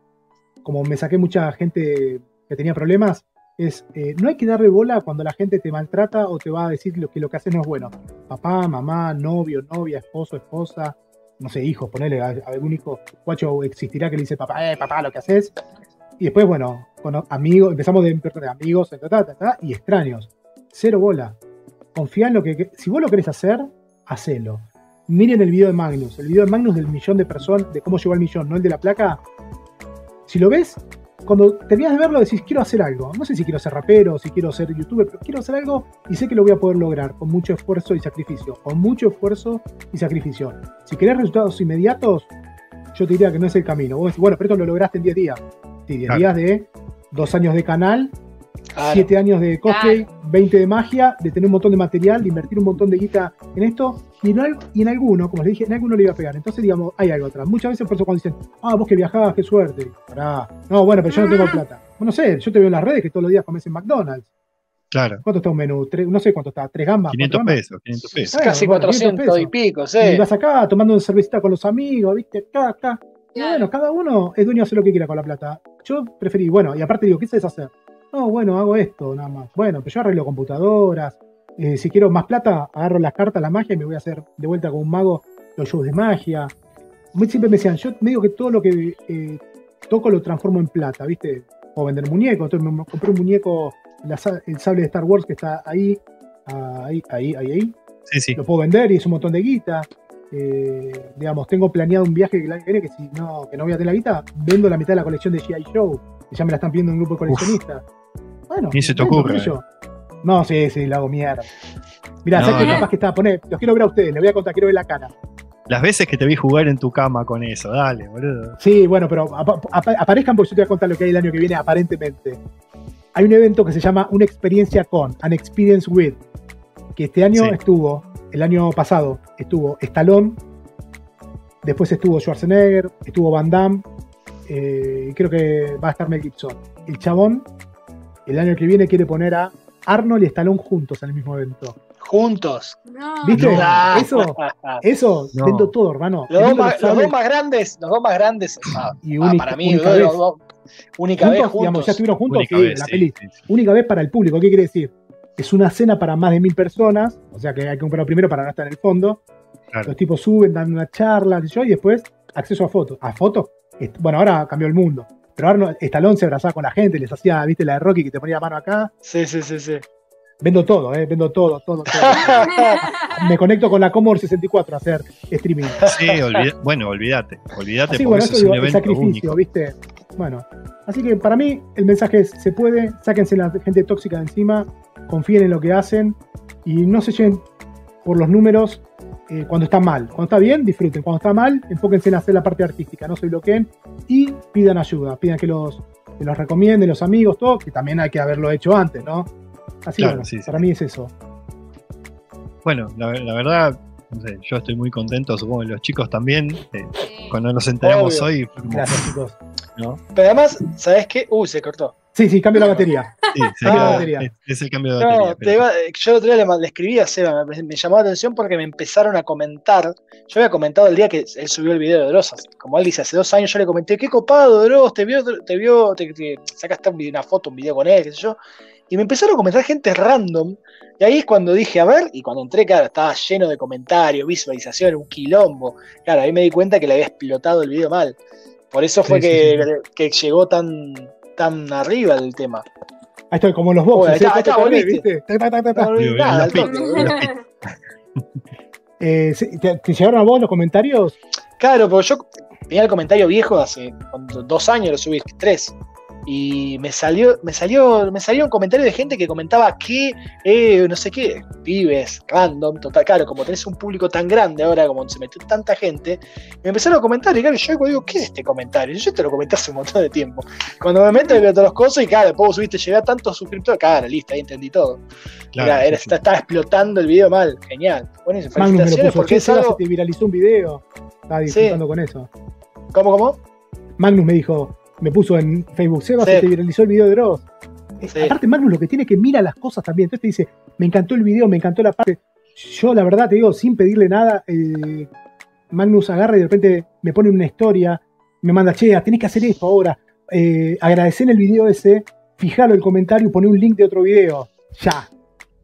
como me saqué mucha gente que tenía problemas, es, eh, no hay que darle bola cuando la gente te maltrata o te va a decir lo que lo que haces no es bueno. Papá, mamá, novio, novia, esposo, esposa, no sé, hijos, ponele a, algún hijo, guacho existirá que le dice papá, eh, papá, lo que haces. Y después, bueno, con amigos, empezamos de, amigos, y extraños. Cero bola. Confía en lo que, que- si vos lo querés hacer, hacelo. Miren el video de Magnus, el video de Magnus del millón de personas, de cómo llegó al millón, no el de la placa. Si lo ves, cuando terminas de verlo decís, quiero hacer algo. No sé si quiero ser rapero, si quiero ser youtuber, pero quiero hacer algo y sé que lo voy a poder lograr con mucho esfuerzo y sacrificio. Con mucho esfuerzo y sacrificio. Si querés resultados inmediatos, yo te diría que no es el camino. Vos decís, bueno, pero esto lo lograste en 10 días. Sí, 10 Claro. días de dos años de canal, Claro. 7 años de cosplay, 20 de magia, de tener un montón de material, de invertir un montón de guita en esto. Y en, al- y en alguno, como les dije, en alguno le iba a pegar. Entonces, digamos, hay algo atrás. Muchas veces por eso cuando dicen, ah, vos que viajabas, qué suerte. Pará. No, bueno, pero yo no tengo plata. Bueno, no sé, yo te veo en las redes que todos los días comes en McDonald's. Claro. ¿Cuánto está un menú? Tres- no sé cuánto está, tres gambas. 500 cuatro gambas? pesos, 500 pesos. Bueno, Casi bueno, 400 y 500 pico, Y sí. vas acá tomando una cervecita con los amigos, ¿viste? Acá, acá. Y Claro. bueno, cada uno es dueño de hacer lo que quiera con la plata. Yo preferí, bueno, y aparte digo, ¿qué sabes hacer? No, bueno, hago esto nada más. Bueno, pero yo arreglo computadoras. eh, si quiero más plata, agarro las cartas, la magia y me voy a hacer de vuelta con un mago los shows de magia. Muy siempre me decían, yo me digo que todo lo que eh, toco lo transformo en plata, ¿viste? O vender muñecos. Entonces me compré un muñeco, la el sable de Star Wars que está ahí, ahí, ahí, ahí, ahí Sí, sí. lo puedo vender y es un montón de guita. Eh, digamos, tengo planeado un viaje que el año que viene que si no, que no voy a tener la guita, vendo la mitad de la colección de G.I. Joe, que ya me la están pidiendo un grupo de coleccionistas. Bueno, Ni se te ocurre, qué yo. No, sí, sí, lo hago mierda. Mirá, No, ¿sabes qué no. capaz que estaba? Poné, los quiero ver a ustedes, les voy a contar, quiero ver la cara. Las veces que te vi jugar en tu cama con eso, dale, boludo. Sí, bueno, pero apa- apa- aparezcan porque yo te voy a contar lo que hay el año que viene, aparentemente. Hay un evento que se llama Una Experiencia con, An Experience With, que este año Sí. estuvo, el año pasado estuvo Stallone, después estuvo Schwarzenegger, estuvo Van Damme, eh, y creo que va a estar Mel Gibson. El chabón, el año que viene quiere poner a Arnold y Stallone juntos en el mismo evento. Juntos. No. ¿Viste? No. Eso, eso, No. vendo todo, hermano. Los, dos más, los los dos sables más grandes, los dos más grandes, ah, y ah, única, para mí, única los vez. dos- dos- única vez Juntos, digamos, ya estuvieron juntos, Única sí, vez, en la sí, peli. sí, sí. única vez para el público. ¿Qué quiere decir? Es una cena para más de mil personas, o sea que hay que comprarlo primero para no estar en el fondo. Claro. Los tipos suben, dan una charla, y después acceso a fotos. ¿A fotos? Bueno, ahora cambió el mundo. Pero ahora no- Stallone se abrazaba con la gente, les hacía, viste, la de Rocky que te ponía la mano acá. Sí, sí, sí, sí. Vendo todo, eh, vendo todo, todo, todo. Me conecto con la Commodore 64 a hacer streaming. Sí, olvida- bueno, olvídate. Olvídate Así, porque bueno, eso es un evento sacrificio, único. ¿viste? Bueno, así que para mí el mensaje es, se puede, sáquense la gente tóxica de encima, confíen en lo que hacen y no se lleven por los números eh, cuando está mal. Cuando está bien, disfruten. Cuando está mal, enfóquense en hacer la parte artística, no se bloqueen y pidan ayuda, pidan que los, que los recomienden, los amigos, todo, que también hay que haberlo hecho antes, ¿no? Así Claro, bueno, sí, sí. para mí es eso. Bueno, la, la verdad, no sé, yo estoy muy contento, supongo que los chicos también. eh, cuando nos enteramos Obvio. hoy, como, Gracias, chicos. ¿no? Pero además, ¿sabes qué? Uy, se cortó. Sí, sí, cambio la batería. Sí, sí, Cambio de es- batería. es, es el cambio de batería. No, te pero- iba- yo el otro día le, le escribí a Seba, me, me llamó la atención porque me empezaron a comentar. Yo había comentado el día que él subió el video de Dross, como él dice, hace dos años yo le comenté, qué copado Dross, te vio, te vio, te, te sacaste un video- una foto, un video con él, qué sé yo. Y me empezaron a comentar gente random. Y ahí es cuando dije, a ver, y cuando entré, claro, estaba lleno de comentarios, visualizaciones, un quilombo. Claro, ahí me di cuenta que le había explotado el video mal. Por eso fue Sí, sí, que, que llegó tan, tan arriba el tema. Ahí estoy, como los Bueno, boxes, ahí está, ¿eh? ahí está. Eh, ¿se- ¿te, te llegaron a vos los comentarios? Claro, porque yo tenía el comentario viejo de hace dos años, lo subí, tres. Y me salió, me salió, me salió un comentario de gente que comentaba que, eh, no sé qué, pibes, random, total, claro, como tenés un público tan grande ahora, como se metió tanta gente, me empezaron a comentar, y claro, yo digo, ¿qué es este comentario? Yo te lo comenté hace un montón de tiempo. Cuando me meto y veo todas las cosas, y claro, después vos subiste, llegué a tantos suscriptores, claro, listo, ahí entendí todo. Claro, Era- sí, era- sí. está- estaba explotando el video mal, genial. Lo felicitaciones porque es algo. se te viralizó un video. Estaba disfrutando con eso. ¿Cómo, cómo? Magnus me dijo, me puso en Facebook, Seba, Sí. se te viralizó el video de Dross. Eh, Sí. Aparte, Magnus lo que tiene es que mira las cosas también. Entonces te dice, me encantó el video, me encantó la parte. Yo, la verdad, te digo, sin pedirle nada, eh, Magnus agarra y de repente me pone una historia, me manda, che, tenés que hacer esto ahora. Eh, agradecer en el video ese, fijalo el comentario y poné un link de otro video. Ya.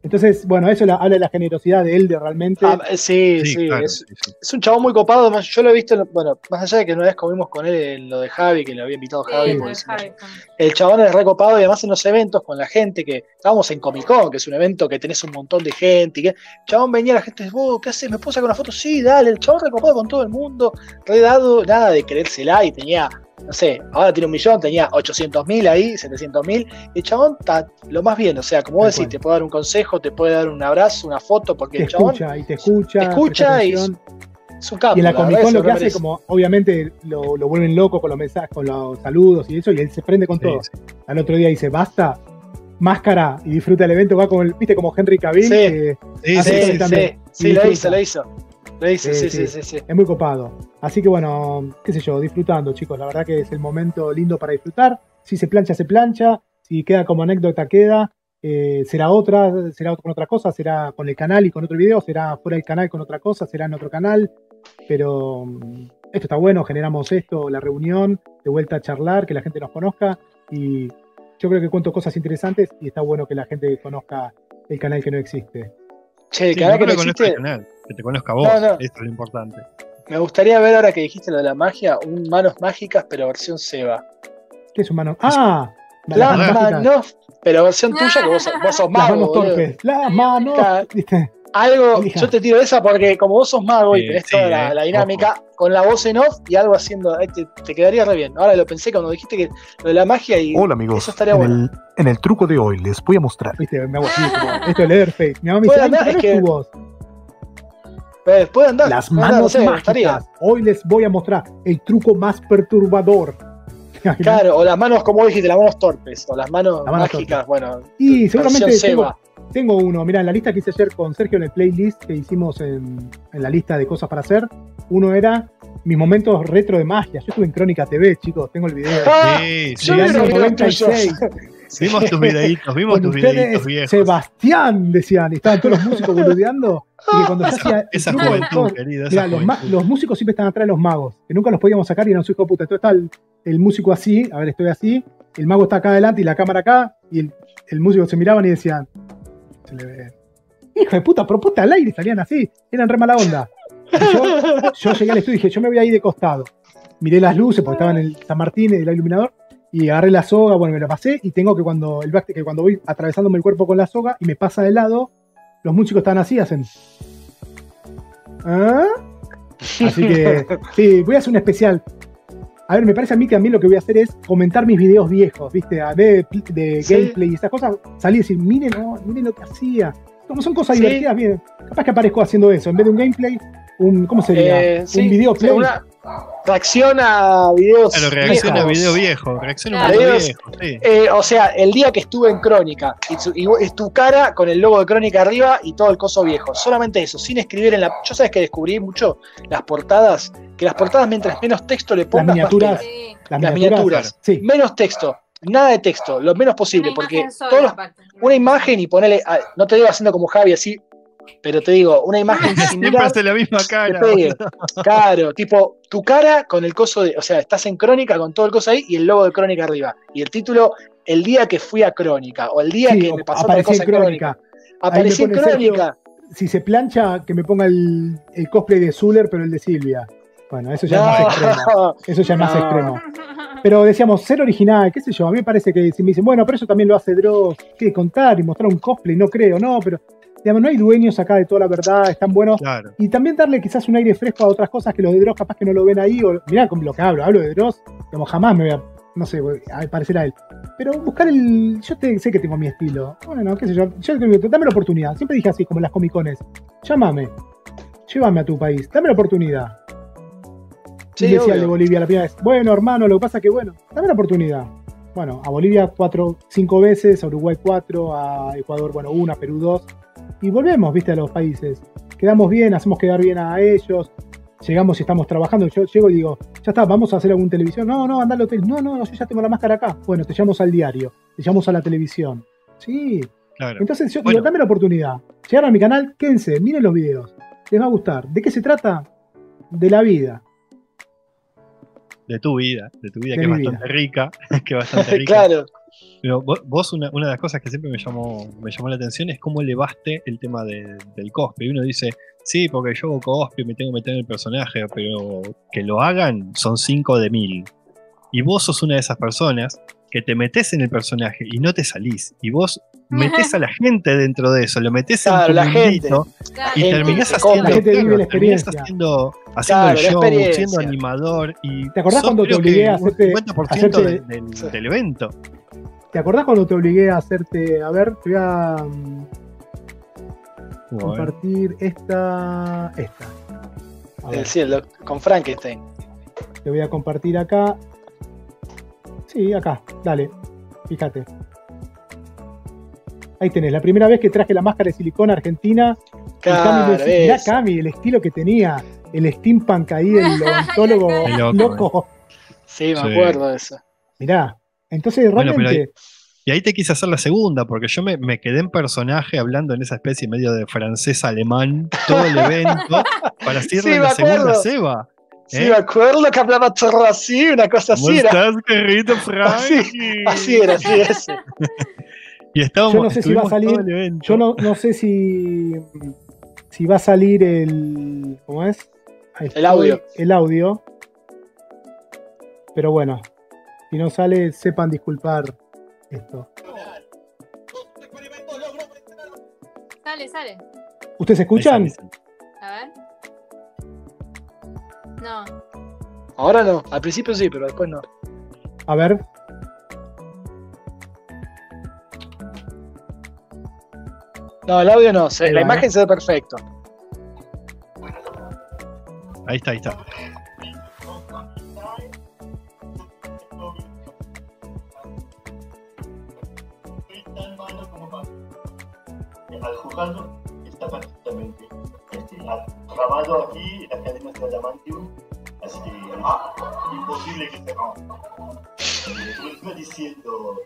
Entonces, bueno, eso la- habla de la generosidad de él, de realmente. Ah, sí, Sí, sí, claro, es, sí, sí. es un chabón muy copado, además yo lo he visto, en lo- bueno, más allá de que una vez comimos con él en lo de Javi, que le había invitado Sí, Javi, lo de se- Javi. el chabón es recopado y además en los eventos con la gente que estábamos en Comic Con, que es un evento que tenés un montón de gente, y que el chabón venía la gente, vos, ¿qué haces? ¿Me puedo sacar una foto? Sí, dale, el chabón recopado con todo el mundo, re dado, nada de creérsela y tenía no sé, ahora tiene un millón, tenía 800 mil ahí, 700 mil, y el chabón está lo más bien, o sea, como vos decís, cual. te puede dar un consejo, te puede dar un abrazo, una foto, porque Te el chabón escucha y te escucha. te escucha y- es un capo. Y en la verdad, Comic Con lo que hace, merece. como obviamente lo, lo vuelven loco con los mensajes, con los saludos y eso, y él se prende con Sí, todo. sí. Al otro día dice, basta, máscara y disfruta el evento, va como, el- viste, como Henry Cavill, Sí. que Sí, Hace sí, Sí, sí. lo hizo, lo hizo. Sí, sí, sí. sí, sí, sí. es muy copado. Así que bueno, qué sé yo, disfrutando, chicos. La verdad que es el momento lindo para disfrutar. Si se plancha, se plancha. Si queda como anécdota, queda. Eh, será otra, será con otra cosa, será con el canal y con otro video, será fuera del canal con otra cosa, será en otro canal. Pero mm, esto está bueno, generamos esto, la reunión, de vuelta a charlar, que la gente nos conozca. Y yo creo que cuento cosas interesantes y está bueno que la gente conozca el canal que no existe. Che, ahora no que no el existe, canal, que te conozca a vos, No, no. eso es lo importante. me gustaría ver ahora que dijiste lo de la magia, un manos mágicas, pero versión Seba. ¿Qué es humano? ¡Ah! Las manos manos, pero versión tuya que vos, sos- vos sos Las mago. manos torpes. Las manos. Claro. ¿Viste? Algo, Elija. yo te tiro esa porque como vos sos mago y tenés sí, toda la, eh, la dinámica, con la voz en off y algo haciendo, eh, te, te quedaría re bien. Ahora lo pensé cuando dijiste que lo de la magia y Hola amigos, eso estaría en, bueno. el, en el truco de hoy les voy a mostrar. ¿Viste? Me hago así, como, esto de Leatherface. Mi mamá me dice, Puede "Ay, andar, ¿pero es es que- tu voz? Puede andar, Las andar, manos gustaría. mágicas. Hoy les voy a mostrar el truco más perturbador. Claro, o las manos, como dijiste, las manos torpes, o las manos Las manos mágicas, bueno. Y seguramente tengo, tengo uno. Mira, en la lista que hice ayer con Sergio en el playlist que hicimos en, en la lista de cosas para hacer, uno era mis momentos retro de magia. Yo estuve en Crónica TV, chicos, tengo el video. Ah, Sí, sí, yo del vi año los videos 96. Vimos tus videitos, vimos tus videitos viejos. Sebastián, decían, y estaban todos los músicos boludeando. Y que cuando yo hacía Esa juventud, esa Mira, los, ma- juventud. los músicos siempre están atrás de los magos, que nunca los podíamos sacar y eran su hijo de puta. Entonces está el, el músico así, a ver, estoy así, el mago está acá adelante y la cámara acá, y el, el músico se miraban y decían, se le ve. Hijo de puta, propuesta al aire, salían así, eran re mala onda. Y yo, yo llegué al estudio y dije, yo me voy ahí de costado. Miré las luces porque estaba en el San Martín, el iluminador, y agarré la soga, bueno, me la pasé, y tengo que cuando el back- que cuando voy atravesándome el cuerpo con la soga y me pasa de lado, los músicos están así, hacen. ¿Ah? Así que, sí, voy a hacer un especial. A ver, me parece a mí que a mí lo que voy a hacer es comentar mis videos viejos, ¿viste? A ver, de, de Sí. gameplay y esas cosas. Salir y decir, miren, miren lo que hacía. Como son cosas Sí. divertidas, miren. Capaz que aparezco haciendo eso. En vez de un gameplay, un, ¿cómo sería? Eh, sí, un video play. una- reacción a videos. Claro, reacciona a viejos. video viejo, reacciona a Claro. video Videos- viejo, sí. Eh, o sea, el día que estuve en Crónica, y, tu- y es tu cara con el logo de Crónica arriba y todo el coso viejo. Solamente eso, sin escribir en la. Yo sabes que descubrí mucho las portadas, que las portadas mientras menos texto le pongas, más miniaturas. Sí. Las, las miniaturas. menos texto, nada de texto, lo menos posible, Una porque imagen sola, todos los- aparte. una imagen y ponerle, ah, no te digo haciendo como Javi así, pero te digo, una imagen Siempre similar. hace la misma cara. Claro, tipo, tu cara con el coso de. O sea, estás en Crónica con todo el coso ahí y el logo de Crónica arriba. Y el título, el día que fui a Crónica, o el día Sí, que me pasó tal aparecí cosa en Crónica. En me pone Sergio, Crónica. Si se plancha, que me ponga el, el cosplay de Zuller, pero el de Silvia. Bueno, eso ya es más extremo. Eso ya es más extremo. Pero decíamos, ser original, qué sé yo, a mí me parece que si me dicen, bueno, pero eso también lo hace Dross, ¿qué? Contar y mostrar un cosplay, no creo, no, pero digamos, no hay dueños acá de toda la verdad, están buenos. Claro. Y también darle quizás un aire fresco a otras cosas que los de Dross capaz que no lo ven ahí, o mirá con lo que hablo, hablo de Dross, digamos, jamás me voy a, no sé, a parecer a él. Pero buscar el, yo te- sé que tengo mi estilo, bueno, qué sé yo, yo dame la oportunidad, siempre dije así, como en las comicones, llámame, llévame a tu país, dame la oportunidad. Sí, y decía el de. Bolivia la primera vez, bueno, hermano, lo que pasa que, bueno, dame la oportunidad. Bueno, a Bolivia cuatro, cinco veces, a Uruguay cuatro, a Ecuador, bueno, una, Perú dos. Y volvemos, viste, a los países. Quedamos bien, hacemos quedar bien a ellos. Llegamos y estamos trabajando. Yo llego y digo, ya está, vamos a hacer alguna televisión. No, no, anda al hotel. No, no, yo ya tengo la máscara acá. Bueno, te llamamos al diario, te llamamos a la televisión. Sí. Claro. Entonces yo Bueno. digo, dame la oportunidad. Llegaron a mi canal, quédense, miren los videos. Les va a gustar. ¿De qué se trata? De la vida. De tu vida, de tu vida, De que es bastante rica. Que es bastante rica. claro. Pero vos, vos una, una de las cosas que siempre me llamó, me llamó la atención es cómo elevaste el tema de- del cosplay. Uno dice, sí, porque yo hago cosplay, me tengo que meter en el personaje, pero que lo hagan son 5 de mil. Y vos sos una de esas personas que te metes en el personaje y no te salís. Y vos metés a la gente dentro de eso, lo metés Claro, en la gente. Claro, y gente terminás se haciendo, copia. La gente vive la terminás experiencia. haciendo, haciendo Claro, el show, siendo animador. Y ¿Te acordás cuando te obligué a hacerte- 50% hacerte- del, del- Sí. del evento. ¿Te acordás cuando te obligué a hacerte, a ver, te voy a mm, Bueno, compartir esta, esta. A ver, El cielo, con Frankenstein. te voy a compartir acá. Sí, acá, dale, fíjate. Ahí tenés, la primera vez que traje la máscara de silicona argentina. Cami Claro, decía, mirá. Cami, el estilo que tenía, el steampunk ahí, el odontólogo loco, loco. Sí, me Sí. acuerdo de eso. Mirá, entonces Bueno, pero realmente, Y ahí te quise hacer la segunda, porque yo me, me quedé en personaje hablando en esa especie medio de francés-alemán todo el evento para decirle Sí, me la segunda acuerdo. Seba. Sí, ¿Eh? me acuerdo que hablaba todo así, una cosa ¿Cómo así estás, querido Frankie? Así era, así ese. Y estábamos, Yo no sé si va a salir- yo no, no sé si, si va a salir el. ¿Cómo es? El audio. El audio. Pero bueno, si no sale, sepan disculpar esto. Sale, sale. ¿Ustedes Ahí escuchan? sale, A ver. No. Ahora no, al principio sí, pero después no. A ver. No, el audio no, se- la va, imagen ¿eh? se ve perfecto. Ahí está, ahí está. Está perfectamente este, grabado aquí en la cadena de Adamantium, así que es imposible que se rompa. Lo estuve diciendo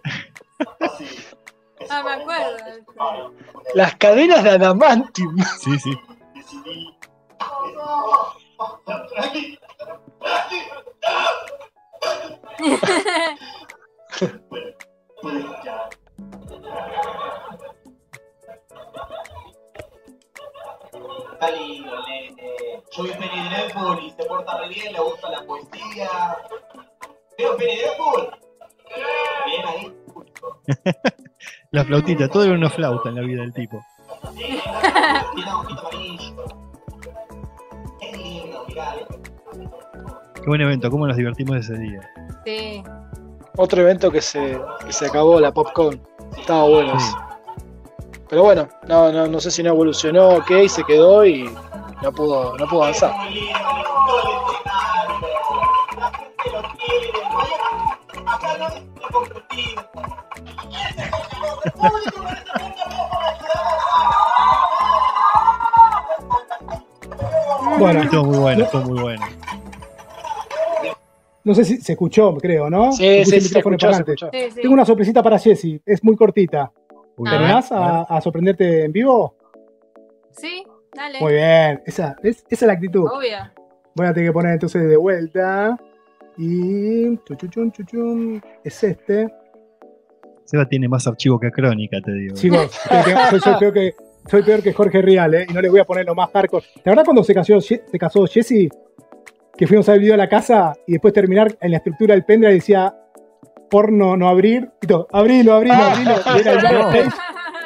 Ah, me 40 acuerdo. para Las cadenas de Adamantium. Sí, sí. decidí. Bueno, puedes ya. Está lindo, nene. Yo vi Penny Dreadful y se porta re bien, le gusta la poesía. ¿Veo Penny Dreadful? Bien ahí. La flautita, todo era una flauta en la vida del tipo. Tiene un ojito amarillo. Es lindo, mirá. Qué buen evento, cómo nos divertimos ese día. Sí. Otro evento que se, que se acabó, la Popcorn. Estaba bueno. Sí. Pero bueno, no, no, no sé si no evolucionó o qué y se quedó y no pudo, no pudo avanzar. Bueno, Estuvo muy bueno, estuvo muy bueno. no sé si se escuchó, creo, ¿no? Sí, sí, el sí, se micrófono escuchó, se parlante. escuchó. Sí, sí. Tengo una sorpresita para Jessy, es muy cortita. Muy A ¿Te ver, animás a, a sorprenderte en vivo? Sí, dale. Muy bien, esa, es, esa es la actitud. Obvio. Voy a tener que poner entonces de vuelta. Y. chuchuchun, chuchun, es este. Seba tiene más archivo que crónica, te digo. Que- soy, soy peor que, soy peor que Jorge Rial, ¿eh? Y no les voy a poner lo más hardcore. ¿La verdad cuando se casó, se casó Jesse? Que fuimos a ver el video a la casa y después terminar en la estructura del pendrive decía porno no abrir. Y todo, abrilo, abrilo, Ah. abrilo. Y era el backstage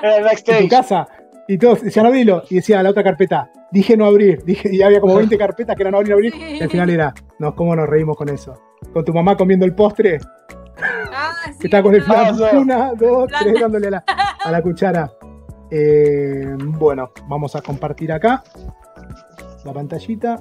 Era el en tu backstage. casa. Y todos decían abrilo. Y decía la otra carpeta, dije no abrir. Dije, y había como 20 carpetas que eran no abrir, no abrir. Y al final era, no, ¿cómo nos reímos con eso? Con tu mamá comiendo el postre, Ah, sí. que estaba con el no. Ah, sí. una, dos, tres, dándole a la, a la cuchara. Eh, bueno, vamos a compartir acá la pantallita.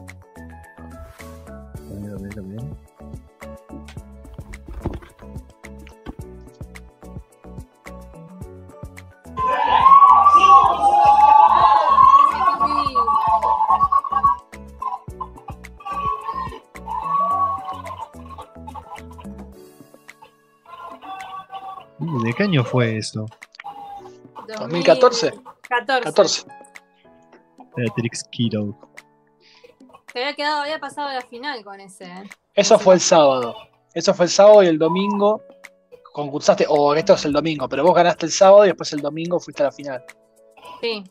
Año fue eso? 2014. 14. 14. Beatrix Kiddo. Se había quedado, había pasado la final con ese. ¿eh? Eso fue el sábado. Eso fue el sábado y el domingo concursaste, o esto es el domingo, pero vos ganaste el sábado y después el domingo fuiste a la final. Sí.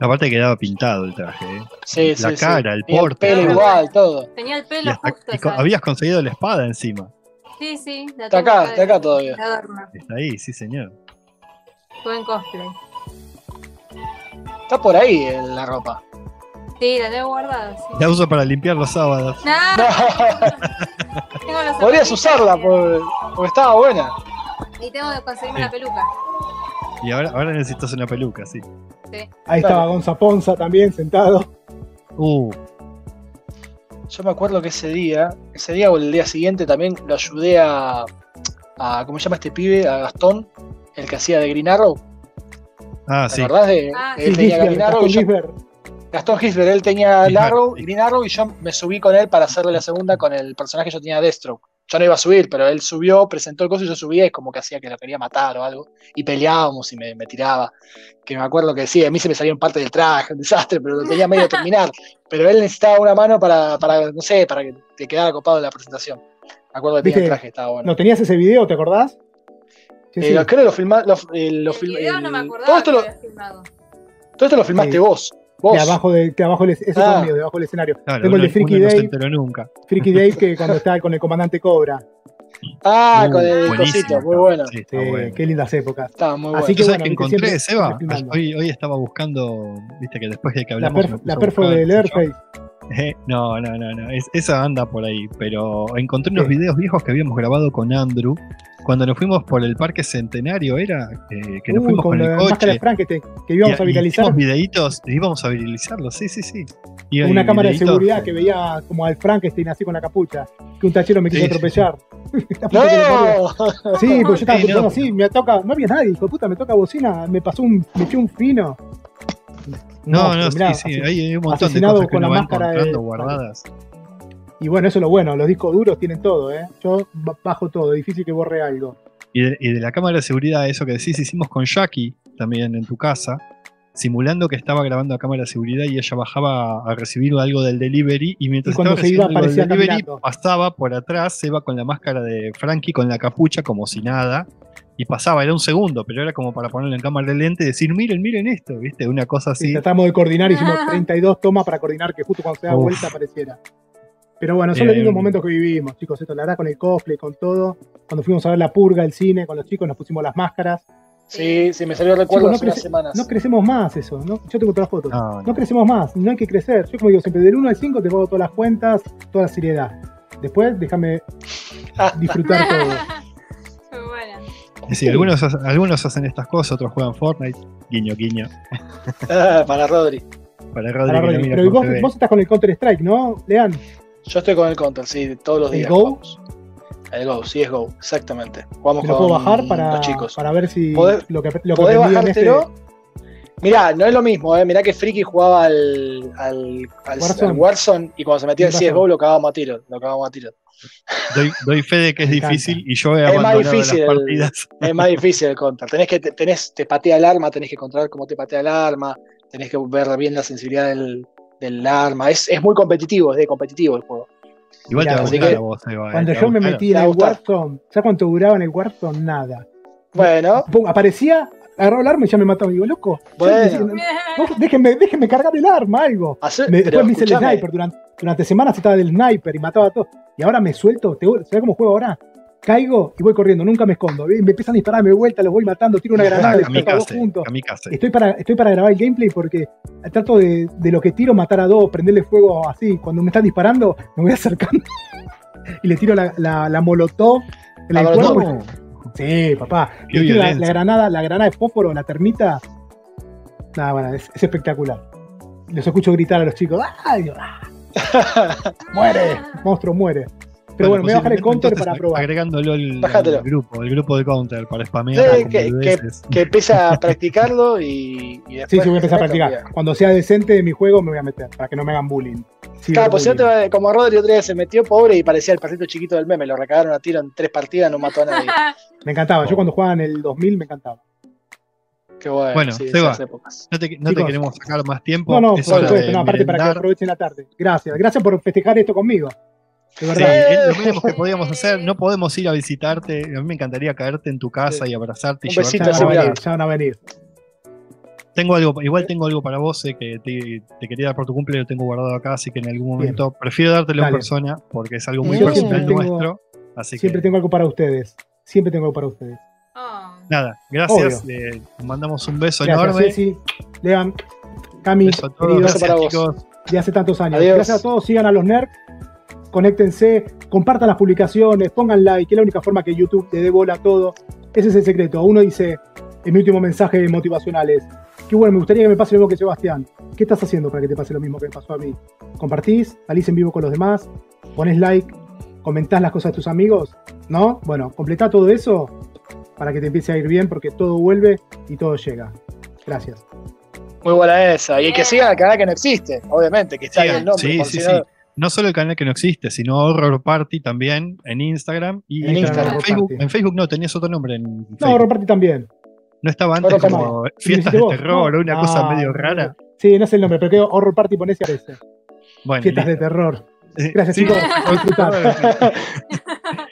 Aparte quedaba pintado el traje, ¿eh? Sí, La sí, cara, sí. el porte. pelo todo. igual, todo. Tenía el Y, pelo hasta- justo. habías conseguido la espada encima. Sí, sí. La Está tengo acá, está acá todavía. Está ahí, sí, señor. Buen cosplay. Está por ahí en la ropa. Sí, la tengo guardada. Sí. La uso para limpiar los sábados. No, tengo los Podrías usarla por- porque estaba buena. Y tengo que conseguirme Sí. una peluca. Y ahora, ahora necesitas una peluca, sí. Ahí estaba Gonza Ponza también sentado. Uh, Yo me acuerdo que ese día, ese día o el día siguiente también lo ayudé a, a ¿cómo se llama este pibe? A Gastón, el que hacía de Green Arrow. ah, ¿Te sí. acordás de? Ah, él Sí, tenía Gisbert, Green Arrow y Gastón yo, Gisbert. Gastón Gisbert, él tenía. Green Arrow y yo me subí con él para hacerle la segunda con el personaje que yo tenía Deathstroke. Yo no iba a subir, pero él subió, presentó el coso y yo subía y como que hacía que lo quería matar o algo. Y peleábamos y me, me tiraba. Que me acuerdo que sí, a mí se me salía en parte del traje, un desastre, pero lo tenía medio de terminar. Pero él necesitaba una mano para, para no sé, para que te quedara copado en la presentación. Me acuerdo que tenía el traje, estaba bueno. ¿No tenías ese video, te acordás? Sí, Eh, sí. creo que lo filmaste. Lo, eh, lo el film- video no me acordaba todo, esto que lo, lo había filmado. todo esto lo filmaste Sí. vos. Vos. De abajo, de, de abajo del, ese es Ah. el mío, debajo del escenario. Claro, Tengo el de Freaky no Dave. enteró nunca. Freaky Dave que cuando estaba con el comandante Cobra. Ah, Uh, con el buenísimo, cosito, muy bueno. Sí, Sí, está bueno. qué lindas épocas. Estaba muy bueno. Así que ¿Tú sabes bueno, encontré, siempre- Seba? filmando. Hoy, hoy estaba buscando, viste que después de que La, hablamos. perf- me puse la perfo buscar, del. Airface. Eh, no, no, no, no. Es- esa anda por ahí. Pero encontré unos videos viejos que habíamos grabado con Andrew. Cuando nos fuimos por el parque centenario, era eh, que nos Uy, fuimos con con, la el máscara coche. de Frankenstein que íbamos y- a viralizar. hicimos videitos, íbamos a viralizarlos, sí, sí, sí. Y una cámara de seguridad que veía como al Frankenstein así con la capucha. Que un tachero me quiso Sí. atropellar. Que. ¡No! Sí, porque yo estaba Sí, no, así, me toca, no había nadie, hijo de puta, me toca bocina, me pasó un, me eché un fino. No, no, mirá, sí, sí, así- hay, hay un montón de cosas que con la máscara de- encontrando guardadas. Y bueno, eso es lo bueno, los discos duros tienen todo, ¿eh? Yo ba- bajo todo, difícil que borre algo. Y de, y de la cámara de seguridad, eso que decís, hicimos con Jackie también en tu casa, simulando que estaba grabando a cámara de seguridad y ella bajaba a recibir algo del delivery y mientras Y cuando estaba se iba, recibiendo algo del delivery caminando. pasaba por atrás, se iba con la máscara de Frankie con la capucha como si nada y pasaba, era un segundo, pero era como para ponerlo en cámara de lente y decir, miren, miren esto, ¿viste? Una cosa Sí, así. tratamos de coordinar, hicimos Ah. 32 tomas para coordinar que justo cuando se da Uf. vuelta apareciera. Pero bueno, son los lindos momentos que vivimos, chicos. Esto, la verdad, con el cosplay, con todo. Cuando fuimos a ver la purga, el cine, con los chicos, nos pusimos las máscaras. Sí, sí, me salió el recuerdo Chicos, no hace unas semanas. No crecemos más eso, ¿no? Yo tengo todas las fotos. No, no. No crecemos más, no hay que crecer. Yo como digo siempre, del 1 al 5 te pago todas las cuentas, toda la seriedad. Después déjame disfrutar todo. Muy buena. Es decir, algunos, algunos hacen estas cosas, otros juegan Fortnite, guiño, guiño, Ah, para Rodri. para Rodri. Para Rodri. Pero vos, vos estás con el Counter Strike, ¿no, Lean? Yo estoy con el Counter, sí, todos los ¿El días. Go? jugamos. El Go, sí es Go, exactamente. Jugamos lo con puedo bajar para, los chicos. para ver si Podés- lo que, lo que ¿Podés en este- bajártelo? Mirá, no es lo mismo, ¿eh? mirá que Friki jugaba al, al, al, Warzone. al Warzone y cuando se metía el CSGO lo cagábamos a tiro, lo cagábamos a tiro. Doy, doy fe de que es difícil y yo he Es más difícil las el- partidas. Es más difícil el counter. Tenés que, te- tenés, te patea el arma, tenés que controlar cómo te patea el arma, tenés que ver bien la sensibilidad del, del arma. Es, es muy competitivo, es de competitivo el juego. Igual Mirá, te va a gustar que a vos, Eva, eh, Cuando yo a me metí en el. Warzone, ¿sabes cuánto duraba en el Warzone? Nada. Bueno, Pum, aparecía, agarró el arma y ya me mataba. Digo, loco, Bueno. vos déjenme, déjenme cargar el arma, algo. hace- Me- pero después me hice el sniper. Durante, durante semanas estaba del sniper y mataba a todos. Y ahora me suelto. Te, ¿Sabes cómo juego ahora? Caigo y voy corriendo, nunca me escondo. Me empiezan a disparar, me doy vuelta, los voy matando, tiro una granada, les a dos juntos. Estoy para, estoy para grabar el gameplay porque trato de, de lo que tiro matar a dos, prenderle fuego así. Cuando me están disparando, me voy acercando y le tiro la, la, la molotov en La cuerpo. Sí, papá. Le tiro la, granada, la granada de fósforo, la termita. Nada, bueno, es, es espectacular. Les escucho gritar a los chicos. ¡Ay! Dios, ¡ah! ¡Muere! Monstruo muere. Pero bueno, me voy a bajar el counter para probar. Agregándolo al, al grupo, el grupo de counter para spamear. Sí, que- que empiece a practicarlo y, y después. Sí, sí, voy a empezar a practicar. Cuando sea decente mi juego, me voy a meter para que no me hagan bullying. Sí, Claro, pues si no te bullying. va- como Rodri otro día se metió pobre y parecía el perrito chiquito del meme, lo recagaron a tiro en tres partidas, no mató a nadie. Me encantaba. Yo cuando jugaba en el 2000 me encantaba. Qué bueno, Bueno, sí, Seba. esas épocas. No te, no te queremos sacar más tiempo. No, no, es por supuesto. de No, aparte para que aprovechen la tarde. Gracias. Gracias por festejar esto conmigo. De Sí, verdad. es lo mínimo que podíamos hacer. No podemos ir a visitarte. A mí me encantaría caerte en tu casa Sí. y abrazarte y Un llevarte besito Ya a van a venir, ya van a venir. Tengo algo, igual tengo algo para vos, eh, que te, te quería dar por tu cumple, lo tengo guardado acá, así que en algún Bien. momento prefiero dártelo en persona, porque es algo muy Yo personal siempre tengo- nuestro. Así Siempre que tengo algo para ustedes. Siempre tengo algo para ustedes. Oh. nada, gracias. eh, mandamos un beso Gracias, enorme. Ceci, Lean, Cami, Beso a todos. Beso para gracias vos. chicos. de hace tantos años. Adiós. Gracias a todos, sigan a los nerds, conéctense, compartan las publicaciones, pongan like, que es la única forma que YouTube te dé bola a todo. Ese es el secreto. Uno dice, en mi último mensaje motivacional es, qué bueno, me gustaría que me pase lo mismo que Sebastián. ¿Qué estás haciendo para que te pase lo mismo que me pasó a mí? ¿Compartís? ¿Salís en vivo con los demás? ¿Pones like? ¿Comentás las cosas de tus amigos? ¿No? Bueno, completá todo eso para que te empiece a ir bien porque todo vuelve y todo llega. Gracias. Muy buena esa. Y el que siga el canal que no existe, obviamente, que está el nombre. sí, por sí, si sí. No- solo el canal que no existe, sino Horror Party también en Instagram. Y En Instagram, en, Horror Facebook, Party. en Facebook no, tenías otro nombre en No, Facebook. Roparty también. No estaba antes Horror Party. como ¿Y lo fiestas de vos? terror No. o una cosa Ah, medio no. rara. Sí, no sé el nombre, pero creo Horror Party ponés y aparece. Bueno, Fiestas de terror. Gracias, sí. chicos. Disfrutar.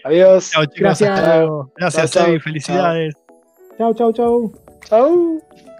Adiós. Chao, chicos. Gracias. hasta luego. Gracias, Chao, chao. Evi. Felicidades. Chau, chau, chau. Chau.